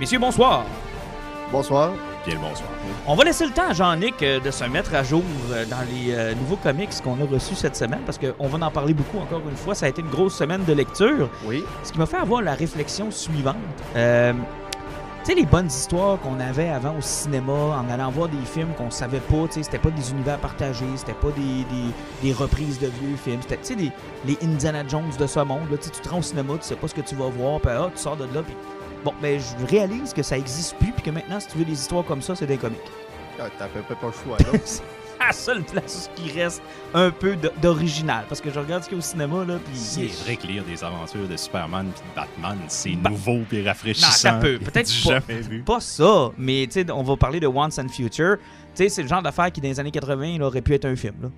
Messieurs, bonsoir. Bonsoir. Bien le bonsoir. On va laisser le temps à Jean-Nic euh, de se mettre à jour euh, dans les euh, nouveaux comics qu'on a reçus cette semaine parce qu'on va en parler beaucoup encore une fois. Ça a été une grosse semaine de lecture. Oui. Ce qui m'a fait avoir la réflexion suivante. Euh, tu sais, les bonnes histoires qu'on avait avant au cinéma, en allant voir des films qu'on savait pas, tu sais, c'était pas des univers partagés, c'était pas des, des, des reprises de vieux films, c'était, tu sais, les Indiana Jones de ce monde, là, tu te rends au cinéma, tu sais pas ce que tu vas voir, puis ah, tu sors de là, puis bon, ben, je réalise que ça existe plus, puis que maintenant, si tu veux des histoires comme ça, c'est des comics. Ah, T'as à peu près pas le choix, là. c'est la seule place qui reste un peu de- d'original, parce que je regarde ce qu'il y a au cinéma, là, puis... C'est vrai que lire des aventures de Superman puis de Batman, c'est Ba- nouveau puis Non, rafraîchissant. ça peut. Peut-être Du pas, jamais vu. pas ça, mais tu sais, on va parler de Once and Future. Tu sais, c'est le genre d'affaire qui, dans les années 80, il aurait pu être un film. Là.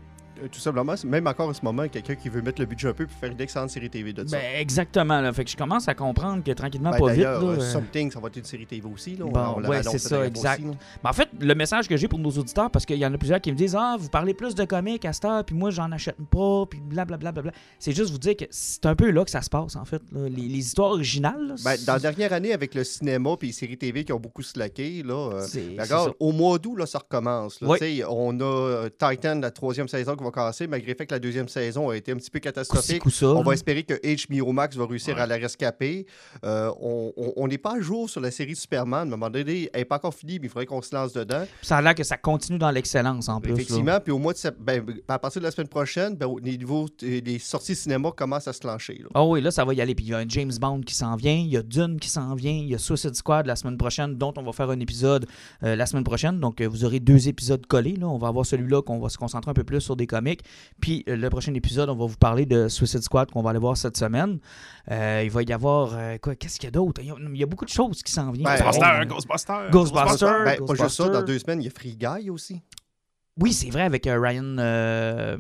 Euh, Tout simplement, même encore en ce moment, quelqu'un qui veut mettre le budget un peu pour faire une excellente série TV de ça. Ben, exactement. Là. Fait que je commence à comprendre que tranquillement, Ben, pas vite. Là, euh, euh, Something, ça va être une série TV aussi. Là. On- Bon, on l'a ouais, c'est ça, exact. aussi. Ben, en fait, le message que j'ai pour nos auditeurs, parce qu'il y en a plusieurs qui me disent Ah, vous parlez plus de comics à cette heure, puis moi, j'en achète pas, puis blablabla. Bla, bla, bla. C'est juste vous dire que c'est un peu là que ça se passe, en fait. là. Les, les histoires originales. Ben, dans la dernière année, avec le cinéma et les séries TV qui ont beaucoup slacké, là, euh, regarde, au mois d'août, ça recommence. là. Oui. On a Titan, la troisième saison qui va malgré le fait que la deuxième saison a été un petit peu catastrophique. On va espérer que HBO Max va réussir Ouais. à la rescaper. Euh, on- n'est pas à jour sur la série Superman. À un moment donné, elle n'est pas encore finie, mais il faudrait qu'on se lance dedans. Ça a l'air que ça continue dans l'excellence, en plus. là. Effectivement, puis au mois de ben, à partir de la semaine prochaine, ben, au niveau des sorties cinéma commencent à se lancer. là. Ah oui, là, ça va y aller. Puis il y a un James Bond qui s'en vient, il y a Dune qui s'en vient, il y a Suicide Squad la semaine prochaine, dont on va faire un épisode euh, la semaine prochaine. Donc, euh, vous aurez deux épisodes collés. Là. On va avoir celui-là qu'on va se concentrer un peu plus sur des Puis euh, le prochain épisode, on va vous parler de Suicide Squad qu'on va aller voir cette semaine. Euh, il va y avoir. euh, quoi Qu'est-ce qu'il y a d'autre? Il y a- il y a beaucoup de choses qui s'en viennent. Ben, Ghostbusters, Ghostbusters. Ghostbusters. Ben, pas juste ça, dans deux semaines, il y a Free Guy aussi. Oui, c'est vrai, avec euh, Ryan euh,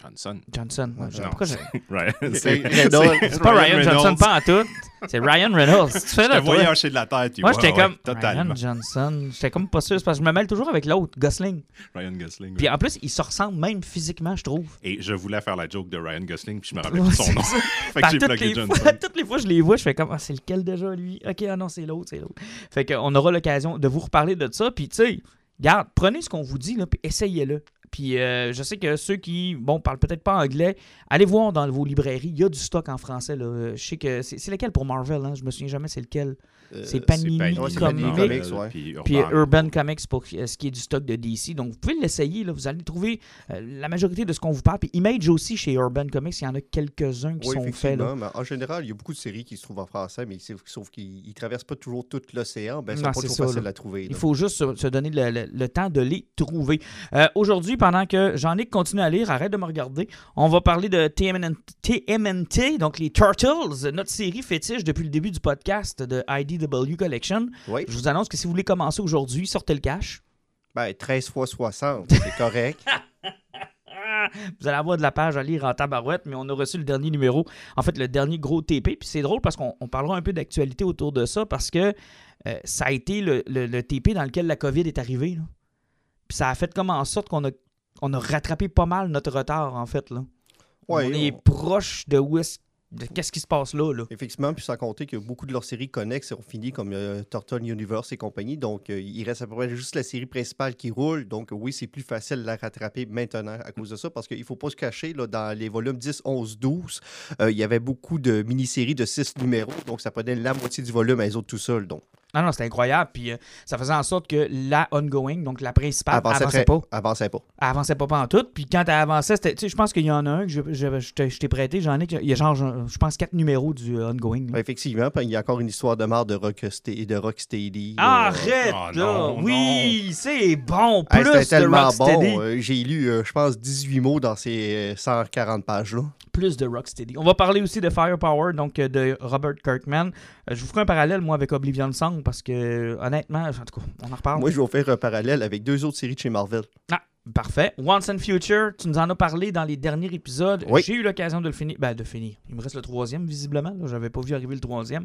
Johnson. Johnson. Ouais, Je- non. pourquoi je- Ryan, c'est- pas Ryan, Johnson, Reynolds. pas en tout. C'est Ryan Reynolds. Tu fais Je là, voyais hocher de la tête. Moi, j'étais comme. Ryan Johnson. J'étais comme pas sûr. Parce que je me mêle toujours avec l'autre, Gosling. Ryan Gosling. Puis en plus, ils se ressemblent même physiquement, je trouve. Et je voulais faire la joke de Ryan Gosling, puis je me rappelle Ouais, plus son nom. fait que j'ai les Johnson. toutes les fois, je les vois, je fais comme Ah, c'est lequel déjà lui? Ok, ah non, c'est l'autre, c'est l'autre. Fait qu'on aura l'occasion de vous reparler de ça. Puis tu sais, garde, prenez ce qu'on vous dit, là, puis essayez-le. Puis euh, je sais que ceux qui, bon, parlent peut-être pas anglais, allez voir dans vos librairies, il y a du stock en français. Là. Je sais que c'est c'est lequel pour Marvel, hein? je me souviens jamais c'est lequel. Euh, C'est Panini Ouais, c'est Panini Comics. Comics, ouais. Puis Puis Urban. euh, Urban Comics pour euh, ce qui est du stock de DC. Donc vous pouvez l'essayer, là, vous allez trouver euh, la majorité de ce qu'on vous parle. Puis Image aussi chez Urban Comics, il y en a quelques-uns qui Oui, sont faits. Là. mais en général, il y a beaucoup de séries qui se trouvent en français, mais c'est- sauf qu'ils ne traversent pas toujours tout l'océan. Ben, c'est Non, pas c'est toujours ça, facile là. à trouver. Il faut juste se, se donner le, le- le temps de les trouver. Euh, Aujourd'hui, pendant que Jean-Nic continue à lire, arrête de me regarder, on va parler de TMN TMNT, donc les Turtles, notre série fétiche depuis le début du podcast de IDW Collection. Oui. Je vous annonce que si vous voulez commencer aujourd'hui, sortez le cash. Ben, 13 fois 60, c'est correct. Vous allez avoir de la page à lire en tabarouette, mais on a reçu le dernier numéro, en fait le dernier gros TP. Puis c'est drôle parce qu'on on parlera un peu d'actualité autour de ça parce que euh, ça a été le, le- le TP dans lequel la COVID est arrivée. là. Puis ça a fait comme en sorte qu'on a, on a rattrapé pas mal notre retard, en fait. Là. Ouais, on est on- proche de où de qu'est-ce qui se passe là. là? Effectivement, puis sans compter que beaucoup de leurs séries connexes ont fini comme euh, Turtle Universe et compagnie. Donc, euh, il reste à peu près juste la série principale qui roule. Donc, oui, c'est plus facile de la rattraper maintenant à cause de ça parce qu'il ne faut pas se cacher, là, dans les volumes 10, 11, 12, euh, il y avait beaucoup de mini-séries de 6 numéros. Donc, ça prenait la moitié du volume à eux autres tout seuls. Donc, Non, non, c'était incroyable. Puis euh, ça faisait en sorte que la ongoing, donc la principale, avançait, pas. avançait pas. Elle avançait pas en tout. Puis quand elle avançait, c'était- tu sais, je pense qu'il y en a un que je, je- je t'ai- je t'ai prêté, j'en ai, il y a genre, je pense, quatre numéros du euh, ongoing. là. Ouais, Effectivement, il y a encore une histoire de marre de, de Rocksteady. là. Arrête, Oh, là! non, oui, c'est bon! Hey, Plus de tellement Rocksteady. bon. Euh, J'ai lu, euh, je pense, 18 mots dans ces euh, 140 pages-là. plus de Rocksteady. On va parler aussi de Firepower, donc de Robert Kirkman. Je vous ferai un parallèle, moi, avec Oblivion Song, parce que, honnêtement, en tout cas, on en reparle. Moi, je vais vous faire un parallèle avec deux autres séries de chez Marvel. Ah, parfait. Once and Future, tu nous en as parlé dans les derniers épisodes. Oui. J'ai eu l'occasion de le finir. Ben, de finir. Il me reste le troisième, visiblement. Je J'avais pas vu arriver le troisième.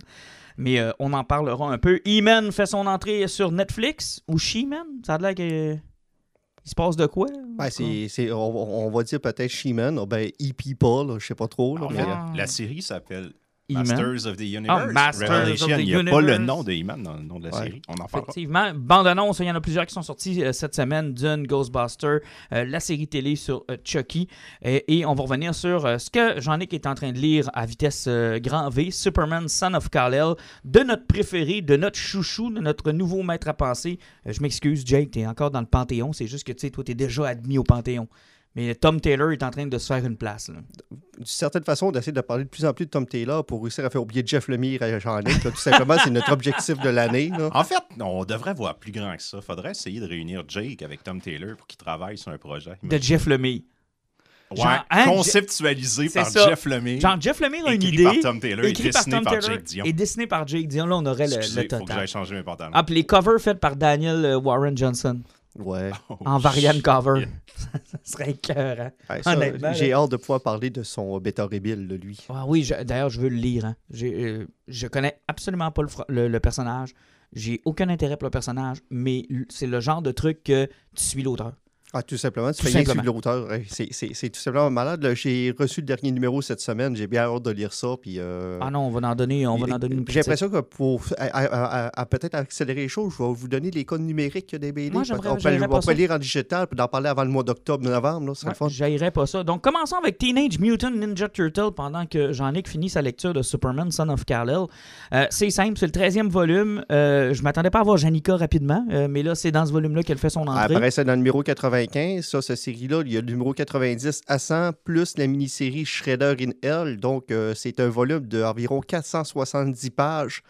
Mais euh, on en parlera un peu. E-Man fait son entrée sur Netflix. Ou She-Man? Ça a l'air que... Il se passe de quoi? Ben, c'est, c'est- on, on va dire peut-être She-Man, ou ben E-People, je sais pas trop. là, Ah, mais- mais la, série s'appelle. Masters of the Universe. Ah, Masters of the Il n'y a pas le Universe. nom de He-Man dans le nom de la Ouais. série. On en. Effectivement. Bande-annonce, il y en a plusieurs qui sont sortis euh, cette semaine. Dune, Ghostbuster, euh, la série télé sur euh, Chucky. Et, et on va revenir sur euh, ce que Jean-Nic est en train de lire à vitesse grand V, Superman Son of Kal-El, de notre préféré, de notre chouchou, de notre nouveau maître à penser. Je m'excuse, Jake, t'es encore dans le Panthéon. C'est juste que, tu sais, toi, t'es déjà admis au Panthéon. Mais Tom Taylor est en train de se faire une place. d'une certaine façon, d'essayer de parler de plus en plus de Tom Taylor pour réussir à faire oublier Jeff Lemire à Jean-Nic. là. Tout simplement, c'est notre objectif de l'année. En fait, on devrait voir plus grand que ça. faudrait essayer de réunir Jake avec Tom Taylor pour qu'ils travaillent sur un projet. De Jeff Lemire. Ouais, Genre, hein, conceptualisé par ça. Jeff Lemire. Genre, Jeff Lemire a une écrit idée. par Tom Taylor et écrit par dessiné Tom par Taylor Jake Dion. et dessiné par Jake Dion. Là, on aurait le, Excusez, le faut que total. j'aille changer mes pantalons. Ah, puis les covers faits par Daniel euh, Warren Johnson Ouais. Oh, en variant cover. ça serait écœurant. Ouais, ça, Honnêtement, j'ai hâte de pouvoir parler de son bêta rebelle, de lui. Ah oui, d'ailleurs, je veux le lire. hein. Euh, je connais absolument pas le, le- le personnage. J'ai aucun intérêt pour le personnage, mais c'est le genre de truc que tu suis l'auteur. Ah, tout simplement, tu Tout fais rien simplement. suivre l'auteur. C'est, c'est- c'est tout simplement malade. J'ai reçu le dernier numéro cette semaine. J'ai bien hâte de lire ça. Puis, euh, Ah non, on va en donner, on va en donner une J'ai l'impression que pour peut-être accélérer les choses, je vais vous donner les codes numériques des BD. Moi, on peut, on pas peut lire en digital puis d'en parler avant le mois d'octobre, novembre. Ouais. J'haïrais pas ça. Donc, commençons avec Teenage Mutant Ninja Turtle pendant que Jean-Nic finit sa lecture de Superman Son of Kal-El. Euh, c'est simple, c'est le 13e volume. Euh, je m'attendais pas à voir Janica rapidement, euh, mais là, c'est dans ce volume-là qu'elle fait son entrée. apparaissait dans le numéro 95. Ça, cette série-là, il y a le numéro 90 à 100, plus la mini-série Shredder in Hell. Donc, euh, c'est un volume d'environ 470 pages.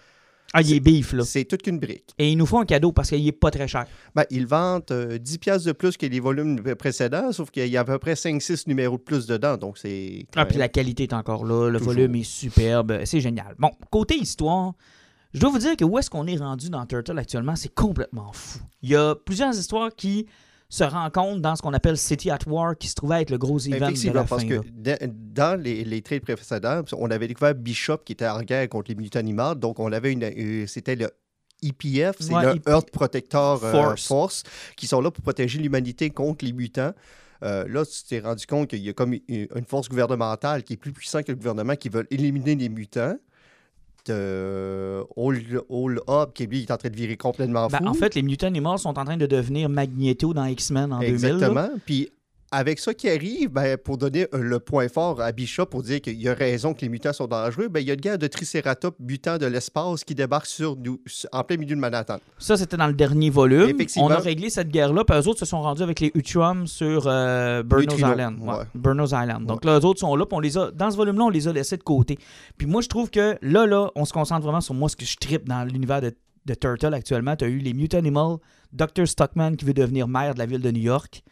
Ah, il est beef, là. C'est toute qu'une brique. Et il nous faut un cadeau parce qu'il est pas très cher. Ben, ils vendent euh, 10 piastres de plus que les volumes précédents, sauf qu'il y a à peu près 5-6 numéros de plus dedans. Donc, c'est. Ah, puis la qualité est encore là. Le Toujours. volume est superbe. C'est génial. Bon, côté histoire, je dois vous dire que où est-ce qu'on est rendu dans Turtle actuellement, c'est complètement fou. Il y a plusieurs histoires qui se rencontrent dans ce qu'on appelle City at War, qui se trouvait être le gros event de la parce fin. que là. dans, les, les trades précédents, on avait découvert Bishop qui était en guerre contre les mutants animaux. Donc, on avait une. euh, C'était le EPF, c'est Ouais, le EP Earth Protector euh, Force. Qui sont là pour protéger l'humanité contre les mutants. Euh, là, tu t'es rendu compte qu'il y a comme une une force gouvernementale qui est plus puissante que le gouvernement qui veut éliminer les mutants. De All, All Up, qui lui est en train de virer complètement Ben, fou. en fait, les Mutant Animals sont en train de devenir Magneto dans X-Men en 2000. là. Exactement. Puis avec ça qui arrive, ben, pour donner euh, le point fort à Bishop pour dire qu'il y a raison que les mutants sont dangereux, ben, il y a le gars de Triceratops mutant de l'espace qui débarque sur nous, en plein milieu de Manhattan. Ça, c'était dans le dernier volume. On a réglé cette guerre-là, puis eux autres se sont rendus avec les Utrum sur euh, Burnos Island. Ouais, ouais. Burnos Island. Donc là, eux autres sont là, puis on les a, dans ce volume-là, on les a laissés de côté. Puis moi, je trouve que là, là, on se concentre vraiment sur moi, ce que je tripe dans l'univers de, de Turtle actuellement. Tu as eu les Mutant Animals, Dr. Stockman qui veut devenir maire de la ville de New York.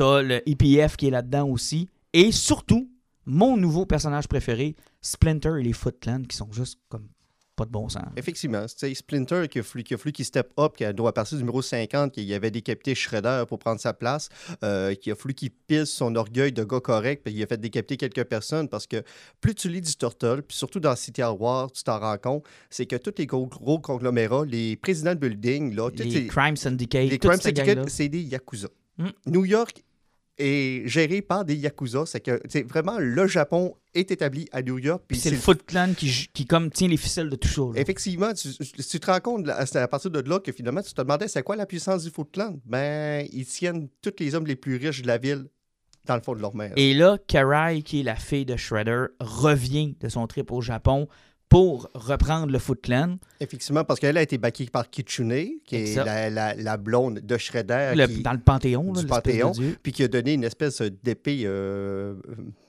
Le EPF qui est là-dedans aussi. Et surtout, mon nouveau personnage préféré, Splinter et les Foot Clan, qui sont juste comme pas de bon sens. Effectivement, c'est Splinter qui a fallu qui a fallu qu'il step up, qui a, doit partir du numéro 50, qu'il avait décapité Shredder pour prendre sa place, euh, qui a fallu qu'il pisse son orgueil de gars correct, puis il a fait décapiter quelques personnes parce que plus tu lis du Turtle, puis surtout dans City of War, tu t'en rends compte, c'est que tous les gros, gros conglomérats, les présidents de building, là, Les Crime Syndicate, Les crime syndicates, c'est des Yakuza. Mm. New York est géré par des Yakuza. C'est que c'est vraiment le Japon est établi à New York. puis c'est le Foot Clan qui, qui comme tient les ficelles de tout ça. là. Effectivement, tu, tu te rends compte à partir de là que finalement tu te demandais c'est quoi la puissance du Foot Clan? Ben, ils tiennent tous les hommes les plus riches de la ville dans le fond de leur mer. Et là, Karai, qui est la fille de Shredder, revient de son trip au Japon pour reprendre le Foot Clan. Effectivement, parce qu'elle a été baquée par Kitsune, qui est la, la- la blonde de Shredder. Le- qui- dans le Panthéon. là, du de Panthéon. puis qui a donné une espèce d'épée euh,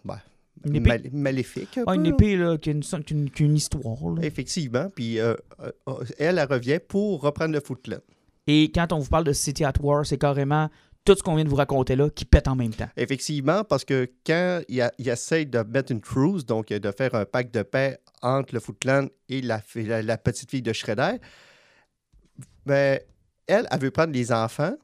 ben, Une épée, mal- maléfique. un Ah, une peu, épée là, qui, a une, qui a une- qui a une histoire. là. Effectivement. Puis euh, euh, euh, elle, elle revient pour reprendre le Foot Clan. Et quand on vous parle de City at War, c'est carrément tout ce qu'on vient de vous raconter là qui pète en même temps. Effectivement, parce que quand il, a- il essaie de mettre une truce, donc euh, de faire un pacte de paix entre le Foot Clan et la, fi- la- la petite fille de Shredder, ben, elle, elle veut prendre les enfants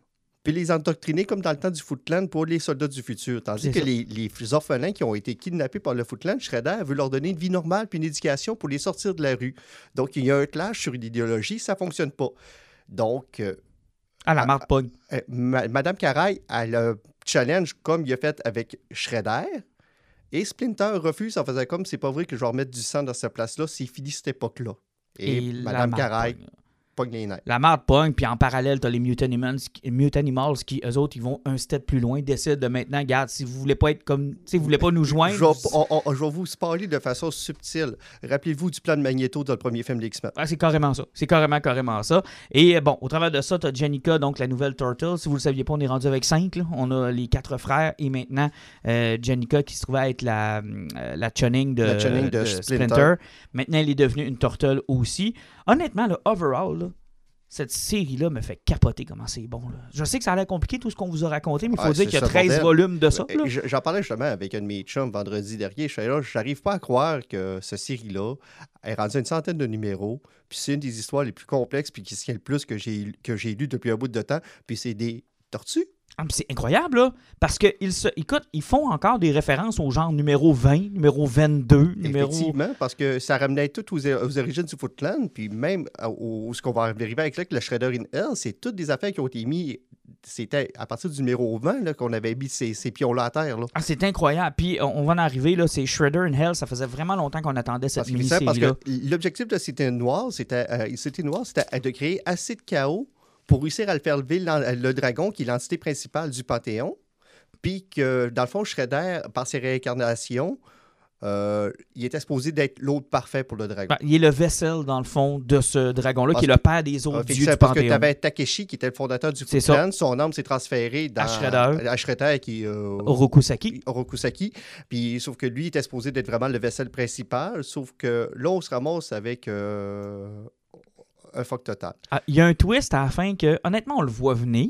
puis les endoctriner comme dans le temps du Foot Clan pour les soldats du futur. Tandis que les, les orphelins qui ont été kidnappés par le Foot Clan, Shredder veut leur donner une vie normale puis une éducation pour les sortir de la rue. Donc, il y a un clash sur une idéologie, ça fonctionne pas. Donc, euh, Ah, la marque pogne. euh, Ma- Madame Caraï, elle a challenge comme il a fait avec Shredder. Et Splinter refuse en faisant comme c'est pas vrai que je vais remettre du sang dans cette place-là, c'est fini cette époque-là. Et, la Madame Caraï pogne. pogne les nerfs. La marde pogne, puis en parallèle, t'as les Mutant Animals, qui- Mutant Animals qui, eux autres, ils vont un step plus loin, décident de maintenant, regarde, si vous voulez pas être comme, si vous voulez pas nous joindre, Je vais, on- on- je vais vous spoiler de façon subtile. Rappelez-vous du plan de Magneto dans le premier film des X-Men. Ah, c'est carrément ça. C'est carrément, carrément ça. Et euh, bon, au travers de ça, tu as Jenica, donc la nouvelle Turtle. Si vous le saviez pas, on est rendu avec cinq. là. On a les quatre frères et maintenant euh, Jenica qui se trouvait être la, euh, la Chunning de, La Chunning de Splinter. Splinter. Maintenant, elle est devenue une Turtle aussi. Honnêtement, le overall, là, cette série-là me fait capoter comment c'est bon. là. Je sais que ça a l'air compliqué tout ce qu'on vous a raconté, mais il faut Ouais, dire qu'il y a ça, 13 bordel. volumes de ça. J'en parlais justement avec un de mes chums vendredi dernier. Je suis là, j'arrive pas à croire que cette série-là est rendue à une centaine de numéros. Puis c'est une des histoires les plus complexes, puis qui se tient le plus que j'ai que j'ai lu depuis un bout de temps. Puis c'est des tortues. Ah, c'est incroyable, là, parce qu'ils écoute, ils font encore des références au genre numéro 20, numéro 22, numéro... Effectivement, parce que ça ramenait tout aux, aux origines du Foot Clan, puis même au, au- ce qu'on va arriver avec là, le Shredder in Hell, c'est toutes des affaires qui ont été mises. C'était à partir du numéro 20 là, qu'on avait mis ces, ces pions-là à terre. Là. Ah, c'est incroyable. Puis on on va en arriver, là, c'est Shredder in Hell. Ça faisait vraiment longtemps qu'on attendait cette mini-série-là. que l'objectif de Cité Noire, c'était euh, Cité Noire, c'était de créer assez de chaos pour réussir à le faire lever le dragon, qui est l'entité principale du Panthéon. Puis que, dans le fond, Shredder, par ses réincarnations, euh, il était supposé d'être l'autre parfait pour le dragon. Ben, il est le vaisselle, dans le fond, de ce dragon-là, qui est le père des Ah, autres que dieux du parce que tu Panthéon. avais Takeshi, qui était le fondateur du. Clan. Son âme s'est transférée dans, À Shredder. à Shredder, qui est euh, Orokusaki. Orokusaki. Puis, sauf que lui, il était supposé d'être vraiment le vaisselle principal. Sauf que là, on se ramasse avec euh, un fuck total. Ah, Il y a un twist à la fin que, honnêtement, on le voit venir,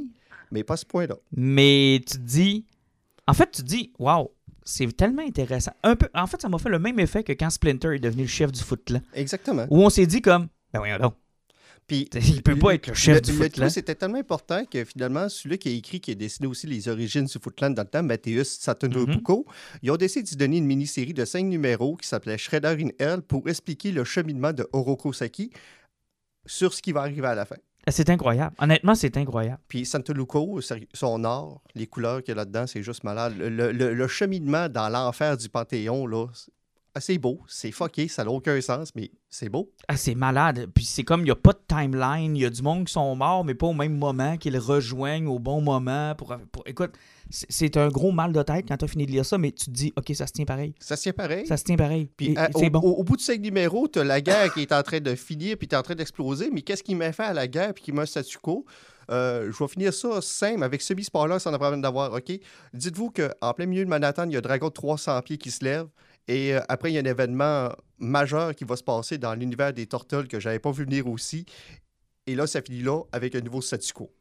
Mais pas ce point-là. mais tu te dis... En fait, tu te dis, waouh, c'est tellement intéressant. Un peu... En fait, ça m'a fait le même effet que quand Splinter est devenu le chef du Foot. Exactement. Où on s'est dit comme, ben voyons donc, Puis, il peut pas être le chef du le Foot Clan. twist était tellement important que finalement, celui qui a écrit, qui a dessiné aussi les origines du Foot Clan dans le temps, Mathéus Satonobuko, Mhm. ils ont décidé de lui donner une mini-série de cinq numéros qui s'appelait Shredder in Hell pour expliquer le cheminement de Orokusaki sur ce qui va arriver à la fin. C'est incroyable. Honnêtement, c'est incroyable. Puis Santoluco, sérieux, son art, les couleurs qu'il y a là-dedans, c'est juste malade. Le, le- le- le cheminement dans l'enfer du Panthéon, là, c'est beau. C'est fucké, ça n'a aucun sens, mais c'est beau. Ah, c'est malade. Puis c'est comme, il n'y a pas de timeline. Il y a du monde qui sont morts, mais pas au même moment, qu'ils rejoignent au bon moment. Pour, pour- Écoute, c'est- un gros mal de tête quand tu as fini de lire ça, mais tu te dis, OK, ça se tient pareil. Ça se tient pareil. Ça se tient pareil. Puis Et- à- et au, c'est bon. au- au bout de cinq numéros, tu as la guerre qui est en train de finir, puis tu es en train d'exploser. Mais qu'est-ce qui met fait à la guerre, puis qui met un statu quo? Euh, je vais finir ça simple, avec semi-spoiler, sans avoir d'avoir, OK? Dites-vous qu'en plein milieu de Manhattan, il y a un dragon de 300 pieds qui se lève. Et euh, après, il y a un événement majeur qui va se passer dans l'univers des Turtles que j'avais pas vu venir aussi. Et là, ça finit là avec un nouveau statu quo.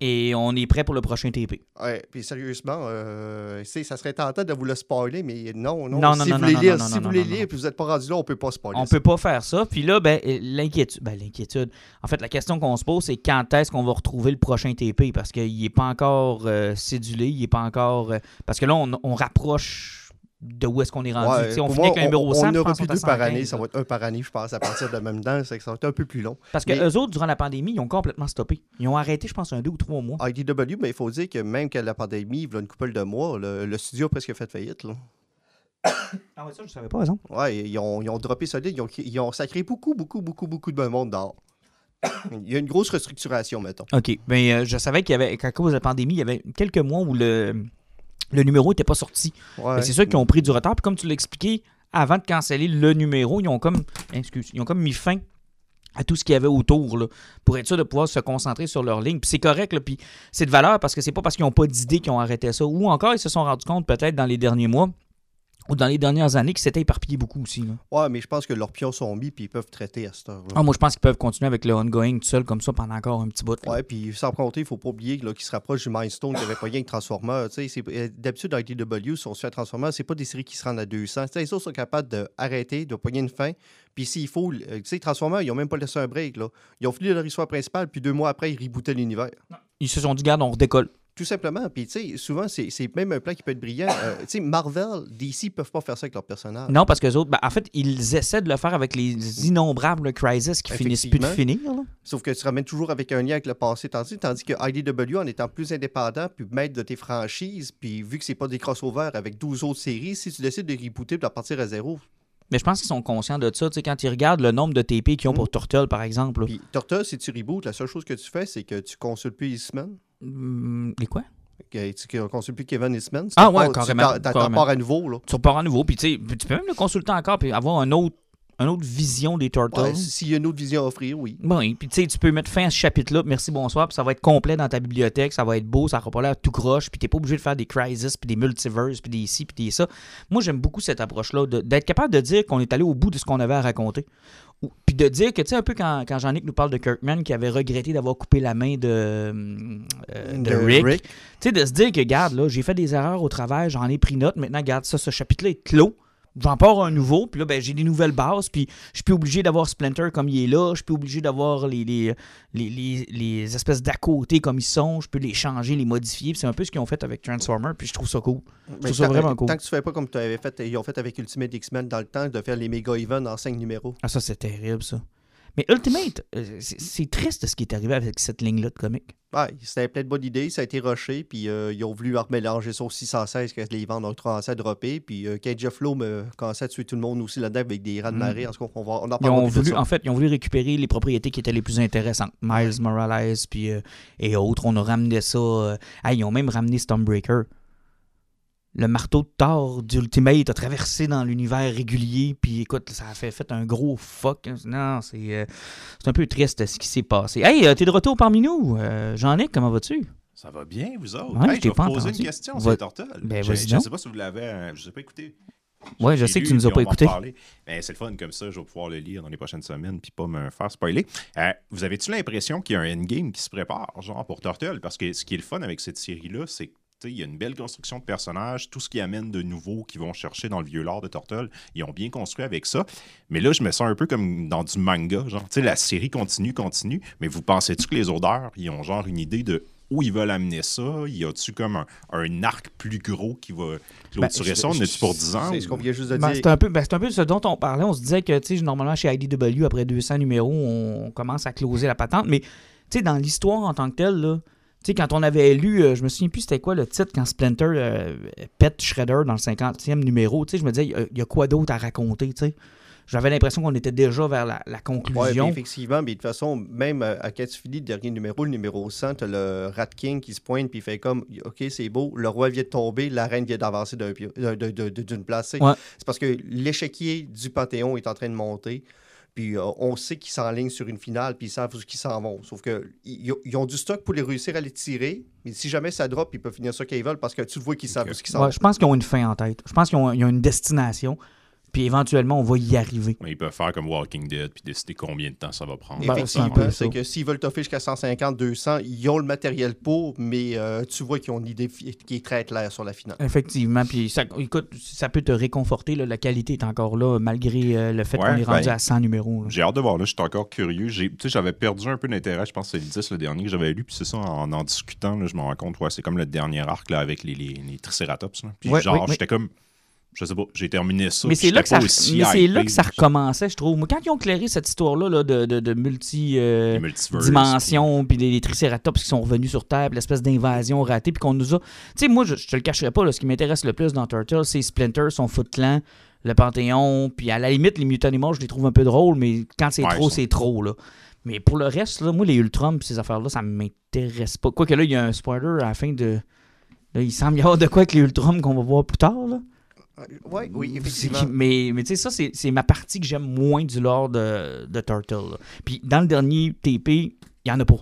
Et on est prêt pour le prochain TP. Ouais, puis sérieusement, euh, ça serait tentant de vous le spoiler, mais non, non. Non, si non, vous non, voulez lire, si vous voulez lire puis vous n'êtes pas rendu là, on peut pas spoiler. On ça. peut pas faire ça. Puis là, ben, euh, l'inquiétude. Ben, l'inquiétude. En fait, la question qu'on se pose, c'est quand est-ce qu'on va retrouver le prochain TP? Parce qu'il n'est pas encore euh, cédulé, il n'est pas encore. euh, parce que là, on, on rapproche de où est-ce qu'on est rendu. Ouais, sais, on finit avec un numéro on, 100. on je aura pense plus deux par 115, année. Ça va être un par année, je pense, à partir de même temps. Que ça va être un peu plus long. Parce que Mais- eux autres, durant la pandémie, ils ont complètement stoppé. Ils ont arrêté, je pense, un deux ou trois mois. IDW, mais il faut dire que même qu'à la pandémie, il y a une couple de mois, le, le studio a presque fait faillite. Là. Ah ouais, ça, je savais pas, raison. Ouais, ils ont, ils ont droppé solide. Ils ont, ils ont sacré beaucoup, beaucoup, beaucoup, beaucoup de monde dehors. Il y a une grosse restructuration, mettons. OK. Mais euh, je savais qu'il y avait, qu'à cause de la pandémie, il y avait quelques mois où le, le numéro n'était pas sorti. Ouais. C'est sûr qu'ils ont pris du retard. Puis comme tu l'expliquais, avant de canceller le numéro, ils ont comme, excuse, ils ont comme mis fin à tout ce qu'il y avait autour là, pour être sûr de pouvoir se concentrer sur leur ligne. Puis c'est correct, là, puis c'est de valeur parce que c'est pas parce qu'ils n'ont pas d'idée qu'ils ont arrêté ça. Ou encore, ils se sont rendus compte peut-être dans les derniers mois ou dans les dernières années qui s'étaient éparpillés beaucoup aussi. là. Ouais, mais je pense que leurs pions sont mis puis ils peuvent traiter à cette heure. Ah, moi, je pense qu'ils peuvent continuer avec le ongoing tout seul comme ça pendant encore un petit bout. là. Ouais, puis sans compter, il faut pas oublier qu'ils se rapprochent du milestone qui avait pas rien que c'est- euh, D'habitude, dans IDW, si on se fait Transformers, c'est pas des séries qui se rendent à 200. Tu sais, les autres sont capables d'arrêter, de pogner une fin. Puis s'il faut, euh, tu sais, Transformers, ils ont même pas laissé un break. Là. Ils ont fini leur histoire principale, puis deux mois après, ils rebootaient l'univers. Ils se sont dit, garde, on redécolle. Tout simplement. Puis, tu sais, souvent, c'est même un plan qui peut être brillant. Euh, tu sais, Marvel, DC peuvent pas faire ça avec leurs personnages. Non, parce que autres, ben, en fait, ils essaient de le faire avec les innombrables crises qui finissent plus de finir. là. Sauf que tu ramènes toujours avec un lien avec le passé. Tandis, tandis que IDW, en étant plus indépendant, puis maître de tes franchises, puis vu que c'est pas des crossovers avec 12 autres séries, si tu décides de rebooter de partir à zéro. Mais je pense qu'ils sont conscients de ça. Tu sais, quand ils regardent le nombre de TP qu'ils ont pour Mm. Turtle, par exemple. Puis Torta, si tu rebootes, la seule chose que tu fais, c'est que tu consultes plus Eastman. Hum, les quoi? Que tu consultes plus Kevin Eastman. Tu Ah ouais, carrément, Tu t'en- t'en carrément. pars à nouveau, là. Tu repars à nouveau, puis tu tu peux même le consulter encore, puis avoir un autre, une autre vision des Turtles. Ouais, S'il y a une autre vision à offrir, oui. Oui, puis tu sais, tu peux mettre fin à ce chapitre-là, merci, bonsoir, puis ça va être complet dans ta bibliothèque, ça va être beau, ça n'aura pas l'air tout croche, puis t'es pas obligé de faire des crises, puis des multiverses, puis des ci, puis des ça. Moi, j'aime beaucoup cette approche-là, d'être capable de dire qu'on est allé au bout de ce qu'on avait à raconter. Puis de dire que, tu sais, un peu quand, quand Jean-Nic nous parle de Kirkman, qui avait regretté d'avoir coupé la main de, euh, de, Rick, tu sais, de se dire que, garde, là, j'ai fait des erreurs au travail, j'en ai pris note, maintenant, garde ça, ce chapitre-là est clos. J'en pars un nouveau, puis là, ben, j'ai des nouvelles bases, puis je suis plus obligé d'avoir Splinter comme il est là, je suis plus obligé d'avoir les, les, les, les- les espèces d'à côté comme ils sont, je peux les changer, les modifier, puis c'est un peu ce qu'ils ont fait avec Transformer, puis je trouve ça cool. Mais trouve ça vraiment cool. Tant que tu fais pas comme tu avais fait, ils ont fait avec Ultimate X-Men dans le temps, de faire les méga events en 5 numéros. Ah, ça, c'est terrible, ça. Mais Ultimate, euh, c'est triste ce qui est arrivé avec cette ligne-là de comics. Ouais, c'était plein de bonnes idées, ça a été rushé, puis euh, ils ont voulu remélanger ça au 616 que les ventes ont commencé à dropper, puis euh, quand Jeff Lowe commençait à tuer tout le monde aussi là-dedans avec des rats de marée, en tout cas, on, va, on en Ils parlera ont voulu, en fait, ils ont voulu récupérer les propriétés qui étaient les plus intéressantes. Miles Morales puis, euh, et autres. On a ramené ça. ah, ils ont même ramené Stormbreaker. Le marteau de Thor d'Ultimate a traversé dans l'univers régulier. Puis écoute, ça a fait, fait un gros fuck. Non, c'est euh, c'est un peu triste ce qui s'est passé. Hey, euh, t'es de retour parmi nous. Euh, Jean-Nic, comment vas-tu? Ça va bien, vous autres? Ouais, Hey, je t'ai vais vous poser une question Va- sur les Turtles. Ben, Je- ne sais pas si vous l'avez... Je ne sais pas écouté. Ouais, je sais que tu nous as pas écouté. parler. Ben, c'est le fun comme ça, je vais pouvoir le lire dans les prochaines semaines puis pas me faire spoiler. Euh, vous avez-tu l'impression qu'il y a un endgame qui se prépare, genre pour Turtle? Parce que ce qui est le fun avec cette série-là, c'est que il y a une belle construction de personnages, tout ce qui amène de nouveau qu'ils vont chercher dans le vieux lore de Turtle, ils ont bien construit avec ça. Mais là, je me sens un peu comme dans du manga, genre, tu sais, la série continue, continue, mais vous pensez-tu que les auteurs, ils ont genre une idée de où ils veulent amener ça? Y a-tu comme un, un arc plus gros qui va clôturer Ben, ça? On est-tu pour 10 ans? C'est ce qu'on vient juste de Ben, dire. c'est un, peu- ben, c'est un peu ce dont on parlait. On se disait que, tu sais, normalement, chez IDW, après 200 numéros, on commence à closer la patente. Mais, tu sais, dans l'histoire en tant que telle, là, tu sais, quand on avait lu, euh, je me souviens plus c'était quoi le titre, quand Splinter euh, pète Shredder dans le 50e numéro, tu sais, je me disais, il y a- il y, a quoi d'autre à raconter, tu sais. J'avais l'impression qu'on était déjà vers la, la Ouais, conclusion. puis effectivement, mais de toute façon, même euh, à finis le dernier numéro, le numéro 100, tu le Rat King qui se pointe puis il fait comme OK, c'est beau, le roi vient de tomber, la reine vient d'avancer d'une place. Ouais. C'est parce que l'échiquier du Panthéon est en train de monter. Puis euh, on sait qu'ils s'enlignent sur une finale, puis ils savent où ils s'en vont. Sauf que ils ils ont du stock pour les réussir à les tirer, mais si jamais ça drop, ils peuvent finir ça qu'ils veulent parce que tu le vois qu'ils savent où ils s'en Ouais, vont. je pense qu'ils ont une fin en tête. Je pense qu'ils ont, ils ont une destination. Puis éventuellement, on va y arriver. Mais ils peuvent faire comme Walking Dead puis décider combien de temps ça va prendre. Ben, Effectivement, c'est un peu c'est ça. que s'ils veulent t'offrir jusqu'à 150, 200, ils ont le matériel pour, mais euh, tu vois qu'ils ont une idée qui est très claire sur la finale. Effectivement. Puis, ça, écoute, ça peut te réconforter. là, la qualité est encore là, malgré euh, le fait Ouais, qu'on est rendu ben, à 100 numéros. J'ai hâte de voir là, je suis encore curieux. J'ai- Tu sais, j'avais perdu un peu d'intérêt, je pense que c'est le 10 le dernier que j'avais lu, puis c'est ça, en en discutant, là, je me rends compte, ouais, c'est comme le dernier arc là, avec les, les, les Triceratops. là. Puis Ouais, genre, oui, oui. j'étais comme, je sais pas, j'ai terminé ça. Mais c'est là, que ça, mais là que ça recommençait, je trouve. Moi, quand ils ont clairé cette histoire-là là, de, de, de multi euh, dimensions, puis les, les Triceratops qui sont revenus sur Terre, puis l'espèce d'invasion ratée, puis qu'on nous a. Tu sais, moi, je, je te le cacherai pas, là, ce qui m'intéresse le plus dans Turtle, c'est Splinter, son Foot Clan, le Panthéon, puis à la limite, les Mutant Animals, je les trouve un peu drôles, mais quand c'est Ouais, trop, c'est trop, là. Mais pour le reste, là, moi, les Ultron, puis ces affaires-là, ça m'intéresse pas. Quoique là, il y a un spoiler à la fin de. Là, il semble y avoir de quoi avec les Ultron qu'on va voir plus tard, là. Ouais, oui, effectivement. mais mais tu sais, ça, c'est c'est ma partie que j'aime moins du lore de, de Turtle. là. Puis dans le dernier TP, il n'y en a pas.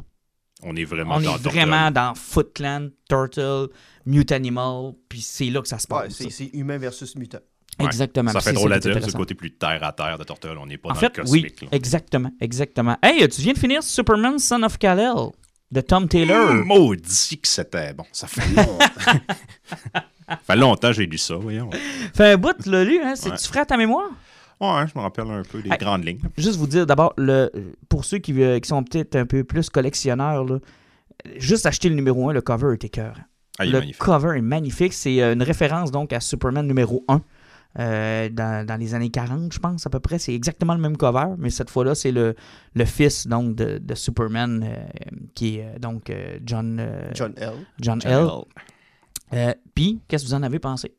On est vraiment On dans est Turtle. vraiment dans Foot Clan, Turtle, Mute Animal, puis c'est là que ça se Ouais, passe. c'est c'est humain versus mutant. Ouais. Exactement. Ça fait c'est drôle à dire, c'est le intéressant. côté plus terre à terre de Turtle. On n'est pas En dans fait, le oui, cosmique. là. exactement, exactement. Hey, tu viens de finir Superman Son of Kal-El de Tom Taylor. Hum, Maudit que c'était bon. Ça fait longtemps. ça fait longtemps que j'ai lu ça, voyons. Fait un bout, tu l'as lu, hein? C'est Ouais. tu frais à ta mémoire? Ouais, je me rappelle un peu des Hey. grandes lignes. Juste vous dire d'abord, le, pour ceux qui, euh, qui sont peut-être un peu plus collectionneurs, là, juste acheter le numéro 1, le cover est écœurant. Ah, le magnifique. cover est magnifique. C'est euh, une référence donc à Superman numéro 1. euh, dans, dans les années 40, je pense, à peu près. C'est exactement le même cover, mais cette fois-là, c'est le, le fils donc de, de Superman, euh, qui est donc euh, John, euh, John L. John L. L. Euh, Puis, qu'est-ce que vous en avez pensé?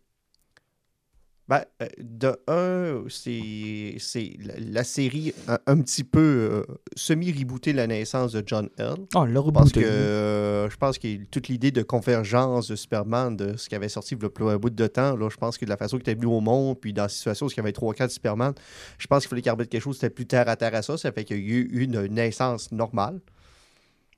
Ben, euh, de un, c'est c'est la, série a un petit peu euh, semi-rebooté la naissance de John L. Oh, l'a Parce que euh, je pense que toute l'idée de convergence de Superman, de ce qui avait sorti il y a un bout de temps, là, je pense que de la façon qu'il était venu au monde, puis dans la situation où il y avait trois quatre Superman, je pense qu'il fallait qu'il remette quelque chose qui était plus terre à terre à ça. Ça fait qu'il y a eu une naissance normale.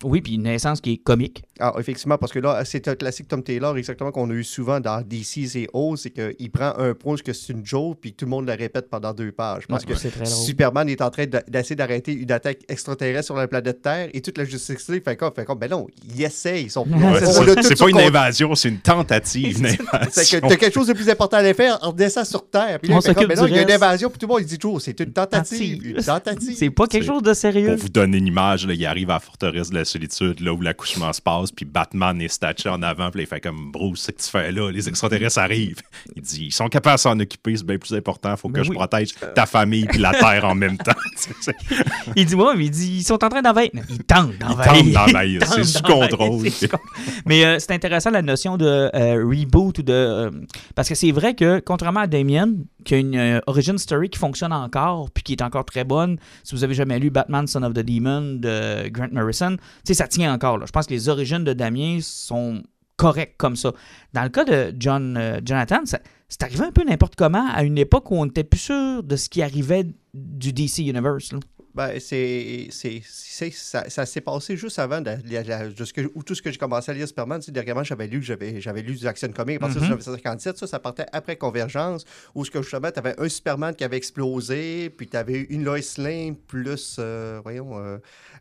Oui, puis une naissance qui est comique. Ah, effectivement, parce que là, c'est un classique Tom Taylor, exactement, qu'on a eu souvent dans DC et O, c'est qu'il prend un point que c'est une joke, puis tout le monde la répète pendant deux pages. Parce Ouais, que c'est très drôle. Superman est en train d'essayer d'arrêter une attaque extraterrestre sur la planète Terre, et toute la justice League fait comme, fait comme, ben non, il essaye. Ils sont, Ouais, c'est pas une invasion, c'est une tentative C'est que t'as quelque chose de plus important à faire, on descend sur Terre. Puis là, On il fait comme, s'occupe ben non, il y a une invasion, puis tout le monde il dit toujours, c'est une tentative. Tentative. Une tentative. C'est pas quelque chose de sérieux. Pour vous donner une image, là, il arrive à la forteresse de la solitude, là où l'accouchement se passe, puis Batman est statché en avant, puis il fait comme Bruce, c'est que tu fais là, les extraterrestres arrivent. Il dit ils sont capables de s'en occuper, c'est bien plus important, faut que je protège ta famille puis la terre en même temps. Il dit, ouais, mais il dit, ils sont en train d'envahir. Ils tentent d'envahir. Ils C'est tentent d'envahir. contrôle. C'est sous contrôle. mais euh, c'est intéressant la notion de euh, reboot ou de. euh, parce que c'est vrai que, contrairement à Damien, qui a une euh, origin story qui fonctionne encore, puis qui est encore très bonne, si vous avez jamais lu Batman Son of the Demon de Grant Morrison, ça tient encore. Je pense que les origines de Damien sont correctes comme ça. Dans le cas de John, euh, Jonathan, c'est arrivé un peu n'importe comment à une époque où on n'était plus sûr de ce qui arrivait du DC Universe. Ben, c'est, ça, ça s'est passé juste avant de, la- la- de ce que, où tout ce que j'ai commencé à lire Superman. Tu sais, dernièrement, j'avais lu, j'avais, j'avais lu du Action Comics à partir Mhm. de 1957. Ça, ça partait après Convergence, où ce que justement, tu avais un Superman qui avait explosé, puis tu avais une Lois Lane plus, euh, voyons... euh,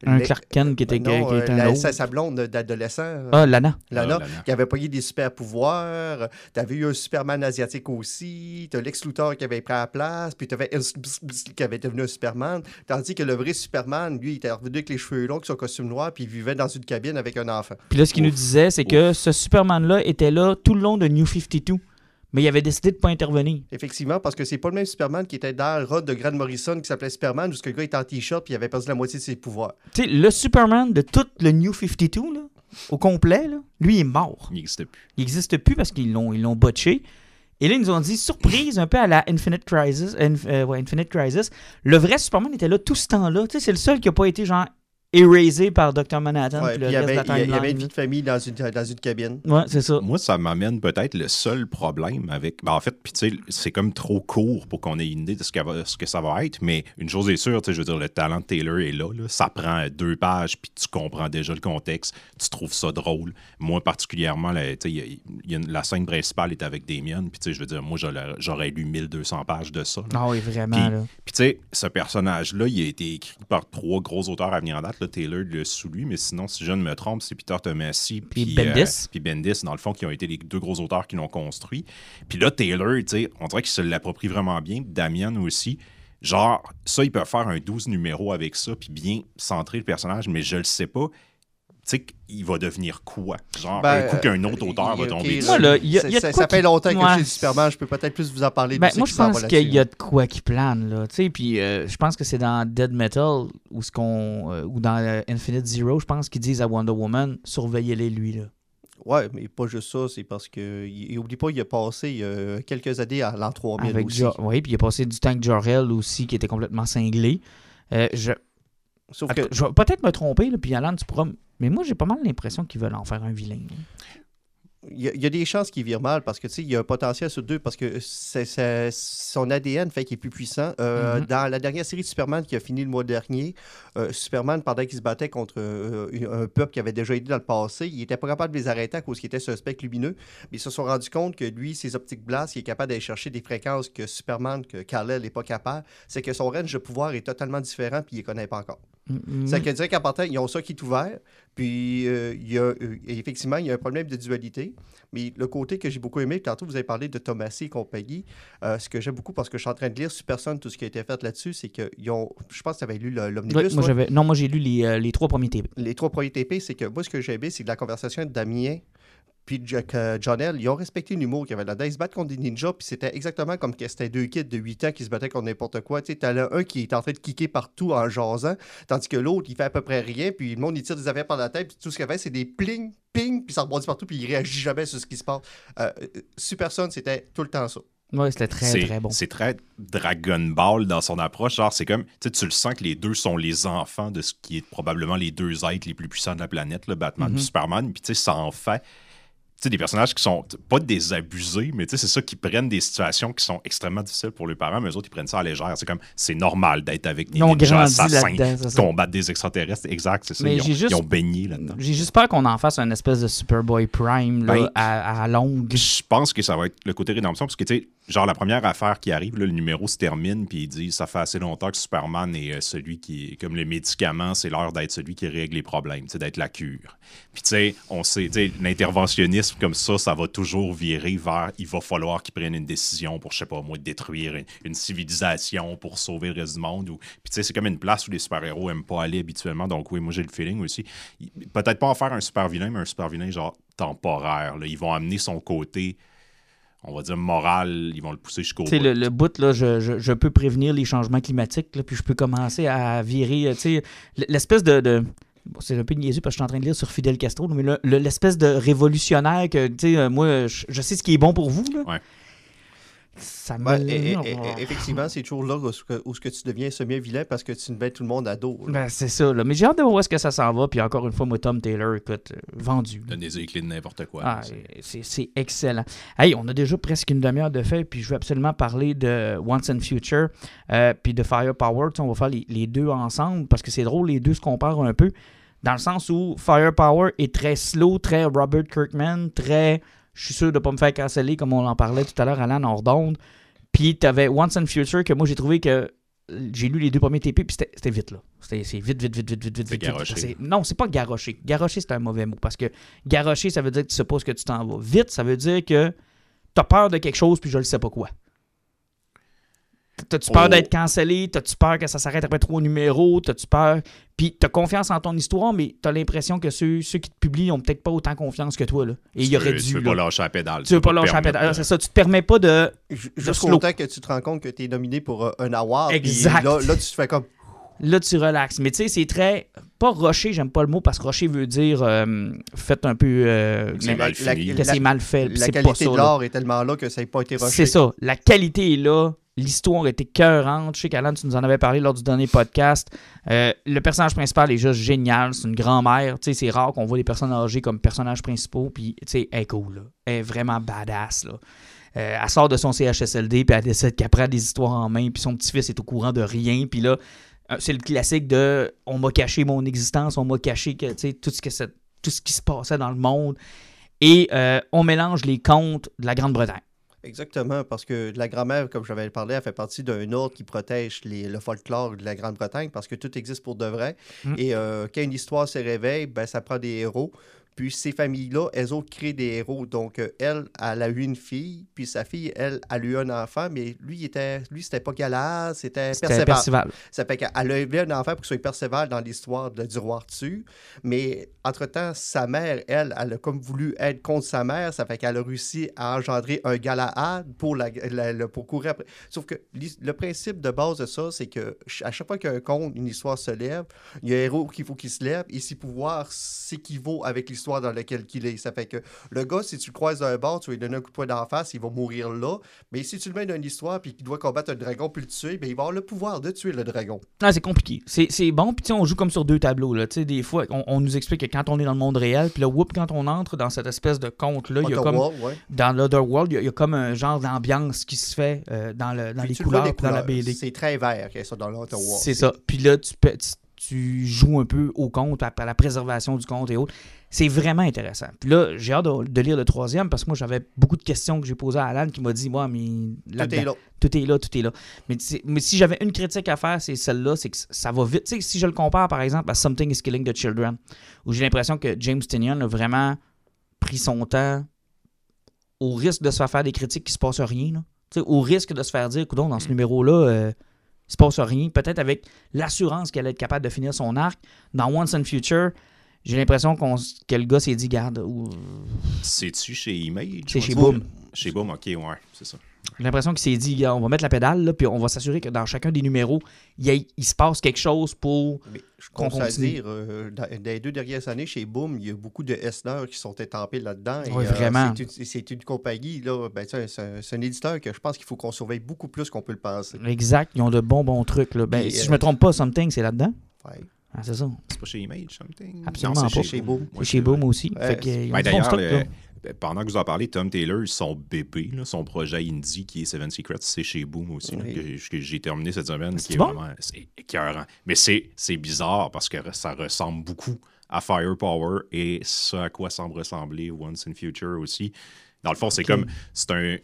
Un les- Clark Kent qui était, non, qui euh, était un la- autre. sa, sa blonde d'adolescent. euh, Ah, Lana. Lana, Ah, Lana. qui avait payé des super pouvoirs. T'avais eu un Superman asiatique aussi. T'as Lex Luthor qui avait pris la place. Puis Bs- Bs- qui avait devenu un Superman. Tandis que le vrai Superman, lui, il était revenu avec les cheveux longs, avec son costume noir, puis il vivait dans une cabine avec un enfant. Puis là, ce qu'il nous disait, c'est que ce Superman-là était là tout le long de New 52. Mais il avait décidé de ne pas intervenir. Effectivement, parce que c'est pas le même Superman qui était dans le rod de Grant Morrison qui s'appelait Superman, où ce que le gars était en t-shirt puis il avait perdu la moitié de ses pouvoirs. Tu sais, le Superman de tout le New 52, là, au complet, là, lui, il est mort. Il n'existe plus. Il n'existe plus parce qu'ils l'ont, ils l'ont botché. Et là, ils nous ont dit, surprise, un peu à la Infinite Crisis, Inf- euh, ouais, Infinite Crisis, le vrai Superman était là tout ce temps-là. Tu sais, c'est le seul qui n'a pas été, genre, erasé par Dr. Manhattan. Ouais, puis le il y reste de avait, la il y une vie de famille dans une, dans une cabine. Ouais, c'est ça. Moi, ça m'amène peut-être le seul problème avec. ben, en fait, puis tu sais, c'est comme trop court pour qu'on ait une idée de ce, va- ce que ça va être. Mais une chose est sûre, tu sais, je veux dire, le talent de Taylor est là. là. Ça prend deux pages, puis tu comprends déjà le contexte. Tu trouves ça drôle. Moi, particulièrement, la, tu sais, il y a- il y a une- la scène principale est avec Damien. Puis, tu sais, je veux dire, moi, j'aurais lu 1200 pages de ça. Ah oui, vraiment. Puis, tu sais, ce personnage-là, il a été écrit par trois gros auteurs à venir en date. Là, Taylor le sous lui, mais sinon, si je ne me trompe, c'est Peter Tomasi Puis puis Bendis. euh, puis Bendis, dans le fond, qui ont été les deux gros auteurs qui l'ont construit. Puis là, Taylor, tu sais, on dirait qu'il se l'approprie vraiment bien. Damien aussi. Genre, ça, il peut faire un 12 numéros avec ça, puis bien centrer le personnage, mais je le sais pas. Tu sais, il va devenir quoi? Genre, Ben, un coup qu'un autre euh, auteur va tomber là, Moi, là, il y a- il y a de ça, fait qui- longtemps que Ouais. je suis Superman, je peux peut-être plus vous en parler. Ben, de moi, ce je pense qu'il y a de quoi qui plane, là. Tu sais, puis euh, je pense que c'est dans Dead Metal ou, ce qu'on, euh, ou dans euh, Infinite Zero, je pense qu'ils disent à Wonder Woman surveillez-les, lui, là. Ouais, mais pas juste ça, c'est parce que. Il, oublie pas, il a passé il y a quelques années à l'an 3000 Avec aussi. Jo- oui, puis il a passé du temps avec Jor-El aussi, qui était complètement cinglé. Euh, je... Sauf Attends, que. je vais peut-être me tromper, là, puis Alan, tu pourras. Mais moi, j'ai pas mal l'impression qu'ils veulent en faire un vilain. il y, a, il y a des chances qu'il vire mal parce que tu sais, il y a un potentiel sur deux parce que son ADN fait qu'il est plus puissant. Euh, Mhm. Dans la dernière série de Superman qui a fini le mois dernier, euh, Superman, pendant qu'il se battait contre euh, un peuple qui avait déjà aidé dans le passé, il était pas capable de les arrêter à cause qu'il était sur un spectre lumineux. Mais ils se sont rendus compte que lui, ses optiques blast, il est capable d'aller chercher des fréquences que Superman, que Kal-El n'est pas capable. C'est que son range de pouvoir est totalement différent puis il ne connaît pas encore. Mm, Ça veut dire qu'en partant, ils ont ça qui est ouvert. Puis, euh, il y a, euh, effectivement, il y a un problème de dualité. Mais le côté que j'ai beaucoup aimé, tantôt, vous avez parlé de Thomasy et compagnie. euh, ce que j'aime beaucoup parce que je suis en train de lire sur personne tout ce qui a été fait là-dessus, c'est qu'ils ont. Je pense que tu avais lu l'Omnibus. j'avais- non, moi, j'ai lu les, les trois premiers TP. Les trois premiers TP, c'est que moi, ce que j'ai aimé, c'est que la conversation de Damien puis Jack, euh, John L., ils ont respecté l'humour qu'il y avait là-dedans. Ils se battent contre des ninjas, puis c'était exactement comme que c'était deux kids de 8 ans qui se battaient contre n'importe quoi. Tu sais, un qui est en train de kicker partout en jasant, tandis que l'autre, il fait à peu près rien, puis le monde, il tire des affaires par la tête, puis tout ce qu'il fait, c'est des pling, ping, puis ça rebondit partout, puis il réagit jamais sur ce qui se passe. Euh, euh, Super Son, c'était tout le temps ça. Ouais, c'était très, c'est, très bon. c'est très Dragon Ball dans son approche. Genre, c'est comme, tu sais, tu le sens que les deux sont les enfants de ce qui est probablement les deux êtres les plus puissants de la planète, le Batman et Superman. Puis, tu sais, ça en fait. Tu sais, des personnages qui sont pas des abusés, mais tu sais, c'est ça qui prennent des situations qui sont extrêmement difficiles pour les parents, mais eux autres, ils prennent ça à légère. C'est comme, c'est normal d'être avec des grandi assassins combattent des extraterrestres. Exact, c'est ça. Mais ils, ont, j'ai juste- ils ont baigné là-dedans. J'ai juste peur qu'on en fasse un espèce de Superboy Prime là, Ben, à, à longue. Je pense que ça va être le côté rédemption, parce que, tu sais, genre, la première affaire qui arrive, le numéro se termine, puis ils disent ça fait assez longtemps que Superman est euh, celui qui, comme les médicaments, c'est l'heure d'être celui qui règle les problèmes, d'être la cure. Puis, tu sais, on sait, l'interventionnisme comme ça, ça va toujours virer vers il va falloir qu'ils prennent une décision pour, je sais pas moi, détruire une, une civilisation pour sauver le reste du monde. Ou... Puis, tu sais, c'est comme une place où les super-héros aiment pas aller habituellement, donc oui, moi j'ai le feeling aussi. Il- Peut-être pas en faire un super-vilain, mais un super-vilain genre temporaire. là. Ils vont amener son côté on va dire moral, ils vont le pousser jusqu'au bout. le, le bout, là, je, je- je peux prévenir les changements climatiques, là, puis je peux commencer à virer, euh, tu sais, l- l'espèce de... de- bon, c'est un peu niaiseux parce que je suis en train de lire sur Fidel Castro, mais le- le- l'espèce de révolutionnaire que, tu sais, euh, moi, je, je sais ce qui est bon pour vous, là. Ouais. Ça me... Ben, et- et- et- effectivement, c'est toujours là où, ce que- où ce que tu deviens semi-vilain parce que tu mets tout le monde à dos. là. Ben, c'est ça, là. Mais j'ai hâte de voir où est-ce que ça s'en va, puis encore une fois, moi, Tom Taylor, écoute, euh, vendu. là. Donner les clés de n'importe quoi. Ah, C'est- excellent. Hey, on a déjà presque une demi-heure de fait, puis je veux absolument parler de Once and Future, euh, puis de Firepower. Tu sais, on va faire les, les deux ensemble, parce que c'est drôle, les deux se comparent un peu, dans le sens où Firepower est très slow, très Robert Kirkman, très... Je suis sûr de ne pas me faire canceller, comme on en parlait tout à l'heure, Alan, en redonde. Puis tu avais Once and Future, que moi, j'ai trouvé que... J'ai lu les deux premiers TP, puis c'était vite, là. C'est vite, vite, vite, vite, vite, vite, vite. vite. Non, c'est pas garoché. Garoché, c'est un mauvais mot, parce que Garocher, ça veut dire que tu sais pas ce que tu t'en vas. Vite, ça veut dire que t'as peur de quelque chose puis je le sais pas quoi. T'as-tu peur Oh. d'être cancellé? T'as-tu peur que ça s'arrête après trois numéros? T'as-tu peur? Puis t'as confiance en ton histoire, mais t'as l'impression que ceux, ceux qui te publient ont peut-être pas autant confiance que toi. Là. Et il tu y aurait veux- dû. Tu veux là. pas lâcher la pédale. Tu veux pas te lâcher la pédale. De- C'est ça, tu te permets pas de. Jusqu'au temps que tu te rends compte que tu es nominé pour euh, un award. Exact. Là, là, tu te fais comme. Là, tu relaxes. Mais tu sais, c'est très. Pas rocher, j'aime pas le mot parce que rocher veut dire euh, fait un peu. euh, C'est mais- mal la- fini. que c'est mal fait. La pas qualité ça, de l'art est tellement là que ça n'a pas été rushé. C'est ça. La qualité est là. L'histoire était cœurante. Je sais qu'Alan, tu nous en avais parlé lors du dernier podcast. Euh, le personnage principal est juste génial. C'est une grand-mère. Tu sais, c'est rare qu'on voit des personnes âgées comme personnages principaux. Puis, tu sais, elle est cool. Elle est vraiment badass. Euh, elle sort de son CHSLD, puis elle décide qu'elle prend des histoires en main, puis son petit-fils est au courant de rien. Puis là, euh, c'est le classique de on m'a caché mon existence, on m'a caché tout, ce qui se passait dans le monde. Et on mélange les contes de la Grande-Bretagne. Exactement, parce que la grand-mère, comme j'avais parlé, elle fait partie d'un ordre qui protège les- le folklore de la Grande-Bretagne parce que tout existe pour de vrai. Mm. Et euh, quand une histoire se réveille, ben, ça prend des héros. Puis ces familles-là, elles autres créent des héros. Donc, euh, elle, elle a eu une fille, puis sa fille, elle, elle a eu un enfant, mais lui, il était, lui c'était pas Galahad, c'était Perceval. Ça fait qu'elle a élevé un enfant pour qu'il soit Perceval dans l'histoire du roi Arthur. Mais entre-temps, sa mère, elle, elle a comme voulu être contre sa mère. Ça fait qu'elle a réussi à engendrer un Galahad pour, la, la- la- pour courir après. Sauf que le principe de base de ça, c'est que à chaque fois qu'un conte, une histoire se lève, il y a un héros qu'il faut qu'il se lève et ses pouvoirs s'équivaut avec l'histoire l'histoire dans laquelle il est. Ça fait que le gars, si tu le croises d'un bord, tu vas lui donner un coup de poing d'en face, il va mourir là. Mais si tu le mets dans une histoire puis qu'il doit combattre un dragon puis le tuer, ben, il va avoir le pouvoir de tuer le dragon. Ah, c'est compliqué. C'est c'est bon, puis tu sais, on joue comme sur deux tableaux. Là. Tu sais, Des fois, on, on nous explique que quand on est dans le monde réel, puis là, whoop, quand on entre dans cette espèce de conte-là, il y a comme. Ouais. Dans l'Otherworld, il y, a- il y a comme un genre d'ambiance qui se fait euh, dans, le, dans les le couleurs, dans la. BD. C'est très vert, ça dans l'Otherworld. C'est ça. Puis là, tu, peux- tu, tu joues un peu au compte, à, à la préservation du compte et autres. C'est vraiment intéressant. Puis là, j'ai hâte de, de lire le troisième parce que moi, j'avais beaucoup de questions que j'ai posées à Alan qui m'a dit Moi, mais. Tout là-dedans, est là. tout est là, tout est là. Mais, si j'avais une critique à faire, c'est celle-là, c'est que ça va vite. Si je le compare, par exemple, à Something is Killing the Children, où j'ai l'impression que James Tinian a vraiment pris son temps au risque de se faire faire des critiques qui se passent rien. là. Au risque de se faire dire, coudonc, dans ce numéro-là, euh, il se passe rien. Peut-être avec l'assurance qu'elle être capable de finir son arc. Dans Once and Future, j'ai l'impression s- que le gars s'est dit, garde, ou- C'est-tu chez Image? c'est chez? Boom. Chez Boom, ok, ouais, c'est ça. J'ai l'impression qu'il s'est dit, Gars, on va mettre la pédale, là, puis on va s'assurer que dans chacun des numéros, il, y ait- il se passe quelque chose pour. Mais je Qu'on continue. dire, euh, dans, dans les deux dernières années, chez Boom, il y a beaucoup de Esner qui sont étampés là-dedans. et, Oui, euh, vraiment. c'est une- C'est une, compagnie, là, ben, c'est un- éditeur que je pense qu'il faut qu'on surveille beaucoup plus qu'on peut le penser. Exact, ils ont de bons, bons trucs. Là. Ben, Puis, si euh, je me trompe pas, Something, c'est là-dedans? Ouais. Ah, c'est ça. C'est pas chez Image, something? Absolument Non, c'est pas. chez, Boom. Ouais, C'est chez Boom aussi. Ouais, fait que, ils ont Ben, D'ailleurs, ben, pendant que vous en parlez, Tom Taylor, son bébé, là, son projet indie qui est Seven Secrets, c'est chez Boom aussi, Oui. que, que j'ai terminé cette semaine. C'est qui est bon? vraiment c'est écœurant. Mais c'est c'est bizarre parce que ça ressemble beaucoup à Firepower et ce à quoi semble ressembler Once in Future aussi. Dans le fond, c'est comme c'est un,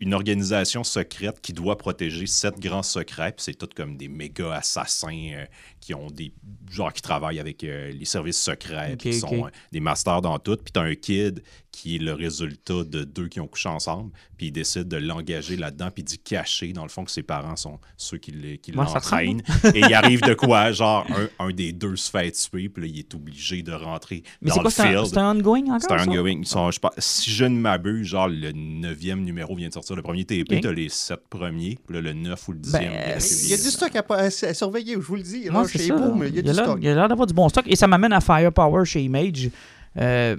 une organisation secrète qui doit protéger sept grands secrets. puis C'est tout comme des méga assassins euh, qui ont des genre qui travaillent avec euh, les services secrets, puis qui sont euh, des masters dans tout. Puis t'as un kid qui est le résultat de deux qui ont couché ensemble, puis il décide de l'engager là-dedans, puis d'y cacher dans le fond que ses parents sont ceux qui l'entraînent. Et il arrive de quoi, genre un, un des deux se fait tuer, puis là il est obligé de rentrer Mais dans c'est le quoi, field. c'est un ongoing encore? C'est un ongoing. Sont, je si je ne m'abuse, genre le neuvième numéro vient de sortir. Le premier TP, Ok. t'as les sept premiers. Puis là, le 9 ou le dixième. Ben, Il y a du stock à, pas- à- à surveiller, je vous le dis. Ouais, là, c'est chez il y a Il du y a l'air- stock. il y a l'air d'avoir du bon stock. Et ça m'amène à Firepower chez Image. Euh,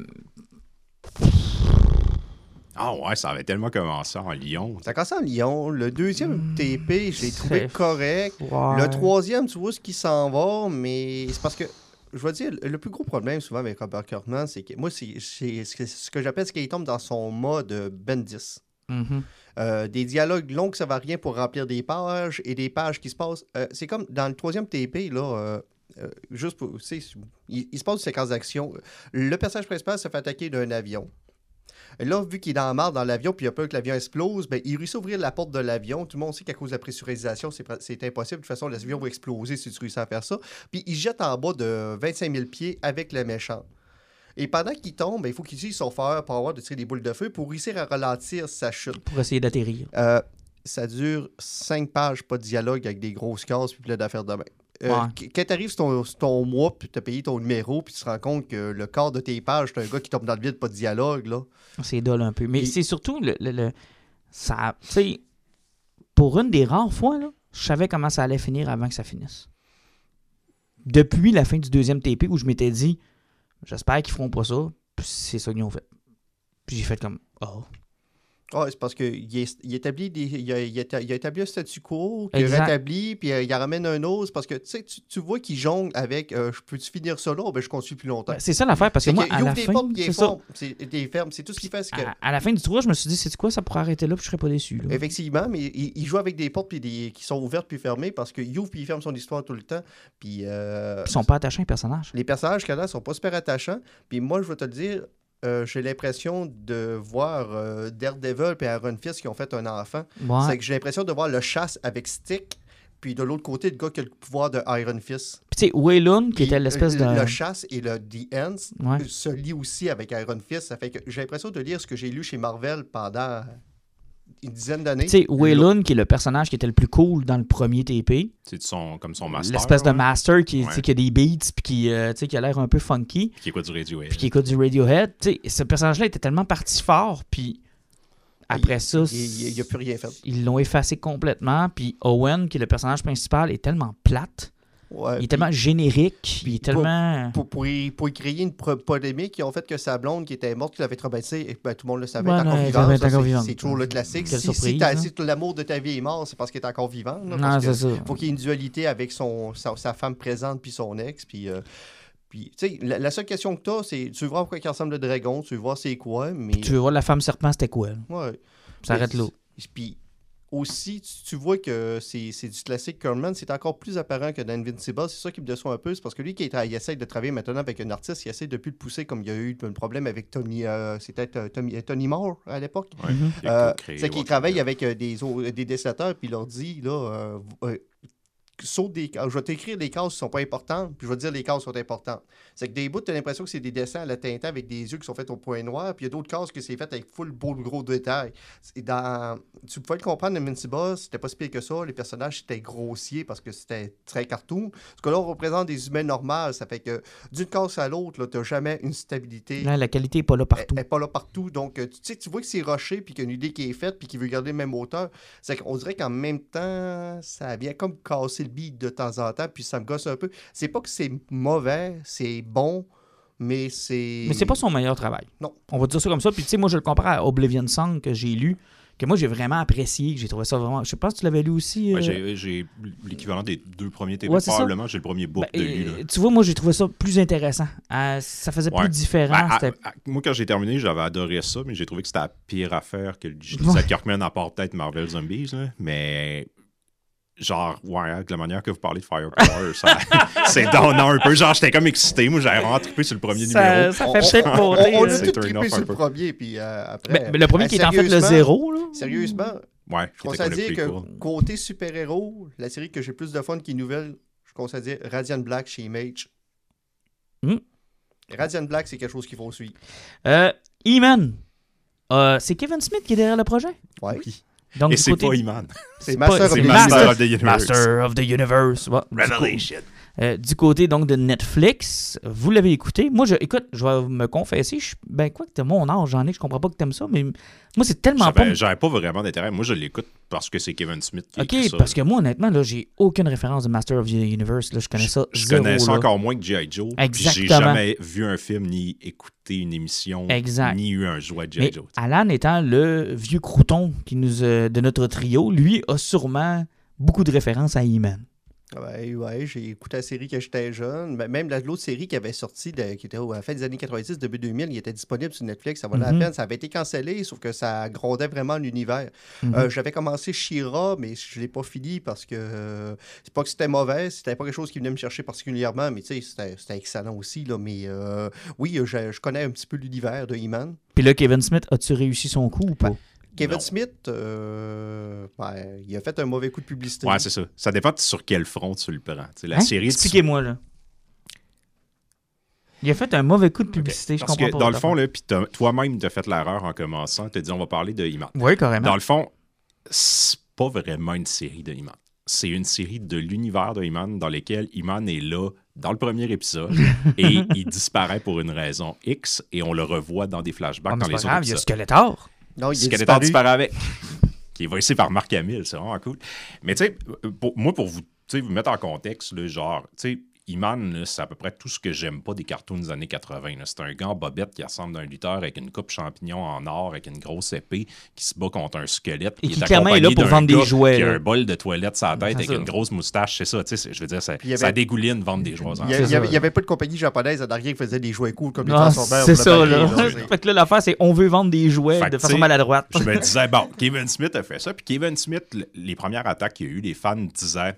Ah ouais, ça avait tellement commencé en Lyon. Ça commence en Lyon. Le deuxième TP, je l'ai trouvé Hmm, correct. ouais. Le troisième, tu vois ce qui s'en va, mais c'est parce que, je vais dire, le plus gros problème souvent avec Robert Kirkman, c'est que moi, c'est c'est ce que, ce que j'appelle ce qu'il tombe dans son mode Bendis. Mhm. Euh, des dialogues longs que ça va rien pour remplir des pages et des pages qui se passent. Euh, c'est comme dans le troisième TP, là. euh, juste pour. Il, il se passe une séquence d'action. Le personnage principal se fait attaquer d'un avion. Là, vu qu'il est la marre dans l'avion, puis il a peur que l'avion explose, ben, il réussit à ouvrir la porte de l'avion. Tout le monde sait qu'à cause de la pressurisation, c'est impossible. De toute façon, l'avion va exploser si tu réussis à faire ça. Puis il jette en bas de 25 000 pieds avec le méchant. Et pendant qu'il tombe, ben, il faut qu'il utilise son fire power de tirer des boules de feu pour réussir à ralentir sa chute. Pour essayer d'atterrir. Euh, ça dure cinq pages, pas de dialogue avec des grosses cases puis plein d'affaires de même. Euh, Ouais. qu- Quand tu arrives sur ton, sur ton mois, puis tu as payé ton numéro, puis tu te rends compte que le quart de tes pages, c'est un gars qui tombe dans le vide, pas de dialogue, là. C'est dole un peu. Mais c'est surtout le. le- le- ça, tu sais, pour une des rares fois, là, je savais comment ça allait finir avant que ça finisse. Depuis la fin du deuxième TP où je m'étais dit, j'espère qu'ils feront pas ça, puis c'est ça qu'ils ont fait. Puis j'ai fait comme, oh. Ouais, c'est parce qu'il il établit des, il, a, il a- il a établi un statu quo, qu'il rétablit, puis euh, il en ramène un autre. Parce que tu sais, tu, vois qu'il jongle avec euh, je peux-tu finir ça là Ben, je continue plus longtemps? Ben, c'est ça l'affaire, parce que moi, à ouvre la des fin. C'est des fermes. C'est tout ce qu'il fait. que- À, à la fin du tour, je me suis dit, c'est quoi, ça pourrait arrêter là, puis je serais pas déçu. là. Effectivement, mais il, il joue avec des portes puis des, qui sont ouvertes puis fermées parce qu'il ouvre puis il ferme son histoire tout le temps. Puis euh, Ils sont pas attachants, les personnages. les personnages qu'il y a sont pas super attachants. Puis moi, je vais te le dire, euh, j'ai l'impression de voir euh, Daredevil et Iron Fist qui ont fait un enfant. Ouais. C'est que j'ai l'impression de voir le chasse avec Stick. Puis de l'autre côté, le gars qui a le pouvoir de Iron Fist. Puis tu sais, Waylon, qui était l'espèce euh, de. Le chasse et le The Ends Ouais. se lient aussi avec Iron Fist. Ça fait que j'ai l'impression de lire ce que j'ai lu chez Marvel pendant une dizaine d'années. Tu sais, Waylon, qui est le personnage qui était le plus cool dans le premier TP. C'est son, comme son master. L'espèce de master qui, tu sais, Ouais. qui a des beats, puis qui, euh, tu sais, qui a l'air un peu funky, Qui écoute du radio. puis qui écoute du Radiohead. Tu sais, ce personnage-là était tellement parti fort, puis après ça, Il a plus rien fait. ils l'ont effacé complètement. Puis Owen, qui est le personnage principal, est tellement plate Ouais, Il est puis tellement générique, puis il est tellement. Pour, pour, y, pour y créer une polémique, ils ont fait que sa blonde qui était morte, qui l'avait traumatisé, et ben, tout le monde le savait, Ouais, encore elle vivante. est ça, encore c'est- vivante. C'est toujours le classique. Quelle si, si t'as- hein. si l'amour de ta vie est mort, c'est parce qu'il est encore vivant. là, Non, parce que c'est ça. faut qu'il y ait une dualité avec son, sa, sa femme présente puis son ex. Puis, euh, puis tu sais, la, la seule question que tu as, c'est tu veux voir pourquoi il ressemble le dragon, tu veux voir c'est quoi, mais. Tu veux voir la femme serpent, c'était quoi? Ouais. Ça arrête c'est- Puis aussi, tu, tu vois que c'est c'est du classique Kerman, c'est encore plus apparent que dans Invincible. C'est ça qui me déçoit un peu, c'est parce que lui qui est- il essaie de travailler maintenant avec un artiste, il essaie de plus le pousser comme il y a eu un problème avec Tony, euh, c'était euh, Tommy- euh, Tony Moore à l'époque. Ouais, Mhm. Euh, c'est qu'il travaille avec euh, des, des dessinateurs, puis il leur dit, là, euh, euh, saute des cases. Je vais t'écrire des cases qui sont pas importantes, puis je vais te dire les cases sont importantes. C'est que des bouts, tu as l'impression que c'est des dessins à la Tintin avec des yeux qui sont faits au point noir, puis il y a d'autres cases que c'est fait avec full beau gros détails. C'est Dans... Tu pouvais le comprendre, Invincible, c'était pas si pire que ça. Les personnages étaient grossiers parce que c'était très cartoon. Parce que là, on représente des humains normaux, ça fait que d'une case à l'autre, tu n'as jamais une stabilité. Là, la qualité n'est pas là partout. Elle n'est pas là partout. Donc, euh, tu sais, tu vois que c'est rushé, puis qu'il y a une idée qui est faite, puis qu'il veut garder le même auteur. C'est qu'on dirait qu'en même temps, ça vient comme casser le beat de temps en temps, puis ça me gosse un peu. C'est pas que c'est mauvais, c'est bon, mais c'est. Mais c'est pas son meilleur travail. Non. On va dire ça comme ça. Puis tu sais, moi, je le compare à Oblivion Song que j'ai lu, que moi, j'ai vraiment apprécié, que j'ai trouvé ça vraiment. Je pense que tu l'avais lu aussi. Ouais, euh, j'ai- J'ai l'équivalent des deux premiers TV. Ouais. Probablement, j'ai le premier book ben, de lui. là. tu vois, moi, j'ai trouvé ça plus intéressant. Euh, ça faisait Ouais. plus différent. Ben, à- c'était- à- moi, quand j'ai terminé, j'avais adoré ça, mais j'ai trouvé que c'était la pire affaire que le Ouais. Kirkman, à part peut-être Marvel Zombies. là. Mais, genre, ouais, avec la manière que vous parlez de Firepower, ça- c'est donnant un peu. Genre, j'étais comme excité. Moi, j'avais vraiment trippé sur le premier ça, numéro. ça On- fait peut-être on, monter. on là. a C'est tout trippé sur un le peu. premier, puis euh, après. Mais, mais le premier euh, qui est en fait le zéro, là. Sérieusement, Ouais, je conseille dire que côté super-héros, la série que j'ai plus de fun qui est nouvelle, je conseille à dire Radiant Black chez Image. Hmm. Radiant Black, c'est quelque chose qu'il faut suivre. Euh, E-Man. Euh, c'est Kevin Smith qui est derrière le projet? Ouais. Donc, Et c'est côté- pas Iman. C'est Master of the Master Universe. of the Universe. Master of the Universe. Ouais, Revelation. Euh, du côté donc de Netflix, vous l'avez écouté. Moi, je, écoute, je vais me confesser. Je, ben quoi que t'as mon âge, j'en ai, je comprends pas que t'aimes ça, mais moi c'est tellement pas. J'avais pas vraiment d'intérêt. Moi, je l'écoute parce que c'est Kevin Smith qui Ok, écrit ça. parce que moi honnêtement là, j'ai aucune référence de Master of the Universe. Là, je connais ça Je zéro. connais ça là. encore moins que G.I. Joe. puis J'ai Exactement. jamais vu un film, ni écouté une émission, Exact. ni eu un jouet de G.I. Joe. Alan étant le vieux crouton qui nous euh, de notre trio, lui a sûrement beaucoup de références à E-Man. Ouais, ouais, j'ai écouté la série quand j'étais jeune. Mais Même la- l'autre série qui avait sorti, de- qui était à la fin des années 90, début 2000, il était disponible sur Netflix. Ça valait Mhm. la peine. Ça avait été cancellé, sauf que ça grondait vraiment l'univers. Mhm. Euh, J'avais commencé Shira, mais je ne l'ai pas fini parce que euh, c'est pas que c'était mauvais, c'était pas quelque chose qui venait me chercher particulièrement, mais tu sais, c'était excellent aussi. Là, mais euh, oui, je, je connais un petit peu l'univers de He-Man. Puis là, Kevin Smith, as-tu réussi son coup ou pas? Kevin Non. Smith, euh, il a fait un mauvais coup de publicité. Ouais, c'est ça. Ça dépend de sur quel front tu le prends. La Hein? série. Expliquez-moi là. Il a fait un mauvais coup de publicité, je Parce comprends que pas. dans le fond, là, puis toi-même, tu as fait l'erreur en commençant. Tu as dit, on va parler de Iman. Oui, carrément. Dans le fond, c'est pas vraiment une série de Iman. C'est une série de l'univers de Iman dans lequel Iman est là dans le premier épisode et il disparaît pour une raison X et on le revoit dans des flashbacks Ah, mais dans c'est les pas autres grave, il y a. Skeletor. Non, il Ce est disparu. avec. qui est voicé par Marc Hamill, c'est vraiment cool. Mais tu sais, pour- moi, pour vous, vous mettre en contexte, là, genre, tu sais, Iman, c'est à peu près tout ce que j'aime pas des cartoons des années 80. là. C'est un gars bobette qui ressemble à un lutteur avec une coupe champignon en or, avec une grosse épée, qui se bat contre un squelette. Et est qui clairement est là accompagné pour d'un vendre des jouets, Qui a un bol de toilette sur la tête avec ça. une grosse moustache, c'est ça, tu sais, je veux dire, ça, avait- dégouline vendre des jouets. Il ensemble. n'y avait, pas de compagnie japonaise en arrière qui faisait des jouets cool comme les Transformers. c'est ça, là. fait que là, l'affaire, c'est on veut vendre des jouets Fait de façon maladroite. je me disais, bon, Kevin Smith a fait ça. Puis Kevin Smith, le- les premières attaques qu'il y a eu, les fans disaient,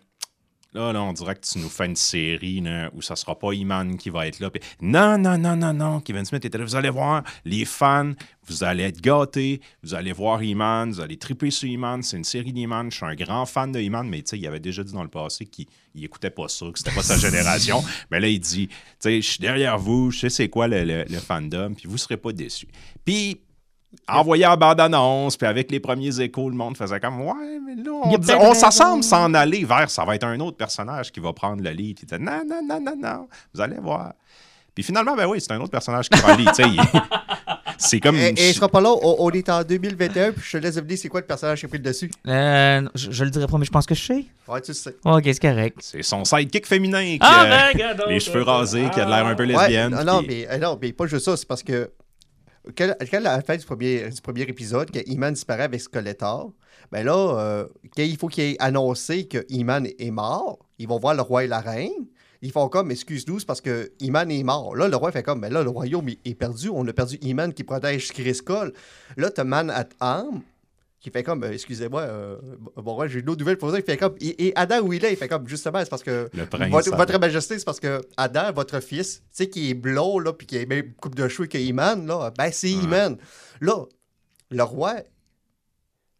là, là, on dirait que tu nous fais une série là, où ça sera pas Iman qui va être là. Puis, non, non, non, non, non. Kevin Smith était là. Vous allez voir, les fans, vous allez être gâtés. Vous allez voir Iman, vous allez triper sur Iman. C'est une série d'Iman. Je suis un grand fan de Iman, mais il avait déjà dit dans le passé qu'il il écoutait pas ça, que c'était pas sa génération. Mais là, il dit, je suis derrière vous, je sais c'est quoi le, le- le fandom, puis vous serez pas déçus. Puis, envoyé en bande-annonce, puis avec les premiers échos, le monde faisait comme Ouais, mais là, on, dit- on s'assemble s'en aller vers ça va être un autre personnage qui va prendre le lead. Il disait Non, non, non, non, non, vous allez voir. Puis finalement, ben oui, c'est un autre personnage qui prend le lead. tu sais, il- c'est comme. Et, et sera pas là, on, on est en 2021, puis je te laisse deviner c'est quoi le personnage qui a pris le dessus. Euh, je, je le dirai pas, mais je pense que je sais. Ouais, tu sais. Ok, c'est correct. C'est son sidekick féminin qui Ah, a ben, regarde donc, les cheveux ça. rasés, qui a l'air un peu Ouais, lesbienne. non, mais, euh, non, mais pas juste ça, c'est parce que quand, quand à la fin du premier, épisode, quand Iman disparaît avec Skeletor, ben là, euh, il faut qu'il ait annoncé que Iman est mort, ils vont voir le roi et la reine. Ils font comme, excuse-nous, parce que Iman est mort. Là, le roi fait comme, mais là, le royaume est, perdu. On a perdu Iman qui protège Grayskull. Là, t'as Man at Arm qui fait comme, euh, excusez-moi, euh, bon, ouais, j'ai une autre nouvelle pour vous. Il fait comme, et, et Adam, où il est, il fait comme, justement, c'est parce que Le prince. votre, Majesté, c'est parce que Adam, votre fils, tu sais, qui est blond, là, puis qui a même coupe de cheveux que Iman, là, ben c'est Ouais. Iman. Là, le roi,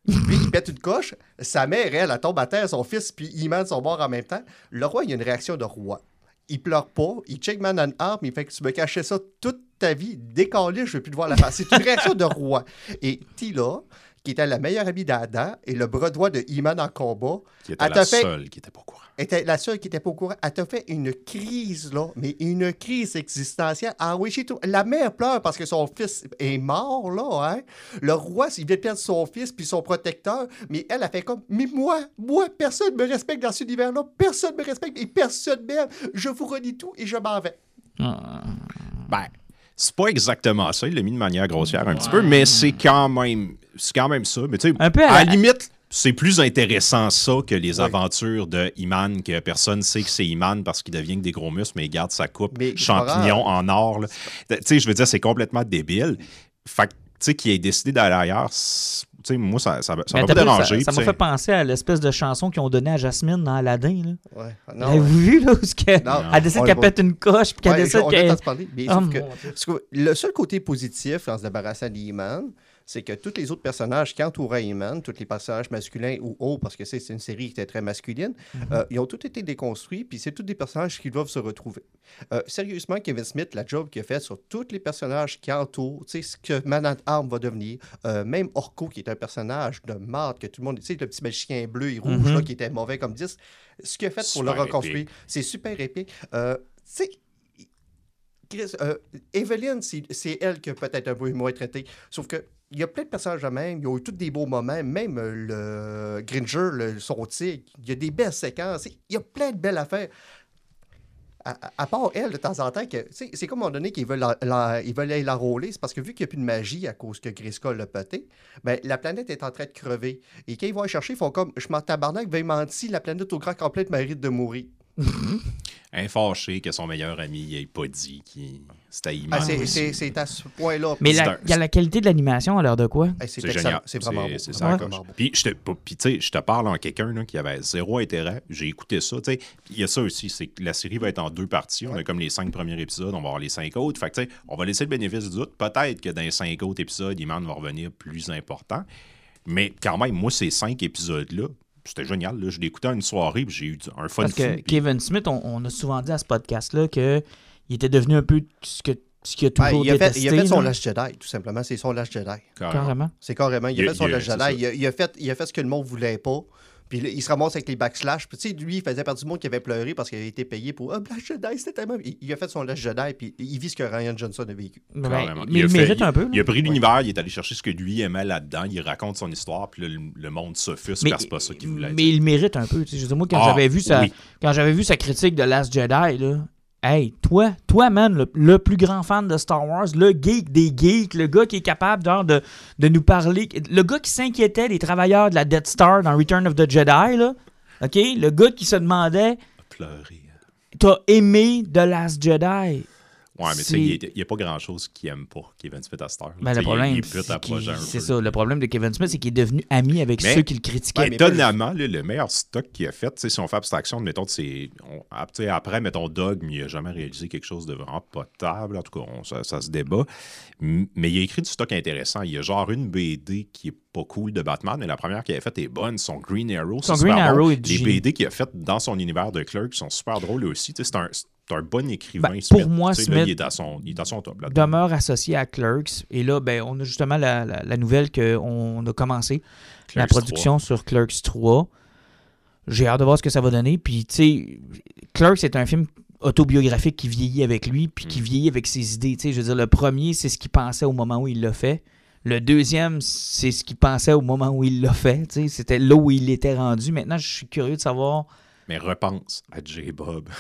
lui, il pète une coche, sa mère, elle, elle tombe à terre, son fils, puis Iman sont morts en même temps. Le roi, il a une réaction de roi. Il pleure pas, il check man en arme, il fait que tu me cachais ça toute ta vie, décalé, je veux plus te voir la face. C'est une réaction de roi. Et Tila, qui était la meilleure amie d'Adam et le bras droit de Iman en combat, Qui était Elle la fait- seule qui était pas au courant. était la seule qui était pas au courant. Elle t'a fait une crise, là, mais une crise existentielle. Ah oui. La mère pleure parce que son fils est mort, là, hein. Le roi, il vient de perdre son fils puis son protecteur, mais elle a fait comme, mais moi, moi, personne me respecte dans cet univers-là. Personne me respecte et personne m'aime. Je vous redis tout et je m'en vais. Ah. Ben, c'est pas exactement ça. Il l'a mis de manière grossière un petit peu, mais c'est quand même, c'est quand même ça. Mais tu sais, à à la limite, c'est plus intéressant ça que les Oui. aventures de Iman, que personne sait que c'est Iman parce qu'il devient que des gros muscles, mais il garde sa coupe Mais champignon en or. là. Tu sais, je veux dire, c'est complètement débile. Fait que, tu sais, qu'il ait décidé d'aller ailleurs, c'est- tu sais, moi, ça ça, ça m'a pas dérangé. Ça m'a fait penser à l'espèce de chanson qu'ils ont donnée à Jasmine dans Aladdin. Là. Ouais. Avez-vous vu, là, où ce que- Non, elle décide qu'elle le pète une coche, puis qu'elle Ouais, décide qu'elle... entendu parler, mais Oh, le seul côté positif en se débarrassant d'E-Man, c'est que tous les autres personnages qui entouraient E-Man, tous les personnages masculins ou autres, parce que c'est une série qui était très masculine, Mhm. euh, ils ont tous été déconstruits, puis c'est tous des personnages qui doivent se retrouver. Euh, sérieusement, Kevin Smith, la job qu'il a fait sur tous les personnages qui entourent, tu sais, ce que Man at Arm va devenir, euh, même Orko, qui est un personnage de marde, que tout le monde, tu sais, le petit magicien bleu et rouge, Mhm. là, qui était mauvais comme 10, ce qu'il a fait pour le reconstruire, c'est super épique. Euh, tu sais, Chris, euh, Evelyn, c'est c'est elle qui a peut-être un peu moins traité. Sauf que il y a plein de personnages de même. Ils ont eu tous des beaux moments. Même euh, le Gringer, le, son tigre, il y a des belles séquences. Il y a plein de belles affaires. À, à- à part elle, de temps en temps, c'est comme à un moment donné qu'ils veulent, ils veulent aller la rouler. C'est parce que vu qu'il n'y a plus de magie à cause que Grayskull l'a pété, ben, la planète est en train de crever. Et quand ils vont la chercher, ils font comme Je m'en tabarnak, veuillez mentir, la planète au grand complet mérite de mourir. Un fâché que son meilleur ami n'ait pas dit qu'il c'était Iman. Ah, c'est- aussi. c'est c'est à ce point-là. Mais la, il y a la qualité de l'animation à l'heure de quoi? Hey, c'est génial. C'est vraiment beau. C'est Vraiment, ça. vraiment beau. Puis, je te, puis, tu sais, je te parle en quelqu'un là, qui avait zéro intérêt. J'ai écouté ça. tu sais. Il y a ça aussi, c'est que la série va être en deux parties. On a comme les cinq premiers épisodes, on va avoir les cinq autres. Fait que, tu sais, on va laisser le bénéfice du doute. Peut-être que dans les cinq autres épisodes, Iman va revenir plus important. Mais quand même, moi, ces cinq épisodes-là, c'était génial. là. Je l'ai écouté en une soirée, puis j'ai eu un fun Parce fou. que puis- Kevin Smith, on, on a souvent dit à ce podcast-là qu'il était devenu un peu ce que ce qu'il a Ouais, toujours il, a fait, il a fait son. Last Jedi, tout simplement. C'est son Last Jedi. carrément. C'est carrément. Il a Il- fait son il- Last c'est Jedi. ça. Il a, il a fait, il a fait ce que le monde voulait pas. Puis il se ramasse avec les backsplash. Puis tu sais, lui, il faisait partie du monde qui avait pleuré parce qu'il avait été payé pour Ah, Last Jedi, c'était tellement. Il, il a fait son Last Jedi, puis il vit ce que Ryan Johnson a vécu. Mais il, a fait- mérite un peu. là. Il a pris l'univers, il est allé chercher ce que lui aimait là-dedans, il raconte son histoire, puis là, le, le monde s'offusque parce que c'est pas ça qu'il voulait mais il mérite un peu. tu sais. Je veux dire, moi, quand Ah, j'avais vu sa, oui. quand j'avais vu sa critique de Last Jedi, là, hey, toi, toi, man, le, le plus grand fan de Star Wars, le geek des geeks, le gars qui est capable genre, de, de nous parler, le gars qui s'inquiétait des travailleurs de la Death Star dans Return of the Jedi, là, OK? Le gars qui se demandait, pleurer. t'as aimé The Last Jedi? Ouais, mais tu C'est- sais, il n'y a pas grand-chose qu'il aime pas, Kevin Smith à cette heure. Ben, le problème, c'est ça. Le problème de Kevin Smith, c'est qu'il est devenu ami avec Mais- ceux qui le critiquaient. Ouais, mais Étonnamment, là, le meilleur stock qu'il a fait, si on fait abstraction, mettons, c'est. on- ah, Après, mettons, Dog, mais il n'a jamais réalisé quelque chose de vraiment potable. En tout cas, on- ça, ça se débat. Mais il a écrit du stock intéressant. Il y a genre une BD qui est pas cool de Batman, mais la première qu'il a faite est bonne. Son Green Arrow, Son super Green bon. Est Les. BD qu'il a faites dans son univers de Clerk sont super drôles aussi. C'est un, un bon écrivain. Ben, Smith. pour moi, là, Smith il est à son, il est à son top. demeure associé à Clerks. Et là, ben, on a justement la, la- la nouvelle qu'on a commencé la production sur Clerks 3. J'ai hâte de voir ce que ça va donner. Puis, tu sais, Clerks est un film autobiographique qui vieillit avec lui, puis qui Mm. vieillit avec ses idées. Tu sais, je veux dire, le premier, c'est ce qu'il pensait au moment où il l'a fait. Le deuxième, c'est ce qu'il pensait au moment où il l'a fait. Tu sais, c'était là où il était rendu. Maintenant, je suis curieux de savoir. Mais repense à J-Bob.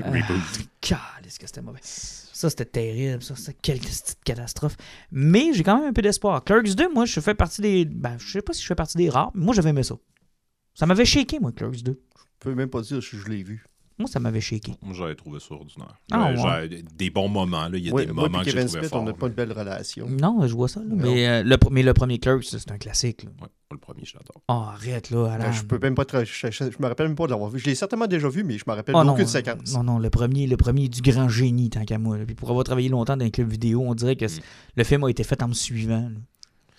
Ah. Reboot. Calisse que c'était mauvais. Ça, c'était terrible. Ça, c'était quelle petite catastrophe. Mais j'ai quand même un peu d'espoir. Clerks 2, moi, je fais partie des. Ben, je sais pas si je fais partie des rares, mais moi, j'avais aimé ça. Ça m'avait shaké, moi, Clerks 2. Je peux même pas dire si je l'ai vu. Moi, ça m'avait shaké. Moi, j'avais trouvé ça ordinaire. Ah, Ouais, j'ai des bons moments. Là. Il y a Ouais, des moi moments que j'ai Kevin trouvé Smith, forts. on n'a pas une belle relation. Non, je vois ça. là. Non. Mais, euh, le, mais le premier Clerks, c'est un classique. là. Ouais, le premier, j'adore. Oh, arrête, là, Alan. Euh, Je peux même pas te- je, je- je me rappelle même pas de l'avoir vu. Je l'ai certainement déjà vu, mais je me rappelle Oh, non, d'aucune euh, séquence. Non, non, le premier, le premier est du grand génie, tant qu'à moi. là. Puis pour avoir travaillé longtemps dans un club vidéo, on dirait que Mm. le film a été fait en me suivant. là.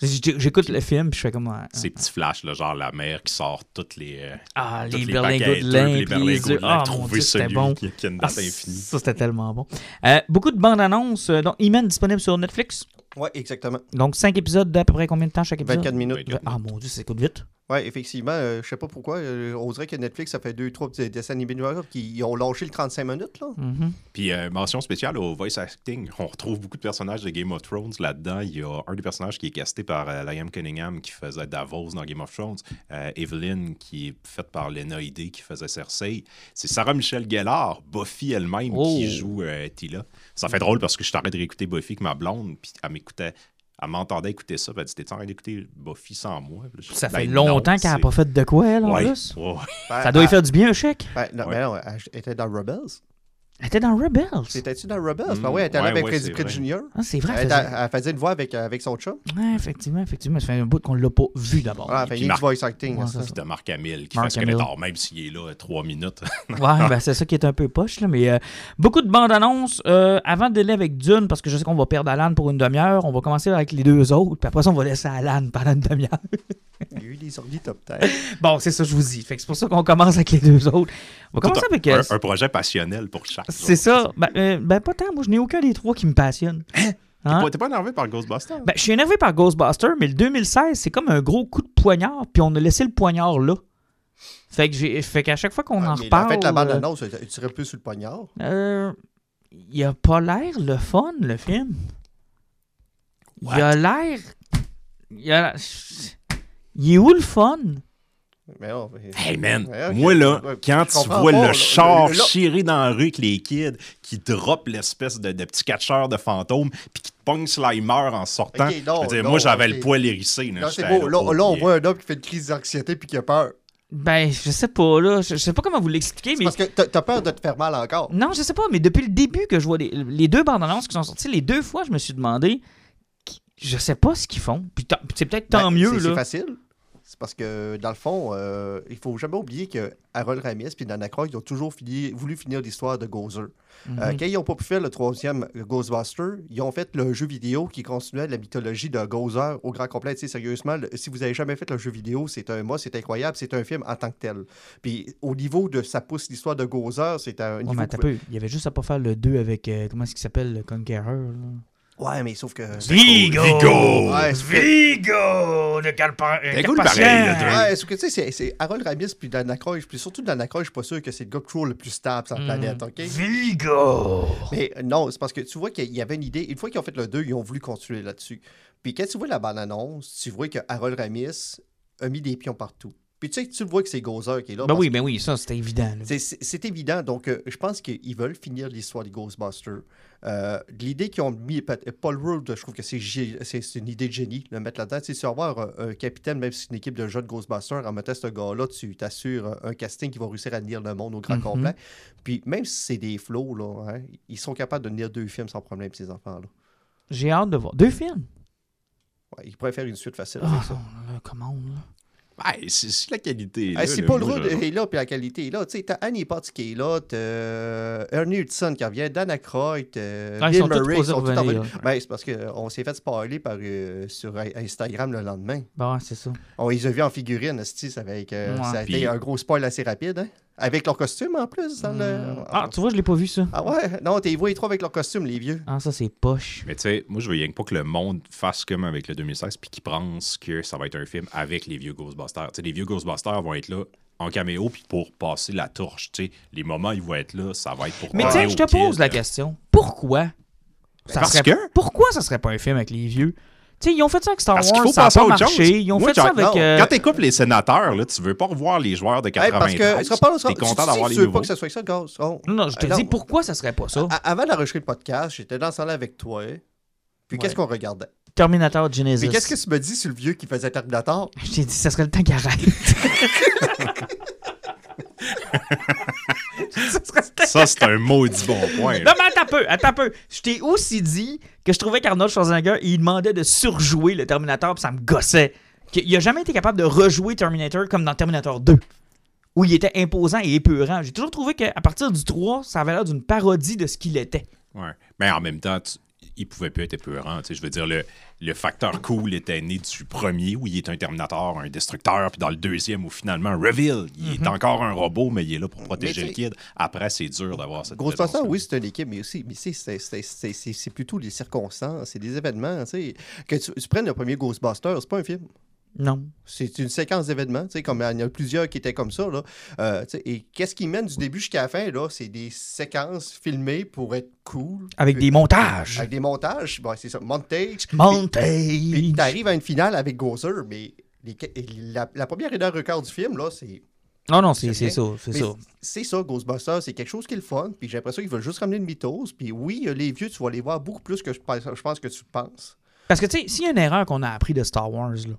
J'écoute le film, puis je fais comme. ah, Ces petits flashs, là, genre la mère qui sort toutes les. euh, Ah, toutes les berlingots de lin, les puis les berlingots de lin, Ah, mon trouver Dieu, c'était celui bon. qui, qui a une Ah, infinie. ça, c'était tellement bon. Euh, beaucoup de bandes annonces. euh, donc, Iman disponible sur Netflix? Ouais, exactement. Donc, 5 épisodes d'à peu près combien de temps chaque épisode? 24 minutes. 24 Ah, mon Dieu, ça coûte vite. Ouais, effectivement. euh, je sais pas pourquoi. euh, on dirait que Netflix, ça fait deux, trois petits dessins animés noirs qui ont lâché le 35 minutes. là. Mhm. Puis, euh, mention spéciale au voice acting. On retrouve beaucoup de personnages de Game of Thrones là-dedans. Il y a un des personnages qui est casté par euh, Liam Cunningham qui faisait Davos dans Game of Thrones. Euh, Evelyn, qui est faite par Lena Headey qui faisait Cersei. C'est Sarah Michelle Gellar, Buffy elle-même, Oh. qui joue euh, Tila. Ça fait drôle parce que je t'arrête de réécouter Buffy avec ma blonde, puis elle m'écoutait. Elle m'entendait écouter ça, puis elle dit T'es en train d'écouter Buffy sans moi? Je Ça fait Ben longtemps qu'elle n'a pas fait de quoi, elle, en Ouais, plus? ouais. Ça doit y elle- faire du bien, un chèque. ben, non, Ouais. ben non, elle était dans Rebels. Elle était dans Rebels. C'était-tu dans Rebels? Ben oui, elle était là ouais, avec ouais, Prinze vrai. Jr. Ah, c'est vrai. Elle, faisait- elle faisait une voix avec, avec son chum. Ouais, effectivement, effectivement. Ça fait un bout qu'on l'a pas vu d'abord. Elle fait Marc- du voice acting. Ouais, c'est. C'était Marc Hamill qui Mark fait Hamill. même s'il est là euh, trois minutes. Ouais, ben c'est ça qui est un peu poche, là. Mais euh, beaucoup de bandes annonces. Euh, avant d'aller avec Dune, parce que je sais qu'on va perdre Alan pour une demi-heure, on va commencer avec les deux autres. Puis après ça, on va laisser Alan pendant une demi-heure. Il y a eu top 10. Bon, c'est ça, je vous dis. Fait que c'est pour ça qu'on commence avec les deux autres. On va commencer un- avec. un, un projet passionnel pour chaque. c'est ça. Ben, euh, ben, pas tant. Moi, je n'ai aucun des trois qui me passionne. Hein? T'es pas énervé par Ghostbusters? Ben, je suis énervé par Ghostbusters, mais le 2016, c'est comme un gros coup de poignard, puis on a laissé le poignard là. Fait que j'ai, fait qu'à chaque fois qu'on en reparle, En fait, la bande euh, annonce, tu serais plus sur le poignard. euh, il a pas l'air le fun le film. Il a l'air, il a, il est où le fun? Mais non, mais- Hey man, moi là, quand tu vois pas, le là. char Le- le- chirer dans la rue avec les kids qui drop l'espèce de, de petit catcheur de fantôme puis qui te pogne Slimer en sortant, non, je veux dire, non, moi j'avais le poil hérissé. Là, Là, c'est J'étais beau. Là, oh, là, on voit un homme qui fait une crise d'anxiété puis qui a peur. Ben, je sais pas là, je, je sais pas comment vous l'expliquer, mais Parce que t'as peur de te faire mal encore. non, je sais pas, mais depuis le début que je vois les, les deux bandes annonces qui sont sorties, les deux fois, je me suis demandé, je sais pas ce qu'ils font. Puis c'est peut-être tant Ben, mieux c'est- C'est là. facile. C'est parce que, dans le fond, euh, il faut jamais oublier que Harold Ramis et Dana Croyd ont toujours fini- voulu finir l'histoire de Gozer. Euh, quand ils n'ont pas pu faire le troisième Ghostbuster, ils ont fait le jeu vidéo qui continuait la mythologie de Gozer au grand complet. Tu sais, sérieusement, le- si vous avez jamais fait le jeu vidéo, c'est un moi, c'est incroyable, c'est un film en tant que tel. Puis au niveau de ça pousse l'histoire de Gozer, c'est un niveau. mais peu. Il y avait juste à pas faire le 2 avec. euh, comment est-ce qu'il s'appelle, le Conqueror là? Ouais, mais sauf que. Vigo! Vigo! Ouais, Vigo! De Calpa- cool pareil. Ouais, sauf que tu sais, c'est- c'est Harold Ramis puis Dana Croyd, puis surtout Dana Croyd, je suis pas sûr que c'est le gars toujours le plus stable sur la Mm. planète, OK? Vigo! Mais euh, non, c'est parce que tu vois qu'il y avait une idée. Une fois qu'ils ont fait le 2, ils ont voulu continuer là-dessus. Puis quand tu vois la bande-annonce, tu vois que Harold Ramis a mis des pions partout. Puis tu sais, tu le vois que c'est Gozer qui est là. Ben oui, ben oui, ça c'était évident. c'est- C'est c'est évident. Donc, euh, je pense qu'ils veulent finir l'histoire des Ghostbusters. Euh, L'idée qu'ils ont mis, Paul Rudd, je trouve que c'est c'est c'est une idée de génie, le mettre là-dedans. Tu sais, si avoir un, un capitaine, même si c'est une équipe de jeunes Ghostbusters, en mettant ce gars-là, tu t'assures un casting qui va réussir à tenir le monde au grand Mhm. complet. Puis même si c'est des flots, là, hein, ils sont capables de tenir deux films sans problème, ces enfants-là. J'ai hâte de voir. Deux films? Ouais, ils pourraient faire une suite facile Ah, avec ça. non, là, comment, là? Ouais, c'est c'est la qualité. Hey, là, Paul Rudd est là, puis la qualité est là, tu sais, t'as Annie Potts qui est là, t'as euh, Ernie Hudson qui revient, Dan Aykroyd, Ah, ils Bill tous Murray, sont. Ben, c'est parce qu'on s'est fait spoiler par, euh, sur Instagram le lendemain. Bon, c'est ça. On les a vus en figurine, ça, avec, euh, Ouais. ça a Puis- été un gros spoil assez rapide, hein? Avec leur costume en plus. Dans le... Ah, tu vois, je l'ai pas vu, ça. Ah ouais? Non, t'es vois les trois avec leur costume, les vieux. Ah, ça, c'est poche. Mais tu sais, moi, je veux rien que pas que le monde fasse comme avec le 2016 puis qu'ils pensent que ça va être un film avec les vieux Ghostbusters. Tu sais, les vieux Ghostbusters vont être là en caméo, puis pour passer la torche. tu sais. Les moments, ils vont être là, ça va être pour Mais tiens, je te pose la question. Pourquoi? Ça Parce serait- que- Pourquoi ça serait pas un film avec les vieux? Tu sais, ils ont fait ça avec Star Parce Wars, faut ça a passer à pas autre marché. chose. Ils ont Moi, fait ça avec... euh, Quand t'écoutes les sénateurs, là, tu veux pas revoir les joueurs de Hey, 93. parce que, T'es content d'avoir les tu veux nouveaux. pas que ça soit ça. Oh. Non, non, je te Ah, dis pourquoi ça serait pas ça. Avant d'enregistrer le podcast, j'étais dans ce là avec toi. Puis Ouais. qu'est-ce qu'on regardait? Terminator Genesis. Puis qu'est-ce que tu me dis sur le vieux qui faisait Terminator? Je t'ai dit, ça serait le temps qu'il arrête. ça c'est un maudit bon point. Non, mais attends un peu, attends un peu. Je t'ai aussi dit que je trouvais qu'Arnold Schwarzenegger, il demandait de surjouer le Terminator, puis ça me gossait. Il a jamais été capable de rejouer Terminator comme dans Terminator 2, où il était imposant et épeurant. J'ai toujours trouvé qu'à partir du 3, ça avait l'air d'une parodie de ce qu'il était. Ouais. Mais en même temps, tu- il pouvait plus être épeurant. Je veux dire, le, le facteur cool était né du premier, où il est un Terminator, un destructeur, puis dans le deuxième, où finalement, reveal, il Mhm. est encore un robot, mais il est là pour protéger le kid. Après, c'est dur d'avoir cette Ghostbusters, présence-là. oui, c'est une équipe, mais aussi, mais c'est- c'est- c'est- c'est c'est- c'est plutôt les circonstances, c'est des événements. Que tu, tu prennes le premier Ghostbusters, c'est pas un film. Non. C'est une séquence d'événements, tu sais, comme il y en a plusieurs qui étaient comme ça. Là. Euh, tu et qu'est-ce qui mène du début jusqu'à la fin? là? C'est des séquences filmées pour être cool. Avec Puis- des montages. Avec des montages, bon, c'est ça, montage. Puis Montage. t'arrives à une finale avec Gozer, mais les- la, la première dernière record du film, là, c'est Non, non, c'est ça. C'est ça. C'est ça, Ghostbusters, c'est quelque chose qui est le fun. Puis j'ai l'impression qu'ils veulent juste ramener une mythos. Puis oui, euh, les vieux, tu vas les voir beaucoup plus que je pense, je pense que tu penses. Parce que, tu sais, s'il y a une erreur qu'on a appris de Star Wars, là,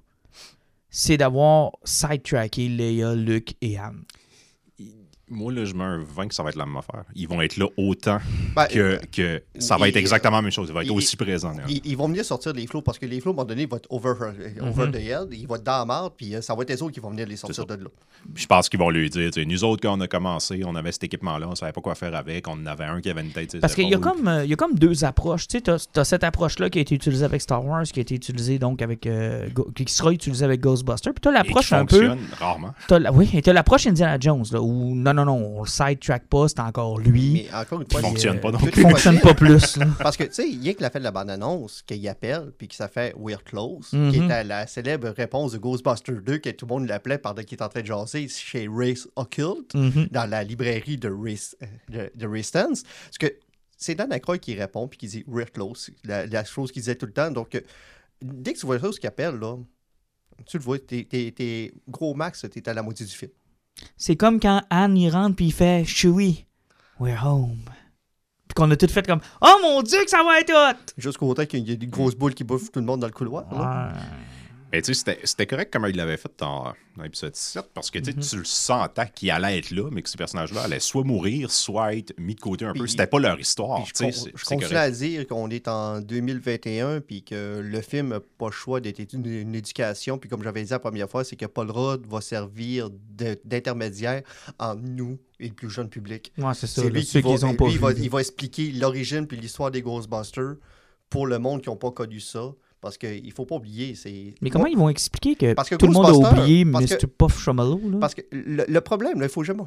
c'est d'avoir sidetracké Leia, Luke et Han. Moi, là, je mets un 20 que ça va être la même affaire. Ils vont être là autant Ben, que, que ça va il- être exactement la même chose. Il va être il- aussi présent. là. Ils, ils vont venir sortir les flots parce que les flots, à un moment donné, ils vont être over, euh, over Mhm. the head. Ils vont être dans la marde. Puis euh, ça va être les autres qui vont venir les sortir de là. Puis je pense qu'ils vont lui dire, tu sais, nous autres, quand on a commencé, on avait cet équipement-là, on savait pas quoi faire avec, on en avait un qui avait une tête. Parce qu'il y a comme, euh, il y a comme deux approches. Tu sais, t'as, t'as cette approche-là qui a été utilisée avec Star Wars, qui a été utilisée donc avec. euh, qui sera utilisée avec Ghostbusters. Puis t'as Et qui l'approche un peu. rarement. La- oui, et t'as l'approche Indiana Jones, là, où non, non, non, on le sidetrack pas, c'est encore lui. Mais encore une fois, fonctionne il- pas non plus. est fonctionne pas plus. là. Parce que, tu sais, il y a que la fait de la bande-annonce qu'il appelle, puis que ça fait We're Close, qui était la célèbre réponse de Ghostbusters 2, que tout le monde l'appelait pendant qu'il est en train de jaser chez Race Occult, Mhm. dans la librairie de Race, euh, de, de Ray Stantz. Parce que c'est Dan Aykroyd qui répond, puis qui dit We're Close, la, la chose qu'il disait tout le temps. Donc, euh, dès que tu vois ça, ce qu'il appelle, là, tu le vois, t'es- gros max, t'es à la moitié du film. C'est comme quand Anne y rentre puis il fait Chewie, we're home. Puis qu'on a tout fait comme Oh mon dieu, que ça va être hot! Jusqu'au temps qu'il y a des grosses boules qui bouffent tout le monde dans le couloir. là. Mais tu sais, c'était- correct comme il l'avait fait dans, dans l'épisode 7, parce que Mhm. tu le sentais qu'il allait être là, mais que ces personnages-là allaient soit mourir, soit être mis de côté un peu. C'était pas leur histoire. Je con- continue correct. à dire qu'on est en 2021 puis que le film n'a pas le choix d'être une, une éducation. Puis comme j'avais dit la première fois, c'est que Paul Rudd va servir d'intermédiaire entre nous et le plus jeune public. Ouais, c'est ça. Lui ceux qui va, ont pas lui, il va, il va expliquer l'origine puis l'histoire des Ghostbusters pour le monde qui n'a pas connu ça. Parce qu'il ne faut pas oublier, c'est... Mais comment ils vont expliquer que, Parce que tout le monde a oublié Mr. Puff Chamallow? Parce que le, le problème, là, il faut jamais...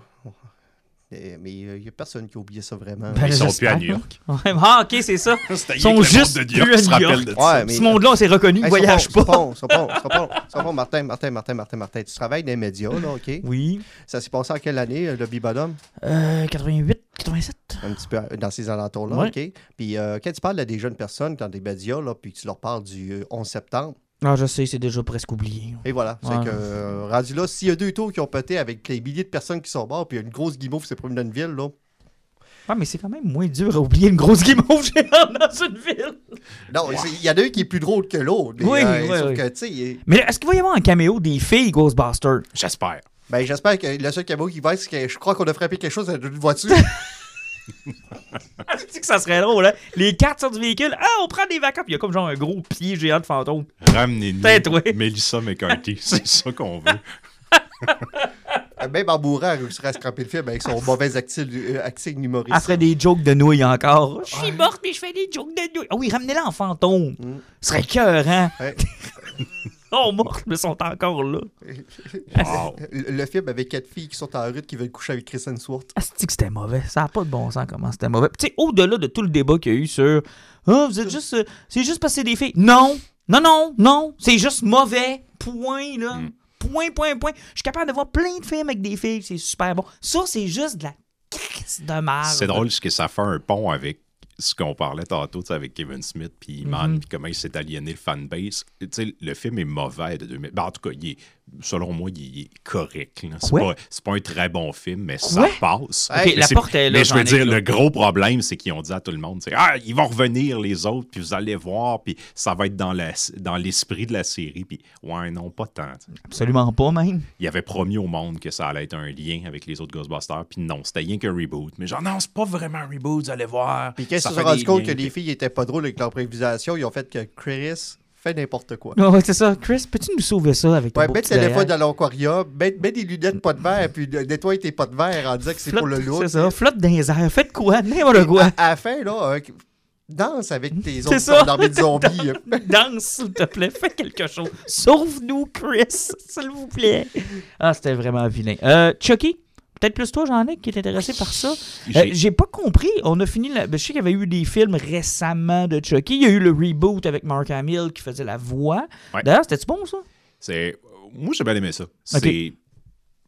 Eh, Mais il n'y a personne qui a oublié ça vraiment. Ben, Ils sont plus à New York. Ouais, ah, ok, c'est ça. C'était Ils sont juste de New York plus à se New rappelle York. de Ouais, mais- Ce monde-là, on s'est reconnu, ils Hey, voyagent sont pas. bons, sont bons, sont bons, sont bons. Martin, Martin, Martin, Martin, Martin, tu travailles dans les médias, là, OK? Oui. Ça s'est passé en quelle année, euh, le Bibodum? Euh, 88, 87. Un petit peu euh, dans ces alentours-là, Ouais. OK? Puis euh, quand tu parles à des jeunes personnes dans des médias, là, puis tu leur parles du euh, 11 septembre, Ah, je sais, c'est déjà presque oublié. et voilà. Ouais. C'est que, euh, rendu là, s'il y a deux tours qui ont pété avec les milliers de personnes qui sont mortes, puis il y a une grosse guimauve qui s'est promenée dans une ville, là. Ah, mais c'est quand même moins dur à oublier une grosse guimauve géante dans une ville. Non, il y en a un qui est plus drôle que l'autre. mais, Oui, euh, oui, sauf oui. que, il- Mais est-ce qu'il va y avoir un caméo des filles Ghostbusters? J'espère. ben, j'espère que le seul caméo qui va être, c'est que je crois qu'on a frappé quelque chose dans une voiture. tu sais que ça serait drôle, hein? Les cartes sortent du véhicule. Ah, on prend des vacances. Puis il y a comme genre un gros pied géant de fantôme. Ramenez-nous Peut-être, oui. Melissa McCarthy. C'est ça qu'on veut. Même en mourant, elle réussirait à scraper le film avec son mauvais acting, euh, acting humoriste. Elle ferait des jokes de nouilles encore. Je suis morte, mais je fais des jokes de nouilles. Ah oui, ramenez-la en fantôme. Mm. Ce serait cœur, hein? Ouais. oh, morte, mais sont encore là. Wow. Le, le film avec quatre filles qui sont en route qui veulent coucher avec Chris Hemsworth. Ah, c'est que c'était mauvais? Ça n'a pas de bon sens comment c'était mauvais. Tu sais, au-delà de tout le débat qu'il y a eu sur Ah, vous êtes juste. euh, c'est juste parce que c'est des filles. Non! Non, non, non! C'est juste mauvais. Point, là. Mm. Point, point, point. Je suis capable de voir plein de films avec des filles, c'est super bon. Ça, c'est juste de la crise de merde. C'est drôle parce que ça fait un pont avec ce qu'on parlait tantôt avec Kevin Smith puis Iman, Mhm. puis comment il s'est aliéné le fanbase. Tu sais, le film est mauvais de 2000. Ben, en tout cas, il est- selon moi, il est correct. C'est pas, pas un très bon film, mais ça passe. Mais la porte est là, Mais je veux dire, le gros problème, c'est qu'ils ont dit à tout le monde Ah, ils vont revenir les autres, puis vous allez voir, puis ça va être dans, l'esprit de la série. Puis, ouais, non, pas tant. Absolument pas, même. Il avait promis au monde que ça allait être un lien avec les autres Ghostbusters, puis non, c'était rien qu'un reboot. Mais genre, non, c'est pas vraiment un reboot, vous allez voir. Puis se sont rendus compte que les filles étaient pas drôles avec leur prévisation, ils ont fait que Chris fait n'importe quoi. Ouais, c'est ça. Chris, peux-tu nous sauver ça avec Ouais, mets le téléphone dans l'aquarium, mets, mets des lunettes pas de verre, puis nettoie tes pas de verre en disant que c'est pour le look. C'est ça. Flotte dans les airs. Faites quoi? N'importe quoi. À, à la fin, là, euh, danse avec tes autres ça. de zombies. Danse, s'il te plaît. Fais quelque chose. Sauve-nous, Chris, s'il vous plaît. Ah, c'était vraiment vilain. Euh, Chucky? Peut-être plus toi, Jean-Nic, qui est intéressé par ça. Euh, J'ai- pas compris. On a fini. La... ben, Je sais qu'il y avait eu des films récemment de Chucky. Il y a eu le reboot avec Mark Hamill qui faisait la voix. Ouais. D'ailleurs, c'était-tu bon, ça? C'est... Moi, j'ai bien aimé ça. C'est...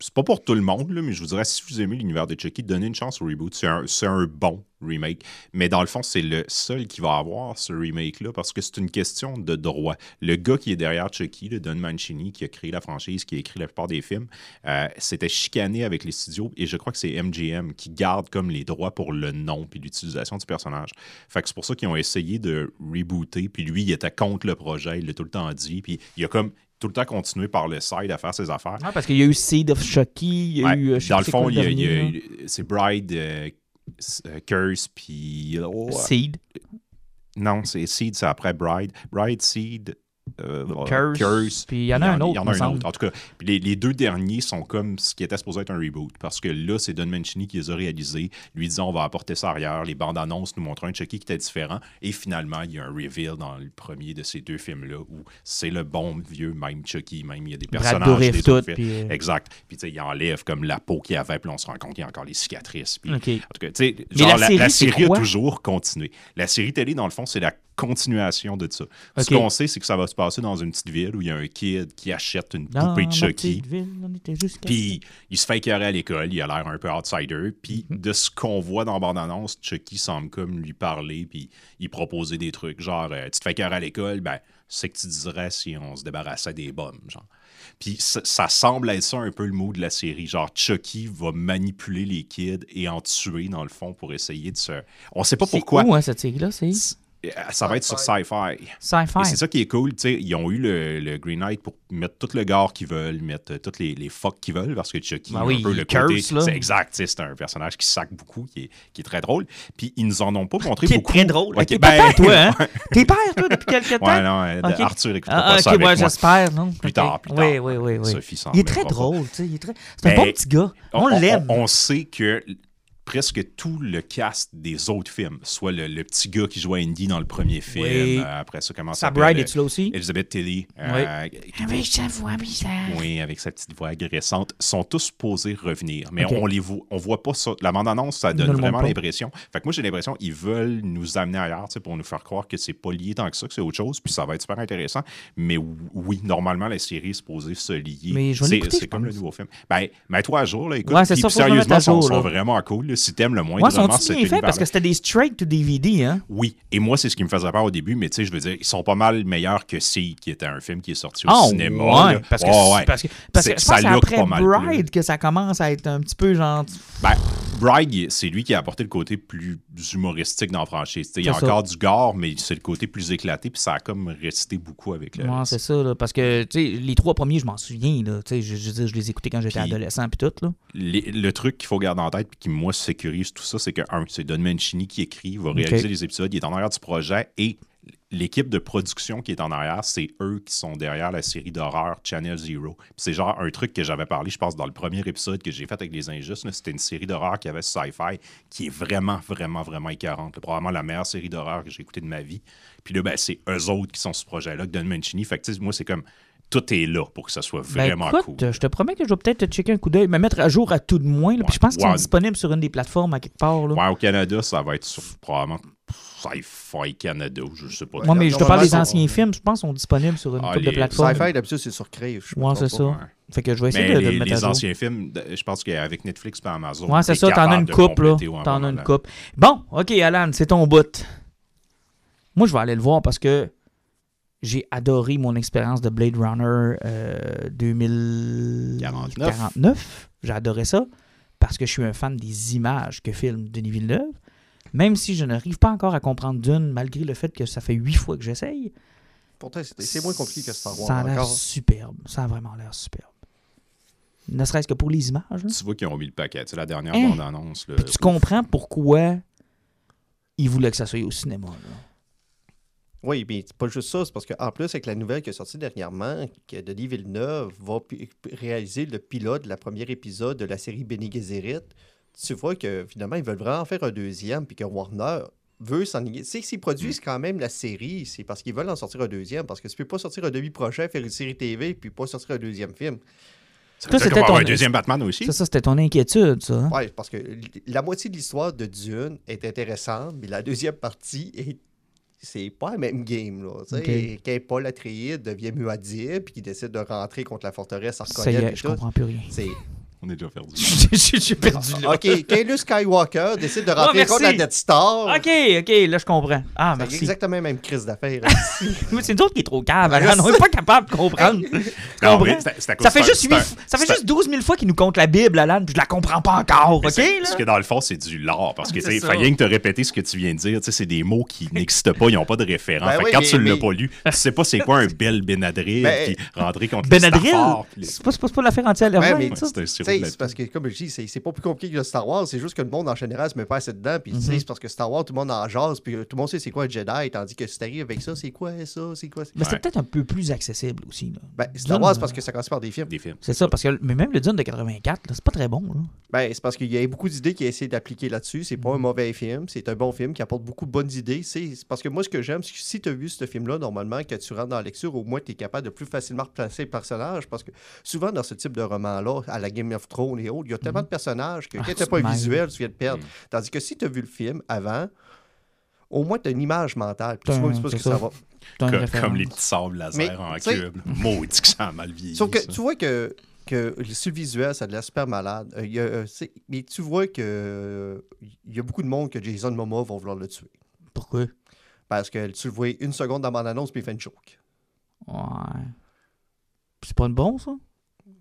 c'est pas pour tout le monde, là, mais je vous dirais, si vous aimez l'univers de Chucky, donnez une chance au reboot. C'est un, un bon remake. Mais dans le fond, c'est le seul qui va avoir ce remake-là parce que c'est une question de droit. Le gars qui est derrière Chucky, le Don Mancini, qui a créé la franchise, qui a écrit la plupart des films, euh, s'était chicané avec les studios et je crois que c'est MGM qui garde comme les droits pour le nom puis l'utilisation du personnage. Fait que c'est pour ça qu'ils ont essayé de rebooter. Puis lui, il était contre le projet, il l'a tout le temps dit. Puis il a comme tout le temps continué par le side à faire ses affaires. Ah, parce qu'il y a eu Seed of Chucky. Il y a Ouais, eu. euh, sais dans le fond, il y a- il y a- c'est Bride, euh, euh, Curse, puis. oh? Seed? non, c'est Seed, c'est après Bride. Bride, Seed. Euh, Curse, puis il y en a un autre, Il y en me a un semble. autre. En tout cas, les, les deux derniers sont comme ce qui était supposé être un reboot. Parce que là, c'est Don Mancini qui les a réalisés, lui disant on va apporter ça arrière. Les bandes annonces nous montrent un Chucky qui était différent. Et finalement, il y a un reveal dans le premier de ces deux films-là où c'est le bon vieux même Chucky. Même il y a des personnages. Des tout, puis, euh, Exact. Puis tu sais, il enlève comme la peau qu'il avait, puis on se rend compte qu'il y a encore les cicatrices. Puis. En tout cas, tu sais, genre, la la, série, la série a toujours continué. La série télé, dans le fond, c'est la continuation de ça. Ce qu'on sait, c'est que ça va se passer dans une petite ville où il y a un kid qui achète une Dans poupée de Chucky. Puis il se fait écœurer à l'école, il a l'air un peu outsider. Puis Mhm. de ce qu'on voit dans la bande-annonce, Chucky semble comme lui parler, puis il proposait des trucs. Genre, euh, tu te fais écœurer à l'école, ben, c'est que tu dirais si on se débarrassait des bombes, genre. Puis ça, ça semble être ça un peu le mot de la série. Genre, Chucky va manipuler les kids et en tuer, dans le fond, pour essayer de se. On sait pas C'est pourquoi. où, hein, cette série-là? C'est? Ça va être sur sci-fi. Sci-Fi. Et c'est ça qui est cool, tu sais, ils ont eu le, le Green Knight pour mettre tout le gare qu'ils veulent, mettre euh, toutes les, les fuck qu'ils veulent, parce que Chucky, Ben oui, un peu le côté... curse, là. C'est exact, tu sais, c'est un personnage qui sac beaucoup, qui est, qui est très drôle. Puis ils nous en ont pas montré Qui est beaucoup. très drôle. Ok, T'es ben, toi, hein? T'es père, toi, depuis quelque temps? Ouais, non, euh, Ok. Arthur, écoute Ah, pas ça ok, moi. j'espère, non? Plus tard, plus Oui, tard. oui, oui, oui. Sophie s'en Il est très drôle, tu sais. il est très- C'est un Ben, bon petit gars. On, l'aime. On, sait que presque tout le cast des autres films, soit le, le petit gars qui jouait Indy dans le premier film, Oui. euh, après ça, comment ça bride, est-tu là aussi? Elizabeth Tilly, euh, Avec sa voix bizarre. Oui, avec sa petite voix agressante, sont tous supposés revenir. Mais on les voit, on voit pas ça. La bande-annonce, ça ne donne vraiment l'impression. Fait que moi, j'ai l'impression qu'ils veulent nous amener ailleurs, pour nous faire croire que c'est pas lié tant que ça, que c'est autre chose, puis ça va être super intéressant. Mais oui, normalement, la série est supposée se lier. Mais je vais C'est- comme le nouveau film. Ben, mets-toi à jour, là, écoute. Ouais, ça, mette sérieusement, sont, sont là. vraiment cool. Là. Si t'aimes le Moi, moindrement sont-ils cet bien faits? Parce que c'était des straight to DVD, hein? Oui, et moi, c'est ce qui me faisait peur au début, mais tu sais, je veux dire, ils sont pas mal meilleurs que Seed, qui était un film qui est sorti au Ah, cinéma. ouais, parce que, Ouais, ouais. parce que, parce que ça look après pas mal. Bride que ça commence à être un petit peu genre... Ben, Bride, c'est lui qui a apporté le côté plus humoristique dans la franchise. Il y a ça. encore du gore, mais c'est le côté plus éclaté, puis ça a comme resté beaucoup avec le Ouais, c'est ça, là, parce que tu sais, les trois premiers, je m'en souviens. Là, tu sais, je, je, veux dire, je les écoutais quand j'étais adolescent puis tout. Là. Les- le truc qu'il faut garder en tête, puis qui, moi, sécurise tout ça, c'est que, un, c'est Don Mancini qui écrit, il va réaliser les épisodes, il est en arrière du projet, et l'équipe de production qui est en arrière, c'est eux qui sont derrière la série d'horreur Channel Zero. Puis C'est genre un truc que j'avais parlé, je pense, dans le premier épisode que j'ai fait avec Les Injustes. C'était une série d'horreur qui avait Sci-Fi, qui est vraiment, vraiment, vraiment écœurante. Probablement la meilleure série d'horreur que j'ai écoutée de ma vie. Puis là, ben, c'est eux autres qui sont ce projet-là, que Don Mancini. Fait que, moi, c'est comme... Tout est là pour que ça soit Ben, vraiment écoute, cool. je te promets que je vais peut-être te checker un coup d'œil, me mettre à jour à tout de moins. là, puis je pense qu'ils sont Ouais. disponibles sur une des plateformes à quelque part. Là. Ouais, au Canada, ça va être sur probablement Sci-Fi Canada, ou je sais pas. Moi, mais je te parle des sont- anciens films, je pense, sont disponibles sur une Ah, couple de plateformes. Sci-Fi, d'habitude, c'est sur Crave. me Ouais, c'est pas. ça. Ouais. Fait que je vais essayer Mais de, le mettre les à jour. anciens films, je pense qu'avec Netflix et Amazon, Ouais, c'est ça, t'en as une coupe, là. T'en as une coupe. Bon, ok, Alan, c'est ton bout. Moi, je vais aller le voir parce que j'ai adoré mon expérience de Blade Runner euh, 2049. J'ai adoré ça parce que je suis un fan des images que filme Denis Villeneuve. Même si je n'arrive pas encore à comprendre Dune, malgré le fait que ça fait huit fois que j'essaye. Pourtant, c'est moins compliqué que Star Wars. Ça a l'air superbe. Ça a vraiment l'air superbe. Ne serait-ce que pour les images. là. Tu vois qu'ils ont mis le paquet. C'est la dernière Hein? bande-annonce. tu comprends pourquoi ils voulaient que ça soit au cinéma. là. Oui, mais c'est pas juste ça. C'est parce qu'en plus, avec la nouvelle qui est sortie dernièrement, que Denis Villeneuve va réaliser le pilote de la première épisode de la série Benny Gesserit, tu vois que finalement, ils veulent vraiment faire un deuxième, puis que Warner veut s'en... Tu sais, s'ils produisent quand même la série, c'est parce qu'ils veulent en sortir un deuxième, parce que tu peux pas sortir un demi-prochain, faire une série TV, puis pas sortir un deuxième film. Ça c'était ton- un deuxième Batman aussi. Ça, ça c'était ton inquiétude, ça. hein? Ouais, parce que la moitié de l'histoire de Dune est intéressante, mais la deuxième partie est. C'est pas le même game, là. tu sais. Ok. Quand Paul Atreides devient Muad'Dib puis qu'il décide de rentrer contre la forteresse Ça y est, je tout, comprends plus rien. On est déjà perdu. J'ai perdu là. OK, Luke Skywalker décide de rentrer contre la Death Star, Ok, ok, là je comprends. Ah, c'est merci. exactement la même crise d'affaires. Oui, c'est nous autres qui est trop cave. Alan. On n'est pas capable de comprendre. Tu Non, comprends? mais c'est- c'est à cause Ça fait juste, c'est huit un- f- ça fait c'est un- juste 12 000 fois qu'il nous compte la Bible, Alan, puis je la comprends pas encore, ok? c'est- là? Parce que dans le fond, c'est du lore. Parce que, C'est tu sais, ça. fait rien que te répéter ce que tu viens de dire. Tu sais, c'est des mots qui n'existent pas, ils n'ont pas de référent. Ben fait que oui, quand mais- tu ne l'as mais- pas lu, tu sais pas c'est quoi un bel Benadryl, Ben- puis rentrer contre Benadryl? les Stafford, puis les- C'est pas, c'est pas, c'est pas l'affaire anti-allergène, Ouais, mais- Ouais, ça? c'est un sirop Parce que, comme je dis, c'est c'est pas plus compliqué que le Star Wars, c'est juste que le monde en général se met pas assez dedans. Puis, tu sais, c'est parce que Star Wars, tout le monde en jase, puis tout le monde sait c'est quoi un Jedi, tandis que si t'arrives avec ça, c'est quoi ça, c'est quoi ça? Mais c'est peut-être un peu plus accessible aussi. Là. Ben, Star Dune, Wars, euh, c'est parce que ça commence par des films. des films. C'est ça, parce que mais même le Dune de 84, là, c'est pas très bon. Là. Ben, c'est parce qu'il y a beaucoup d'idées qui a essayé d'appliquer là-dessus. C'est pas un mauvais film, c'est un bon film qui apporte beaucoup de bonnes idées. C'est c'est parce que moi, ce que j'aime, c'est que si tu as vu ce film-là, normalement, que tu rentres dans la lecture, au moins, tu es capable de plus facilement replacer le personnage. Parce que souvent, dans ce type de roman-là, à la Game of Thrones et autres, il y a tellement de personnages que Ah, quand tu c'est pas visuel, tu viens de perdre. Mhm. Tandis que si tu as vu le film avant, au moins, tu as une image mentale. Puis tu vois un un- petit peu ce c'est que ça ça. va. Comme, les petits sables laser Mais, en cube. Maudit que ça a mal vieilli. Sauf que ça. tu vois que, que sur le visuel, ça a de l'air super malade. Euh, il y a, euh, mais tu vois que euh, il y a beaucoup de monde que Jason Momoa vont vouloir le tuer. Pourquoi? Parce que tu le vois une seconde dans mon annonce, puis il fait une joke. Ouais. C'est pas une bon, ça?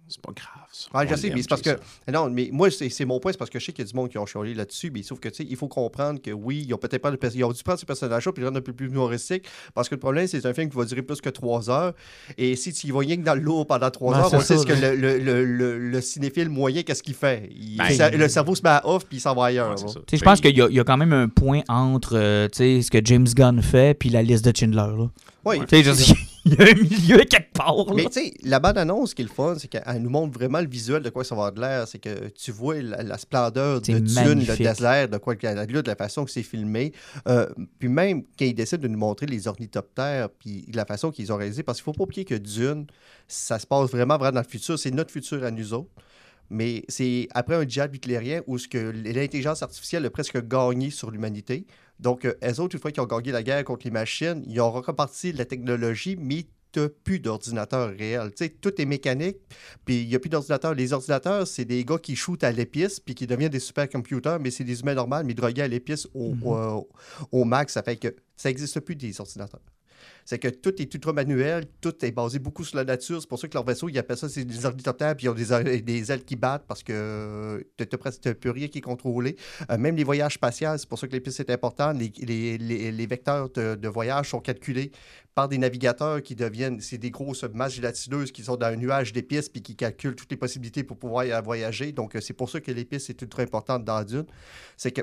C'est pas grave, ça. Ouais, je sais, mais c'est parce que. Non, mais moi, c'est c'est mon point, c'est parce que je sais qu'il y a du monde qui ont chialé là-dessus, mais sauf que, tu sais, il faut comprendre que oui, ils ont peut-être pas le Ils ont dû prendre ces personnages-là puis les rendre un peu plus humoristiques, parce que le problème, c'est que c'est un film qui va durer plus que trois heures, et si tu y vas rien que dans le lot pendant trois heures, on sait ce que le, le, le, le- le cinéphile moyen, qu'est-ce qu'il fait? Il- Ben, le cerveau se met à off, puis il s'en va ailleurs. Je Ben, pense qu'il y, a- il y a quand même un point entre euh, tu sais, ce que James Gunn fait puis la liste de Schindler. Là. Oui, Tu sais, il y a un milieu quelque part. Là. Mais tu sais, la bande-annonce, ce qui est le fun, c'est qu'elle nous montre vraiment le visuel de quoi ça va avoir de l'air. C'est que tu vois la, la splendeur de C'est Dune, le désert, de quoi la, de la façon que c'est filmé. Euh, puis même quand ils décident de nous montrer les ornithoptères, puis la façon qu'ils ont réalisé, parce qu'il faut pas oublier que Dune, ça se passe vraiment, vraiment dans le futur. C'est notre futur à nous autres. Mais c'est après un djihad hitlérien où ce que l'intelligence artificielle a presque gagné sur l'humanité. Donc, euh, eux autres, une fois qu'ils ont gagné la guerre contre les machines, ils ont reparti la technologie, mais tu plus d'ordinateur réel. Tu sais, tout est mécanique, puis il n'y a plus d'ordinateur. Les ordinateurs, c'est des gars qui shootent à l'épice, puis qui deviennent des supercomputers, mais c'est des humains normaux, mais drogués à l'épice au, Mhm. au- au max. Ça fait que ça n'existe plus des ordinateurs. C'est que tout est ultra manuel, tout est basé beaucoup sur la nature. C'est pour ça que leur vaisseau, ils appellent ça c'est des ornithoptères, puis ils ont des, a- des ailes qui battent parce que tu n'as presque plus rien qui est contrôlé. Euh, même les voyages spatials, c'est pour ça que les pistes c'est important. Les, vecteurs de, voyage sont calculés par des navigateurs qui deviennent, c'est des grosses masses gélatineuses qui sont dans un nuage d'épices puis qui calculent toutes les possibilités pour pouvoir voyager. Donc, euh, c'est pour ça que l'épice est ultra importante dans Dune. C'est que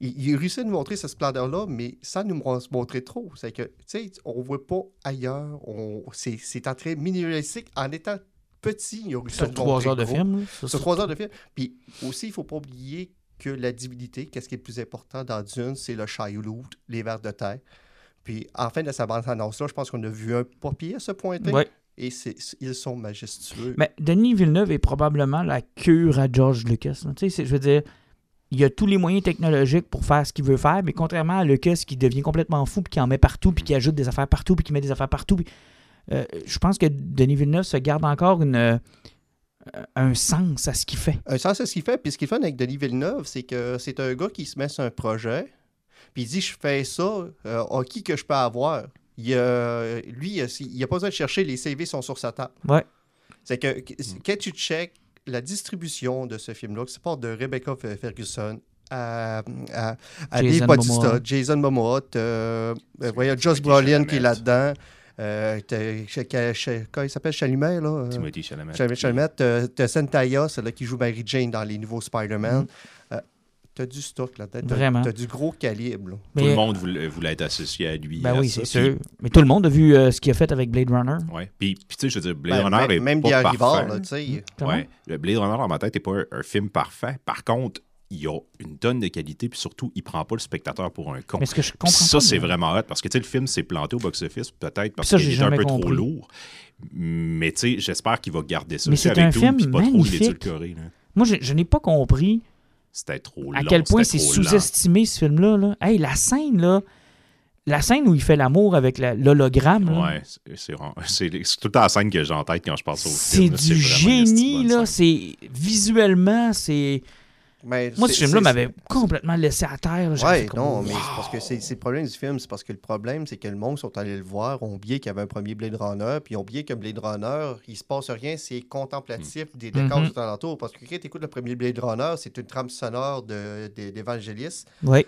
il, il réussit à nous montrer cette splendeur-là, mais sans nous mon- montrer trop. C'est que, tu sais, on voit pas ailleurs. On, c'est, c'est en très minimalistique. En étant petit, il a réussi à sur nous trois heures de gros. film. Sur trois heures de film. Puis aussi, il faut pas oublier que la divinité, qu'est-ce qui est le plus important dans Dune, c'est le Shailout, les vers de terre. Puis, en fin de sa bande-annonce-là, je pense qu'on a vu un papier à se pointer. Ouais. Et c'est, ils sont majestueux. Mais Denis Villeneuve est probablement la cure à George Lucas. Tu sais, je veux dire, il a tous les moyens technologiques pour faire ce qu'il veut faire, mais contrairement à Lucas qui devient complètement fou, puis qui en met partout, puis qui ajoute des affaires partout, puis qui met des affaires partout, puis, euh, je pense que Denis Villeneuve se garde encore une, euh, un sens à ce qu'il fait. Un sens à ce qu'il fait. Puis ce qui est fun avec Denis Villeneuve, c'est que c'est un gars qui se met sur un projet, puis il dit Je fais ça, euh, à qui que je peux avoir? Il a, Lui, il n'a pas besoin de chercher, les CV sont sur sa table. Ouais. C'est que quand tu check la distribution de ce film-là, qui se porte de Rebecca Ferguson à, à, à Dave Bautista, Jason Momoa, euh, euh, Josh Brolin qui est là-dedans. Euh, quand il s'appelle Chalamet, là. Euh, Timothy Chalamet. Chalamet. T'as Zendaya, celle qui joue Mary Jane dans les nouveaux Spider-Man. Mm. Euh, t'as du stock là-dedans. Vraiment. T'as du gros calibre. tout le monde voulait, voulait, être associé à lui. Ben oui, c'est sûr. Mais tout le monde a vu ce qu'il a fait avec Blade Runner. Oui. Puis, tu sais, je veux dire, Blade ben, Runner est même pas parfait. tu sais. Ouais. Le Blade Runner, dans ma tête, n'est pas un, film parfait. Par contre, il a une tonne de qualité, puis surtout, il prend pas le spectateur pour un con. Mais ce que je comprends ça, c'est vraiment hot, parce que le film s'est planté au box-office, peut-être parce qu'il est un peu trop lourd. Mais tu sais, j'espère qu'il va garder ça. Mais c'est un film tout, pas magnifique. trop Moi, je, je n'ai pas compris c'était trop à quel point c'est sous-estimé ce film-là. Là? Hey, la scène, là, la scène où il fait l'amour avec l'hologramme. Ouais, c'est tout toute la scène que j'ai en tête quand je pense au film. C'est du génie, là. C'est visuellement, c'est moi, ce film-là m'avait complètement laissé à terre. Oui, non, mais c'est parce que c'est le problème du film. C'est parce que le problème, c'est que le monde sont allés le voir, ont oublié qu'il y avait un premier Blade Runner, puis ont oublié que Blade Runner, il se passe rien, c'est contemplatif mm. des décors mm-hmm. tout alentour. Parce que quand tu écoutes le premier Blade Runner, c'est une trame sonore d'Evangelis. De, oui.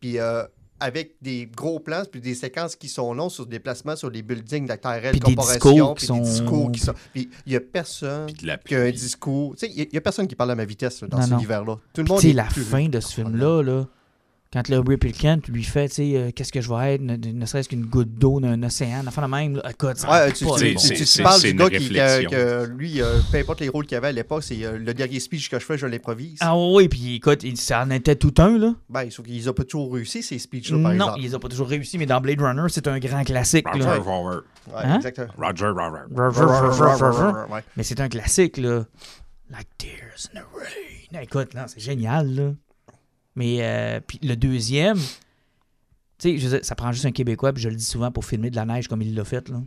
Puis. Euh, avec des gros plans puis des séquences qui sont longs sur des déplacements sur les buildings de la Corporation puis des discours qui sont puis il y a personne qui a un discours. Tu sais il y, a personne qui parle à ma vitesse dans cet univers là tout le monde est la fin de ce film là là quand le Replicant lui fait, tu sais, euh, qu'est-ce que je vais être, ne, serait-ce qu'une goutte d'eau d'un océan, enfin la même, là, écoute, ouais, tu, tu, parles du gars qui, que, lui, euh, peu importe les rôles qu'il avait à l'époque, c'est euh, le dernier speech que je fais, je l'improvise. Ah oui, puis écoute, ça en était tout un, là. Ben, sauf qu'ils n'ont pas toujours réussi, ces speeches-là, par non, ils n'ont pas toujours réussi, mais dans Blade Runner, c'est un grand classique. Roger là. Roger. Ouais, hein? exactement. Roger Roger. Roger Roger. Mais c'est un classique, là. Like tears in the rain. Écoute, non, c'est génial, là. Mais euh, puis le deuxième, tu sais, ça prend juste un Québécois, puis je le dis souvent pour filmer de la neige comme il l'a fait, là.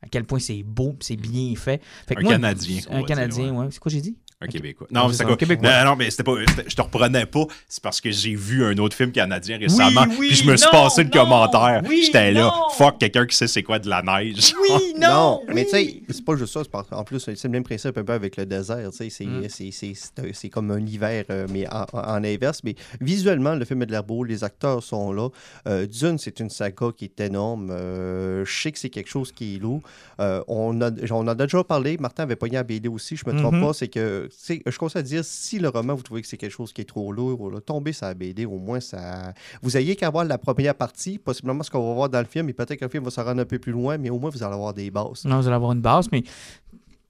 À quel point c'est beau, c'est bien fait. fait un Canadien. Un Canadien, ouais. C'est quoi j'ai dit? Un Québécois. Non, c'est quoi? Québécois. Non, mais c'était pas. Je te reprenais pas. C'est parce que j'ai vu un autre film canadien récemment. puis je me suis passé le commentaire. J'étais là. Fuck quelqu'un qui sait c'est quoi de la neige. Oui, non. non mais tu sais, c'est pas juste ça. En plus, c'est le même principe un peu avec le désert. Tu sais, mm. c'est comme un hiver, euh, mais en, inverse. Mais visuellement, le film est de l'air beau. Les acteurs sont là. Euh, Dune, c'est une saga qui est énorme. Euh, je sais que c'est quelque chose qui est lourd. on, a, on en a déjà parlé. Martin avait pogné à BD aussi. Je me trompe mm-hmm. pas. C'est que je conseille à dire, si le roman, vous trouvez que c'est quelque chose qui est trop lourd, là, tombez sur la BD, au moins, ça. Vous ayez qu'à voir la première partie, possiblement ce qu'on va voir dans le film, et peut-être que le film va se rendre un peu plus loin, mais au moins, vous allez avoir des bases. Non, vous allez avoir une base, mais.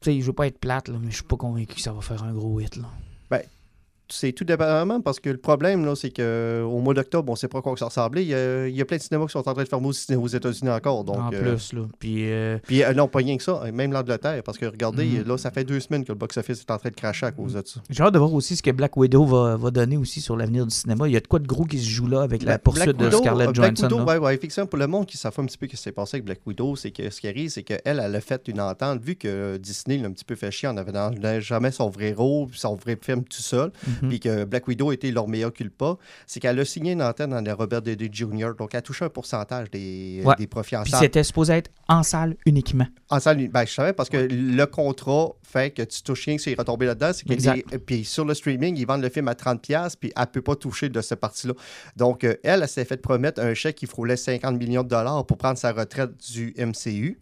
Tu sais, je veux pas être plate, là, mais je suis pas convaincu que ça va faire un gros hit. Là. Ben, c'est tout dépendamment parce que le problème, là, c'est qu'au mois d'octobre, on ne sait pas quoi que ça ressemblait. Il y, a, il y, a, plein de cinémas qui sont en train de fermer aux États-Unis encore. Donc, en euh, plus, là. Puis, euh... Puis euh, non, pas rien que ça. Même l'Angleterre. Parce que regardez, mhm. là, ça fait deux semaines que le box-office est en train de cracher à cause de ça. J'ai hâte de voir aussi ce que Black Widow va, va donner aussi sur l'avenir du cinéma. Il y a de quoi de gros qui se joue là avec la poursuite de Scarlett Johansson. Black Widow, ouais, ouais, effectivement, pour le monde qui savent un petit peu ce qui s'est passé avec Black Widow, c'est que ce qui arrive, c'est qu'elle, elle a fait une entente, vu que Disney l'a un petit peu fait chier en avait jamais son vrai rôle, son vrai film tout seul, mhm. puis que Black Widow été leur meilleur culpa, c'est qu'elle a signé une antenne dans les Robert Downey Jr., donc elle a touché un pourcentage des, des profits en Puis c'était supposé être en salle uniquement. En salle, ben, je savais parce que le contrat fait que tu touches rien que c'est retombé là-dedans. C'est puis sur le streaming, ils vendent le film à 30$, puis elle ne peut pas toucher de cette partie-là. Donc, euh, elle, elle s'est fait promettre un chèque qui frôlait 50 millions de dollars pour prendre sa retraite du MCU.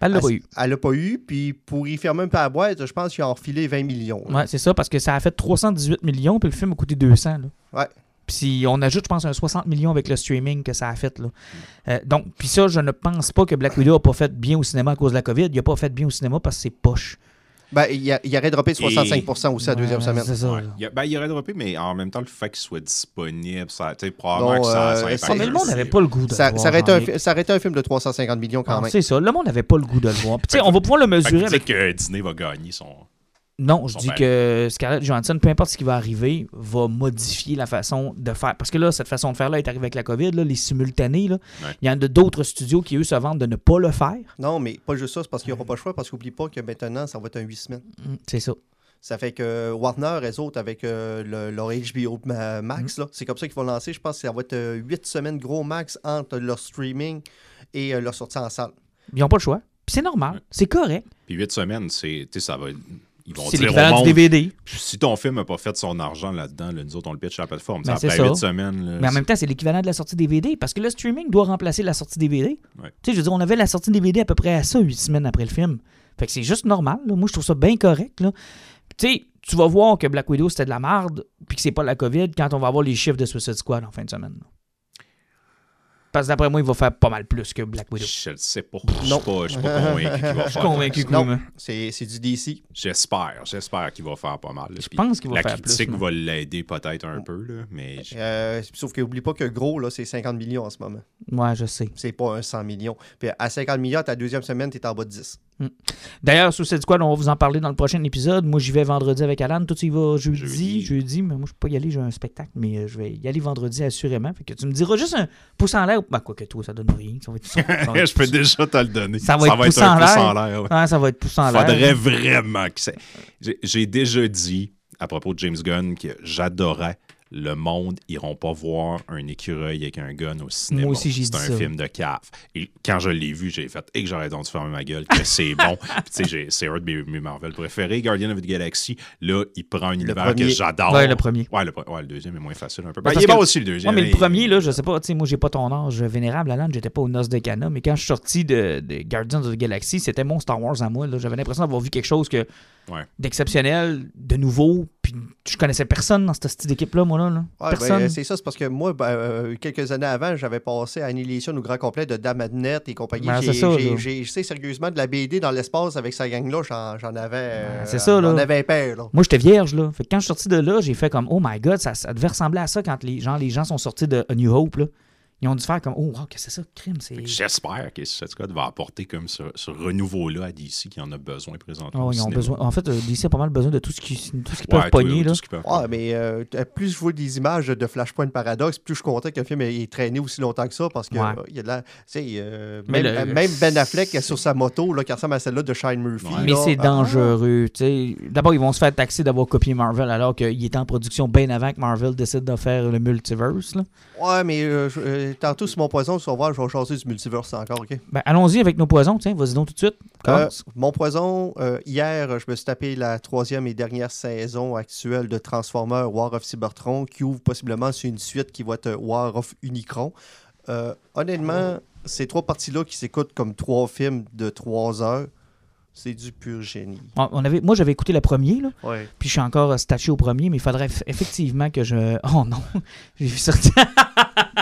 Elle l'a pas eu. Elle l'a pas eu, puis pour y fermer un peu la boîte, je pense qu'il a enfilé 20 millions. Ouais, c'est ça, parce que ça a fait 318 millions, puis le film a coûté 200. Là. Ouais. Puis si on ajoute, je pense, un 60 millions avec le streaming que ça a fait. Là. Euh, donc, puis ça, je ne pense pas que Black Widow n'a pas fait bien au cinéma à cause de la COVID. Il n'a pas fait bien au cinéma parce que c'est poche. Ben, il, a, il aurait droppé 65% aussi la deuxième semaine. C'est ça. Il, ben, il aurait droppé, mais en même temps, le fait qu'il soit disponible, ça, probablement que ça, euh, ça, Mais le monde n'avait pas le goût de ça, le voir. Ça aurait, un, ça aurait, été un, film de 350 millions quand ah, même. C'est ça. Le monde n'avait pas le goût de le voir. On va pouvoir le mesurer avec. que Disney va gagner son Non, je Bon, dis ben. que Scarlett Johansson, peu importe ce qui va arriver, va modifier la façon de faire. Parce que là, cette façon de faire-là est arrivée avec la COVID, là, les simultanés. là. Ouais. Il y en a d'autres studios qui, eux, se vendent de ne pas le faire. Non, mais pas juste ça, c'est parce qu'il n'y aura pas le choix, parce qu'oublie pas que maintenant, ça va être un 8 semaines. Mm, C'est ça. Ça fait que Warner, les autres, avec euh, le- leur HBO ma- Max, Mm. là, c'est comme ça qu'ils vont lancer. Je pense que ça va être 8 semaines gros max entre leur streaming et euh, leur sortie en salle. Ils n'ont pas le choix. Puis c'est normal. C'est correct. Puis huit semaines, c'est, tu sais, ça va. Ils vont C'est dire au du DVD. si ton film n'a pas fait son argent là-dedans, là, nous autres, on le pitch à la plateforme. Ben, après ça. huit semaines. là, Mais en même temps, c'est l'équivalent de la sortie DVD parce que le streaming doit remplacer la sortie DVD. Ouais. Tu sais, je veux dire, on avait la sortie DVD à peu près à ça, huit semaines après le film. Fait que c'est juste normal. là. Moi, je trouve ça bien correct. là. Tu sais, tu vas voir que Black Widow, c'était de la merde, puis que c'est pas la COVID quand on va avoir les chiffres de Suicide Squad en fin de semaine. là. Parce que d'après moi, il va faire pas mal plus que Black Widow. Je le sais pas. Je suis Non. pas, je suis pas convaincu qu'il va Je suis faire. convaincu que Non. C'est du DC. J'espère, j'espère qu'il va faire pas mal. Je pense qu'il va la faire plus, critique moi. va l'aider peut-être un peu, là, mais Euh, sauf qu'oublie pas que gros, là, c'est 50 millions en ce moment. Ouais, je sais. C'est pas un 100 millions. Puis à 50 millions, ta deuxième semaine, t'es en bas de 10. D'ailleurs, Suicide Squad, on va vous en parler dans le prochain épisode. Moi, j'y vais vendredi avec Alan. Toi, tu y vas jeudi. Jeudi, Jeudi. mais moi, je peux pas y aller, j'ai un spectacle, mais euh, je vais y aller vendredi assurément. Fait que tu me diras juste un pouce en l'air. Ben, quoi que toi, ça donne rien. Ça va être, ça va être je peux déjà te le donner. Ça va être pouce un en pouce l'air. en l'air. ouais. Ça va être pouce en l'air. Faudrait vraiment que ça. J'ai déjà dit à propos de James Gunn que j'adorais le monde iront pas voir un écureuil avec un gun au cinéma. Moi aussi, j'ai C'est dit un ça. film de cave. Et quand je l'ai vu, j'ai fait et que j'aurais dû fermer ma gueule, que c'est bon. Puis, tu sais, j'ai- c'est un de mes, mes Marvel préférés, Guardian of the Galaxy. Là, il prend un univers que j'adore. Ouais, le premier. Ouais le, ouais, le deuxième est moins facile un peu. Ben, il est bon aussi, le deuxième. Ouais, mais le premier, là, je sais pas, tu sais, moi, j'ai pas ton âge vénérable, Alan, j'étais pas aux noces de Cana, mais quand je suis sorti de, de Guardians of the Galaxy, c'était mon Star Wars à moi. J'avais l'impression d'avoir vu quelque chose que Ouais. d'exceptionnel, de nouveau, puis je connaissais personne dans cette style d'équipe-là, moi, là. là. Ouais, personne. ben, c'est ça, c'est parce que moi, ben, euh, quelques années avant, j'avais passé à Annihilation au grand complet de Damadnet et compagnie. Ben, J'ai- ça, j'ai- là. j'ai- Je sais sérieusement de la BD dans l'espace avec sa gang-là, j'en j'en avais. euh, c'est ça, là. On avait peur, là. Moi, j'étais vierge, là. Fait que quand je suis sorti de là, j'ai fait comme, oh my god, ça, ça devait ressembler à ça quand les gens, les gens sont sortis de A New Hope, là. Ils ont dû faire comme, oh wow, qu'est-ce que c'est ça, crime, c'est. J'espère que Squad va apporter comme ce, ce renouveau-là à DC qui en a besoin présentement. Oh, ils ont besoin. En fait, euh, DC a pas mal besoin de tout ce qui- tout ce qu'ils Ouais, peuvent tout- pogner, tout là. ce qu'ils peuvent Ouais, mais euh, plus je vois des images de Flashpoint Paradox, plus je suis content que le film ait traîné aussi longtemps que ça parce que Ouais. euh, il y a de la. Euh, même, le- même Ben Affleck est sur sa moto là, qui ressemble à celle-là de Shine Murphy. Ouais. Mais c'est Ah. dangereux. D'abord, ils vont se faire taxer d'avoir copié Marvel alors qu'il était en production bien avant que Marvel décide de faire le multiverse. là. Ouais, mais euh, je- euh, tantôt sur mon poison, tu vas voir, je vais changer du multiverse encore, ok? Ben, allons-y avec nos poisons. Tiens, vas-y donc tout de suite. Euh, mon poison, euh, hier, je me suis tapé la troisième et dernière saison actuelle de Transformers War of Cybertron, qui ouvre possiblement sur une suite qui va être War of Unicron. Euh, honnêtement, ces trois parties-là qui s'écoutent comme trois films de trois heures, c'est du pur génie. On- on avait, moi, j'avais écouté le premier, là, Ouais. puis je suis encore euh, staché au premier, mais il faudrait eff- effectivement que je. Oh non, j'ai vu sortir.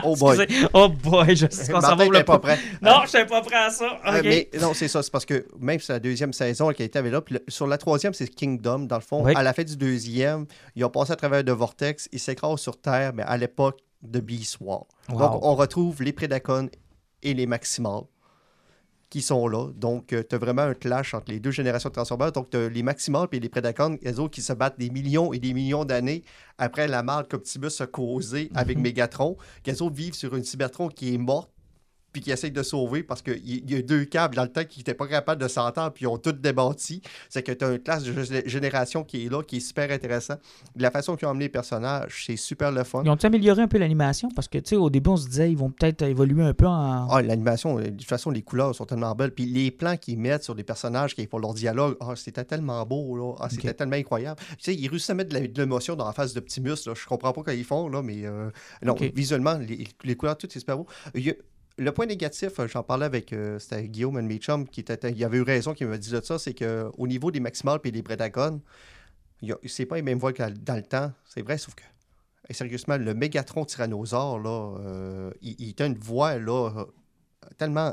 Oh boy. Excusez. Oh boy, je sais qu'on s'en va pas prêt. Non, je suis pas prêt à ça. Euh, mais non, c'est ça. C'est parce que même sur la deuxième saison, la qualité avait là. Puis le- sur la troisième, c'est Kingdom. Dans le fond, Oui. à la fin du deuxième, ils ont passé à travers de Vortex. Ils s'écrasent sur Terre, mais à l'époque de Beast War. Wow. Donc, on retrouve les Predacons et les Maximals qui sont là. Donc, tu as vraiment un clash entre les deux générations de Transformers. Donc, tu les Maximals et les Predacons, les autres qui se battent des millions et des millions d'années après la marde qu'Optimus a causée avec Mhm. Megatron. Les autres vivent sur une Cybertron qui est morte puis qui essaye de sauver parce qu'il y, y a deux câbles dans le temps qui n'étaient pas capables de s'entendre, puis ils ont tout débattu. C'est que tu as une classe de gé- génération qui est là, qui est super intéressant. La façon qu'ils ont amené les personnages, c'est super le fun. Ils ont amélioré un peu l'animation? Parce que, tu sais, au début, on se disait, ils vont peut-être évoluer un peu en. Ah, l'animation, euh, de toute façon, les couleurs sont tellement belles. Puis les plans qu'ils mettent sur des personnages qui font leur dialogue, ah, c'était tellement beau, là. Ah, c'était tellement incroyable. Tu sais, ils réussissent à mettre de l'émotion dans la face d'Optimus, là. Je comprends pas comment ils font, là, mais euh, non, visuellement, les, les couleurs, tout, c'est super beau. Il y a- le point négatif, euh, j'en parlais avec euh, Guillaume, mes chums, qui était, il avait eu raison, qui dit de ça, c'est qu'au niveau des Maximals et des a- c'est pas les mêmes voix que dans le temps, c'est vrai, sauf que et sérieusement, le Mégatron Tyrannosaure, là, euh, il, il a une voix là, tellement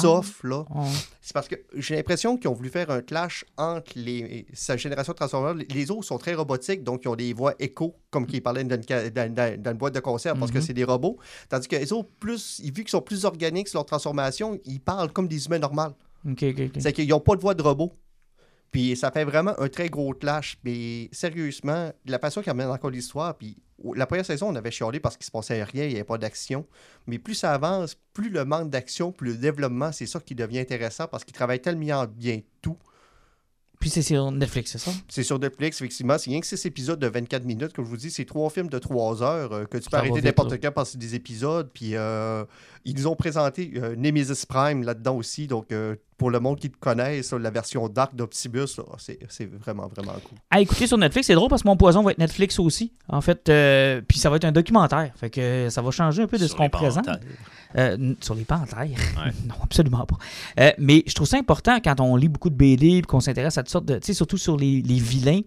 Soft, là. C'est parce que j'ai l'impression qu'ils ont voulu faire un clash entre les, sa génération de Transformers. Les- autres sont très robotiques, donc ils ont des voix écho, comme qu'ils parlaient dans une, ca- dans- dans- dans une boîte de concert, parce que Mhm. c'est des robots. Tandis que les autres, plus, vu qu'ils sont plus organiques sur leur transformation, ils parlent comme des humains normaux. Ok, ok, ok. C'est qu'ils n'ont pas de voix de robot. Puis ça fait vraiment un très gros clash. Mais sérieusement, la passion qui amène encore l'histoire. Puis la première saison, on avait chialé parce qu'il se passait rien, il n'y avait pas d'action. Mais plus ça avance, plus le manque d'action, plus le développement, c'est ça qui devient intéressant parce qu'il travaille tellement bien tout. Puis c'est sur Netflix, c'est ça? C'est sur Netflix, effectivement. C'est rien que 6 épisodes de 24 minutes. Comme je vous dis, c'est trois films de 3 heures euh, que tu peux Ça arrêter n'importe quand parce que c'est des épisodes. Puis euh, ils nous ont présenté euh, Nemesis Prime là-dedans aussi. Donc euh, pour le monde qui te connaît, la version dark d'Optimus, là, c'est vraiment, vraiment cool. À écouter sur Netflix, c'est drôle parce que mon poison va être Netflix aussi. En fait, euh, puis ça va être un documentaire. Fait que ça va changer un peu de ce qu'on présente. Euh, sur les panthères. non, absolument pas. Euh, mais je trouve ça important quand on lit beaucoup de BD et qu'on s'intéresse à toutes sortes de. Tu sais, surtout sur les, les vilains.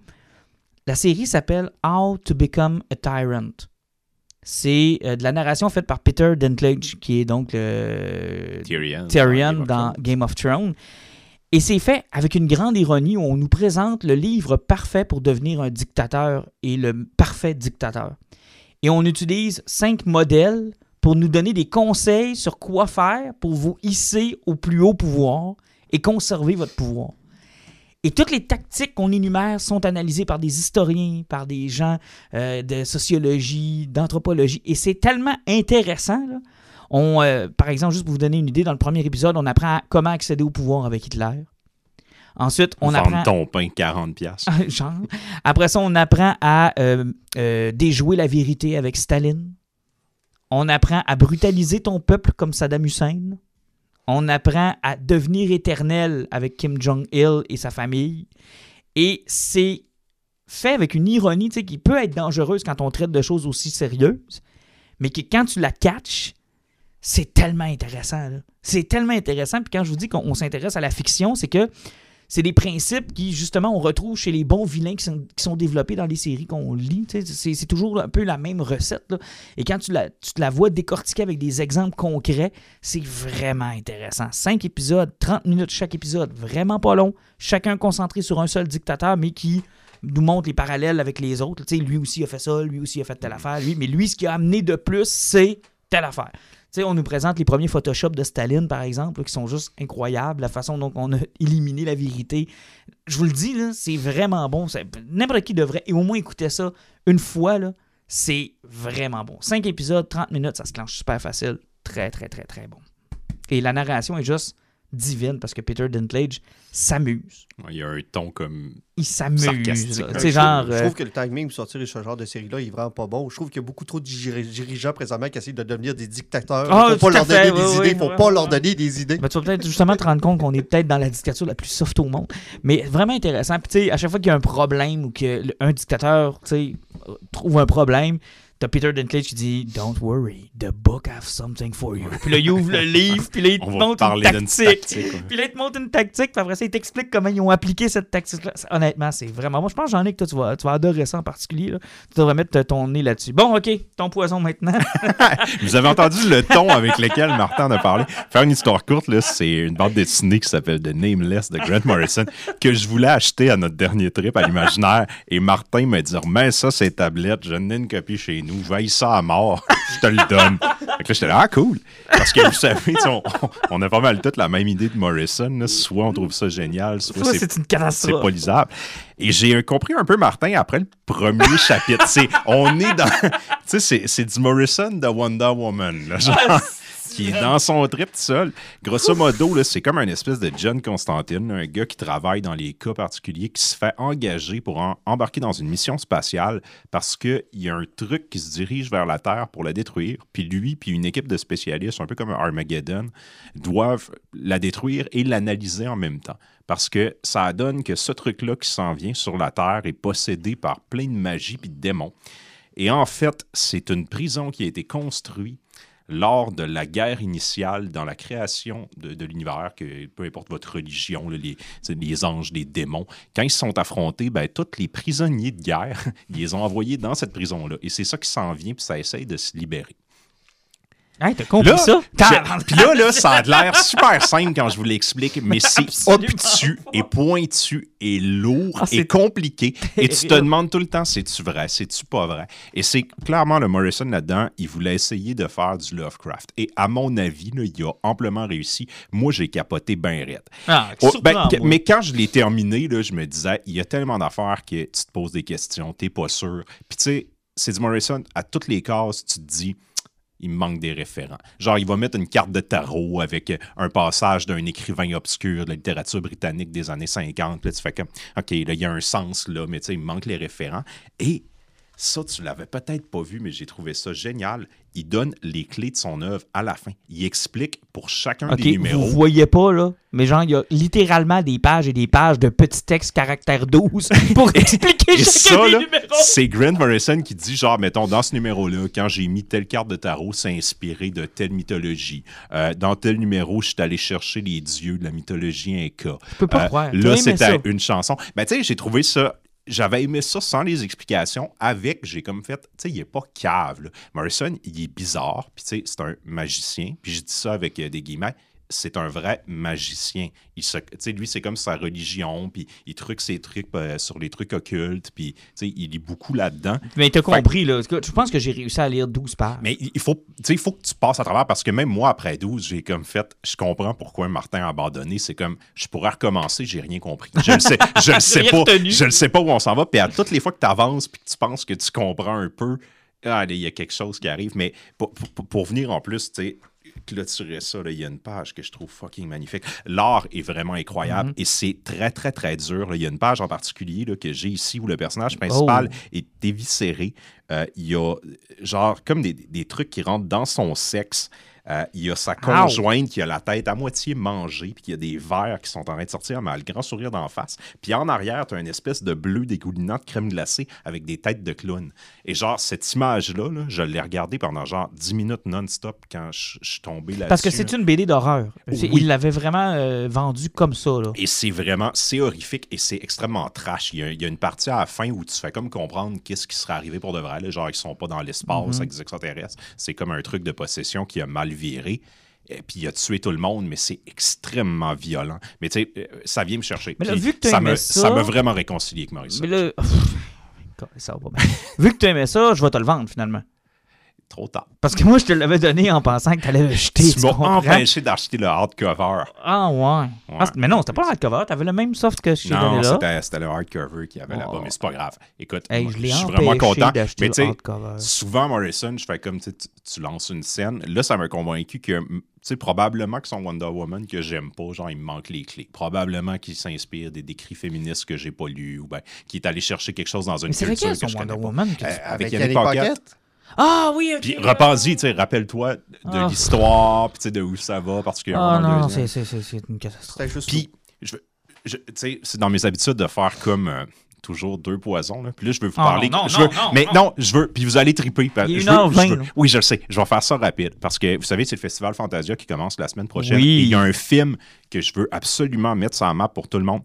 La série s'appelle How to Become a Tyrant. C'est euh, de la narration faite par Peter Dinklage, qui est donc le Tyrion. Tyrion Game of dans. Game of Thrones. Et c'est fait avec une grande ironie où on nous présente le livre parfait pour devenir un dictateur et le parfait dictateur. Et on utilise cinq modèles pour nous donner des conseils sur quoi faire pour vous hisser au plus haut pouvoir et conserver votre pouvoir. Et toutes les tactiques qu'on énumère sont analysées par des historiens, par des gens euh, de sociologie, d'anthropologie. Et c'est tellement intéressant. là. On, euh, par exemple, juste pour vous donner une idée, dans le premier épisode, on apprend comment accéder au pouvoir avec Hitler. Ensuite, on Vendre apprend. ton pain 40$. piastres. Genre. Après ça, on apprend à euh, déjouer la vérité avec Staline. On apprend à brutaliser ton peuple comme Saddam Hussein. On apprend à devenir éternel avec Kim Jong-il et sa famille. Et c'est fait avec une ironie qui peut être dangereuse quand on traite de choses aussi sérieuses, mais que quand tu la catches, c'est tellement intéressant. C'est tellement intéressant. Puis quand je vous dis qu'on on s'intéresse à la fiction, c'est que c'est des principes qui, justement, on retrouve chez les bons vilains qui sont, développés dans les séries qu'on lit. C'est toujours un peu la même recette. Et quand tu la, te la vois décortiquer avec des exemples concrets, c'est vraiment intéressant. Cinq épisodes, 30 minutes chaque épisode, vraiment pas long. Chacun concentré sur un seul dictateur, mais qui nous montre les parallèles avec les autres. Lui aussi a fait ça, lui aussi a fait telle affaire. Mais lui, ce qui a amené de plus, c'est telle affaire. Sais, on nous présente les premiers Photoshop de Staline, par exemple, qui sont juste incroyables. La façon dont on a éliminé la vérité. Je vous le dis, c'est vraiment bon. N'importe qui devrait et au moins écouter ça une fois. C'est vraiment bon. Cinq épisodes, 30 minutes, ça se clenche super facile. Très, très, très, très bon. Et la narration est juste divine parce que Peter Dinklage s'amuse. Ouais, Il y a un ton comme. Il s'amuse. Genre. Je euh, trouve que le timing pour sortir ce genre de série-là il est vraiment pas bon. Je trouve qu'il y a beaucoup trop de diri- dirigeants présentement qui essayent de devenir des dictateurs. Ah, Il faut pas leur fait, donner des oui, idées. oui, faut pas leur donner des idées. Ben, tu vas peut-être justement te rendre compte qu'on est peut-être dans la dictature la plus soft au monde. Mais vraiment intéressant. Puis, tu sais, à chaque fois qu'il y a un problème ou qu'un dictateur, tu sais, euh, trouve un problème, t'as Peter Dinklage qui dit Don't worry, the book have something for you. Puis là, il ouvre le livre, puis là, il te montre une tactique. tactique. ouais. Puis là, il te montre une tactique, puis après ça, il t'explique comment ils ont appliqué cette tactique-là. C'est- Honnêtement, c'est vraiment. Moi, je pense, j'en ai que toi, tu vas, tu vas adorer ça en particulier. là. Tu devrais mettre ton nez là-dessus. Bon, OK, ton poison maintenant. Vous avez entendu le ton avec lequel Martin a parlé? Faire une histoire courte, là, c'est une bande dessinée qui s'appelle The Nameless de Grant Morrison que je voulais acheter à notre dernier trip à l'imaginaire. Et Martin m'a dit Remets ça, ces tablettes, je n'ai une copie chez nous, veille ça à mort, je te le donne. Fait que là, j'étais là, ah, cool. Parce que vous savez, on, on a pas mal toute la même idée de Morrison. là. Soit on trouve ça génial, soit c'est c'est une c'est catastrophe. pas lisable. Et j'ai compris un peu Martin après le premier chapitre. C'est, on est dans. Tu sais, c'est, c'est du Morrison de Wonder Woman, là, genre, qui est dans son trip tout seul. Grosso modo, c'est comme un espèce de John Constantine, un gars qui travaille dans les cas particuliers, qui se fait engager pour embarquer dans une mission spatiale parce qu'il y a un truc qui se dirige vers la Terre pour la détruire. Puis lui, puis une équipe de spécialistes, un peu comme Armageddon, doivent la détruire et l'analyser en même temps. Parce que ça donne que ce truc-là qui s'en vient sur la Terre est possédé par plein de magie puis de démons. Et en fait, c'est une prison qui a été construite lors de la guerre initiale dans la création de, l'univers, que peu importe votre religion, les anges, les démons, quand ils se sont affrontés, ben, tous les prisonniers de guerre, ils les ont envoyés dans cette prison-là. Et c'est ça qui s'en vient, puis ça essaye de se libérer. Hey, t'as compris Là, ça? Puis là, là, ça a l'air super simple quand je vous l'explique, mais c'est obtus et pointu et lourd Ah, et compliqué. Et tu te demandes tout le temps, c'est-tu vrai, c'est-tu pas vrai? Et c'est clairement le Morrison là-dedans, il voulait essayer de faire du Lovecraft. Et à mon avis, là, il a amplement réussi. Moi, j'ai capoté ben raide. Ah, Oh, ben, moi. mais quand je l'ai terminé, là, je me disais, il y a tellement d'affaires que tu te poses des questions, t'es pas sûr. Puis tu sais, c'est du Morrison, à toutes les cases, tu te dis, il manque des référents. Genre, il va mettre une carte de tarot avec euh, un passage d'un écrivain obscur de la littérature britannique des années 50. Puis là, tu fais comme, OK, là, il y a un sens là, mais tu sais, il manque les référents. Et ça, tu l'avais peut-être pas vu, mais j'ai trouvé ça génial. Il donne les clés de son œuvre à la fin. Il explique pour chacun des numéros. vous voyez pas, là, mais genre, il y a littéralement des pages et des pages de petits textes caractère 12 pour expliquer Et chacun ça, des là, numéros. c'est Grant Morrison qui dit, genre, mettons, dans ce numéro-là, quand j'ai mis telle carte de tarot, c'est inspiré de telle mythologie. Euh, dans tel numéro, je suis allé chercher les dieux de la mythologie Inca. Je peux pas croire. Tu as Là, c'était une chanson. Ben, tu sais, j'ai trouvé ça... J'avais aimé ça sans les explications. Avec, j'ai comme fait, tu sais, il est pas cave. là. Morrison, il est bizarre. Puis, tu sais, c'est un magicien. Puis, je dis ça avec euh, des guillemets. C'est un vrai magicien. Il se, lui, c'est comme sa religion. Puis, il truque ses trucs euh, sur les trucs occultes. Puis, il lit beaucoup là-dedans. Mais t'as compris, là. Je pense que j'ai réussi à lire 12 pages. Mais il faut, il faut que tu passes à travers parce que même moi, après 12, j'ai comme fait, je comprends pourquoi Martin a abandonné. C'est comme, je pourrais recommencer, j'ai rien compris. Je ne sais, je le sais Rien pas. retenu. Je ne sais pas où on s'en va. Puis à toutes les fois que tu avances puis que tu penses que tu comprends un peu, ah, il y a quelque chose qui arrive. Mais pour, pour- pour venir en plus, tu sais, clôturer ça, là, il y a une page que je trouve fucking magnifique. L'art est vraiment incroyable et c'est très, très, très dur. là. Il y a une page en particulier là, que j'ai ici où le personnage principal est éviscéré. Euh, il y a genre comme des, des trucs qui rentrent dans son sexe. Euh, il y a sa conjointe qui a la tête à moitié mangée, puis il y a des verres qui sont en train de sortir, mais elle a le grand sourire d'en face. Puis en arrière, tu as une espèce de bleu dégoulinant de crème glacée avec des têtes de clown. Et genre, cette image-là, là, je l'ai regardée pendant genre 10 minutes non-stop quand je je suis tombé là-dessus. Parce que c'est une BD d'horreur. Oui. Il l'avait vraiment euh, vendu comme ça, là. Et c'est vraiment, c'est horrifique et c'est extrêmement trash. Il y, a, il y a une partie à la fin où tu fais comme comprendre qu'est-ce qui serait arrivé pour de vrai. là. Genre, ils sont pas dans l'espace avec des extraterrestres. C'est comme un truc de possession qui a mal viré. Et puis il a tué tout le monde, mais c'est extrêmement violent. Mais tu sais, euh, ça vient me chercher. Mais là, vu que ça me- ça- ça m'a vraiment réconcilié avec Maurice. Mais là. Ça va pas bien. Vu que tu aimais ça, je vais te le vendre finalement. Trop tard. Parce que moi, je te l'avais donné en pensant que tu allais le jeter. Tu m'as empêché d'acheter le hardcover. Ah ouais. Ah, c'est- mais non, c'était pas un hardcover. T'avais le même soft que je t'ai Non, donné là. c'était c'était le hardcover qu'il y avait là-bas, Oh. mais c'est pas grave. Écoute, Hey, moi, je suis vraiment content. d'acheter Mais le tu sais, souvent, Morrison, je fais comme tu, tu- lances une scène. Là, ça m'a convaincu que, tu sais, probablement que son Wonder Woman que j'aime pas, genre, il me manque les clés. Probablement qu'il s'inspire des décrits féministes que j'ai pas lus ou ben, qu'il est allé chercher quelque chose dans une Mais c'est culture lequel que son je Wonder. Woman que tu- Euh, Avec avec. Paquette? Ah oui, ok. Puis ouais. repense-y, tu sais, rappelle-toi de Ah. l'histoire, puis tu sais, de où ça va, particulièrement Ah non, non, c'est c'est- c'est une catastrophe. Puis, je, tu sais, c'est dans mes habitudes de faire comme euh, toujours deux poisons. Là. Puis là, je veux vous Oh, parler. non, je non, veux- non, mais non. non, je veux. Puis vous allez triper. parce- Il est je veux- 1h20, je veux- oui, je le sais. Je vais faire ça rapide. Parce que vous savez, c'est le Festival Fantasia qui commence la semaine prochaine. Oui. Et il y a un film que je veux absolument mettre sur la map pour tout le monde.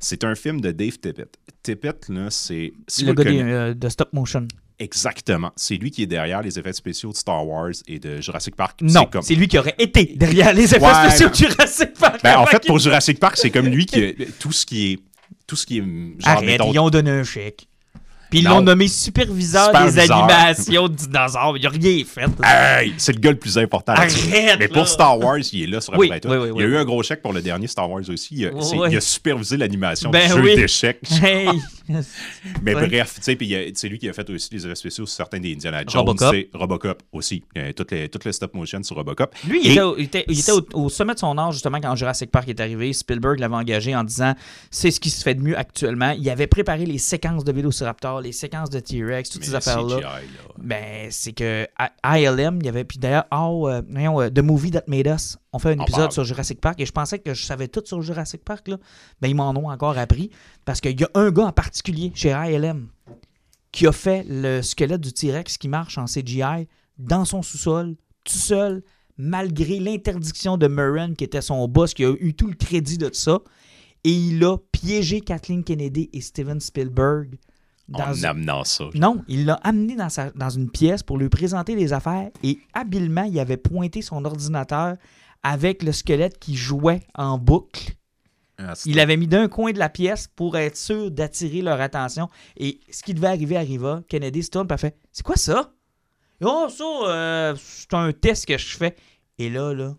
C'est un film de Dave Tippett. Tippett, là, c'est. le gars euh, de stop motion. Exactement. C'est lui qui est derrière les effets spéciaux de Star Wars et de Jurassic Park. Non, comme- c'est lui qui aurait été derrière les effets Ouais, spéciaux de Jurassic Park. Ben, en fait, pour Jurassic Park, c'est comme lui qui. Tout ce qui est. Tout ce qui est. Genre, Arrête, mettons, ils ont donné un chèque. Puis ils l'ont nommé superviseur, des animations de dinosaures. Il a rien fait. Hey, c'est le gars le plus important. Arrête, Mais là. pour Star Wars, il est là sur la Oui, plateau. oui, oui, il y a eu un gros chèque pour le dernier Star Wars aussi. Il a, il a supervisé l'animation Ben du jeu d'échecs. Hey! Mais Ouais. bref, tu sais, c'est lui qui a fait aussi les effets spéciaux sur certains des Indiana Jones. Robocop. c'est Robocop aussi. Euh, toutes, les, toutes les stop motion sur Robocop. Lui, il Et- était, au, il était- il était au, au sommet de son âge, justement, quand Jurassic Park est arrivé. Spielberg l'avait engagé en disant c'est ce qui se fait de mieux actuellement. Il avait préparé les séquences de Vélociraptor, les séquences de T-Rex, toutes mais ces affaires-là. Ben, c'est que ILM, il y avait. Puis d'ailleurs, oh, euh, euh, The Movie That Made Us, on fait un En épisode parle. sur Jurassic Park et je pensais que je savais tout sur Jurassic Park. Là. Ben, ils m'en ont encore appris parce qu'il y a un gars en particulier chez ILM qui a fait le squelette du T-Rex qui marche en CGI dans son sous-sol, tout seul, malgré l'interdiction de Murren, qui était son boss, qui a eu tout le crédit de ça. Et il a piégé Kathleen Kennedy et Steven Spielberg dans En amenant ça. Non, il l'a amené dans, sa- dans une pièce pour lui présenter les affaires et habilement, il avait pointé son ordinateur avec le squelette qui jouait en boucle. Ah, Il avait mis d'un coin de la pièce pour être sûr d'attirer leur attention. Et ce qui devait arriver arriva. Kennedy se tourne et fait C'est quoi ça Oh, ça, euh, c'est un test que je fais. Et là, là,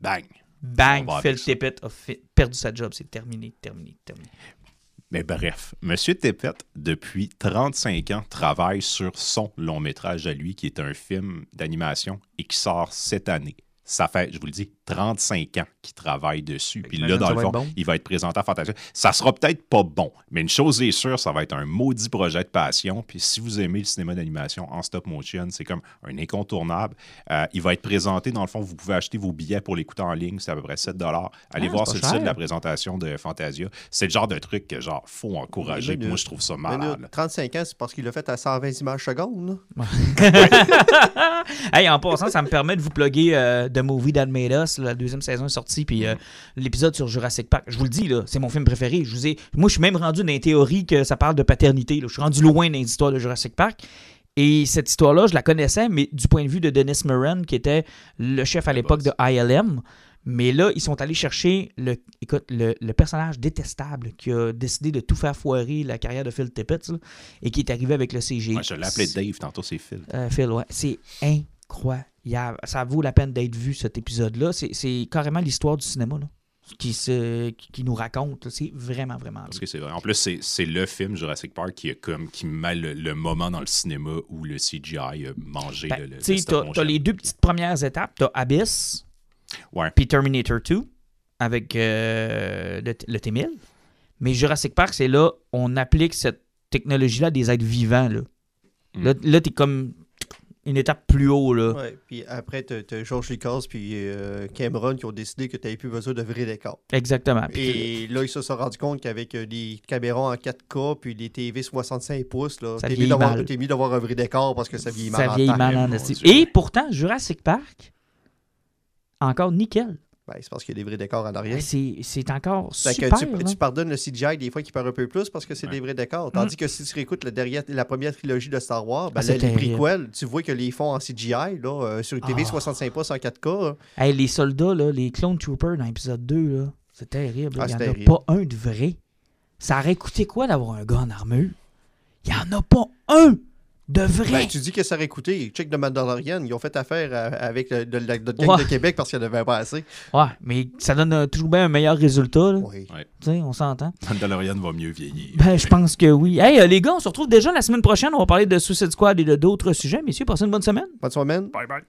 Bang. bang, Phil. Tippett a fait- perdu sa job. C'est terminé, terminé, terminé. Mais bref, M. Tippett, depuis 35 ans, travaille sur son long métrage à lui, qui est un film d'animation et qui sort cette année. Ça fait, je vous le dis, 35 ans qu'il travaille dessus. Puis là, dans le fond, bon. il va être présenté à Fantasia. Ça sera peut-être pas bon, mais une chose est sûre, ça va être un maudit projet de passion. Puis si vous aimez le cinéma d'animation en stop motion, c'est comme un incontournable. Euh, il va être présenté, dans le fond, vous pouvez acheter vos billets pour l'écouter en ligne, c'est à peu près 7 Allez Ah, voir sur le site de la présentation de Fantasia. C'est le genre de truc que, genre, faut encourager. Puis moi, je trouve ça malade. là. 35 ans, c'est parce qu'il l'a fait à 120 images secondes. là. Hey, en passant, ça me permet de vous plugger euh, The Movie That Made Us. La deuxième saison est sortie, puis euh, l'épisode sur Jurassic Park. Je vous le dis, là, c'est mon film préféré. Je vous ai... Moi, je suis même rendu dans les théories que ça parle de paternité. là. Je suis rendu loin dans les histoires de Jurassic Park. Et cette histoire-là, je la connaissais, mais du point de vue de Dennis Moran, qui était le chef à l'époque de. ILM. Mais là, ils sont allés chercher le, écoute, le, le personnage détestable qui a décidé de tout faire foirer la carrière de Phil Tippett là, et qui est arrivé avec le CGI. Je l'ai appelé Dave, tantôt, c'est Phil. Euh, Phil, ouais. C'est incroyable. Ça vaut la peine d'être vu, cet épisode-là. C'est- C'est carrément l'histoire du cinéma, là, qui, se, qui, nous raconte. C'est vraiment, vraiment Parce que c'est vrai. En plus, c'est, c'est le film Jurassic Park qui, a comme, qui met le, le moment dans le cinéma où le CGI a mangé Ben, le, tu t'as- les deux petites premières étapes. T'as Abyss, puis Terminator 2, avec euh, le, le T-1000. Mais Jurassic Park, c'est là, on applique cette technologie-là à des êtres vivants. Là, Mm. là, là t'es comme une étape plus haut. Là. Ouais, puis après, tu as George Lucas puis euh, Cameron qui ont décidé que tu n'avais plus besoin de vrais décors. Exactement. Puis Et là, ils se sont rendus compte qu'avec euh, des caméras en 4K puis les TV 65 pouces, là, Ça t'es mieux vieillit d'avoir mal. t'es mieux d'avoir un vrai décor parce que ça vieillit mal. ça en vieillit mal en. Dieu. Et pourtant, Jurassic Park, encore nickel. Ben, c'est parce qu'il y a des vrais décors en arrière. C'est c'est encore Fait que super. tu, là. tu pardonnes le CGI des fois qui part un peu plus parce que c'est Ouais. des vrais décors. Tandis que si tu réécoutes la, derrière, la première trilogie de Star Wars, ben, Ah, c'est la- les prequels, tu vois que les fonds en CGI là, euh, sur une TV Ah. 65 pouces en 4K. Hey, les soldats, là, les Clone Troopers dans l'épisode 2, là, c'est terrible. Ah, Il n'y en a pas un de vrai. Ça aurait coûté quoi d'avoir un gars en armure? Il n'y en a pas un de vrai. Ben, tu dis que ça aurait coûté. Check de Mandalorian, ils ont fait affaire euh, avec le, gang Ouais. de Québec parce qu'il n'y en avait pas assez. Ouais, mais ça donne euh, toujours bien un meilleur résultat. là. Oui. Tu sais, on s'entend. Mandalorian va mieux vieillir. Ben, je pense que oui. Hey, euh, les gars, on se retrouve déjà la semaine prochaine. On va parler de Suicide Squad et de d'autres sujets. Messieurs, passez une bonne semaine. Bonne semaine. Bye bye.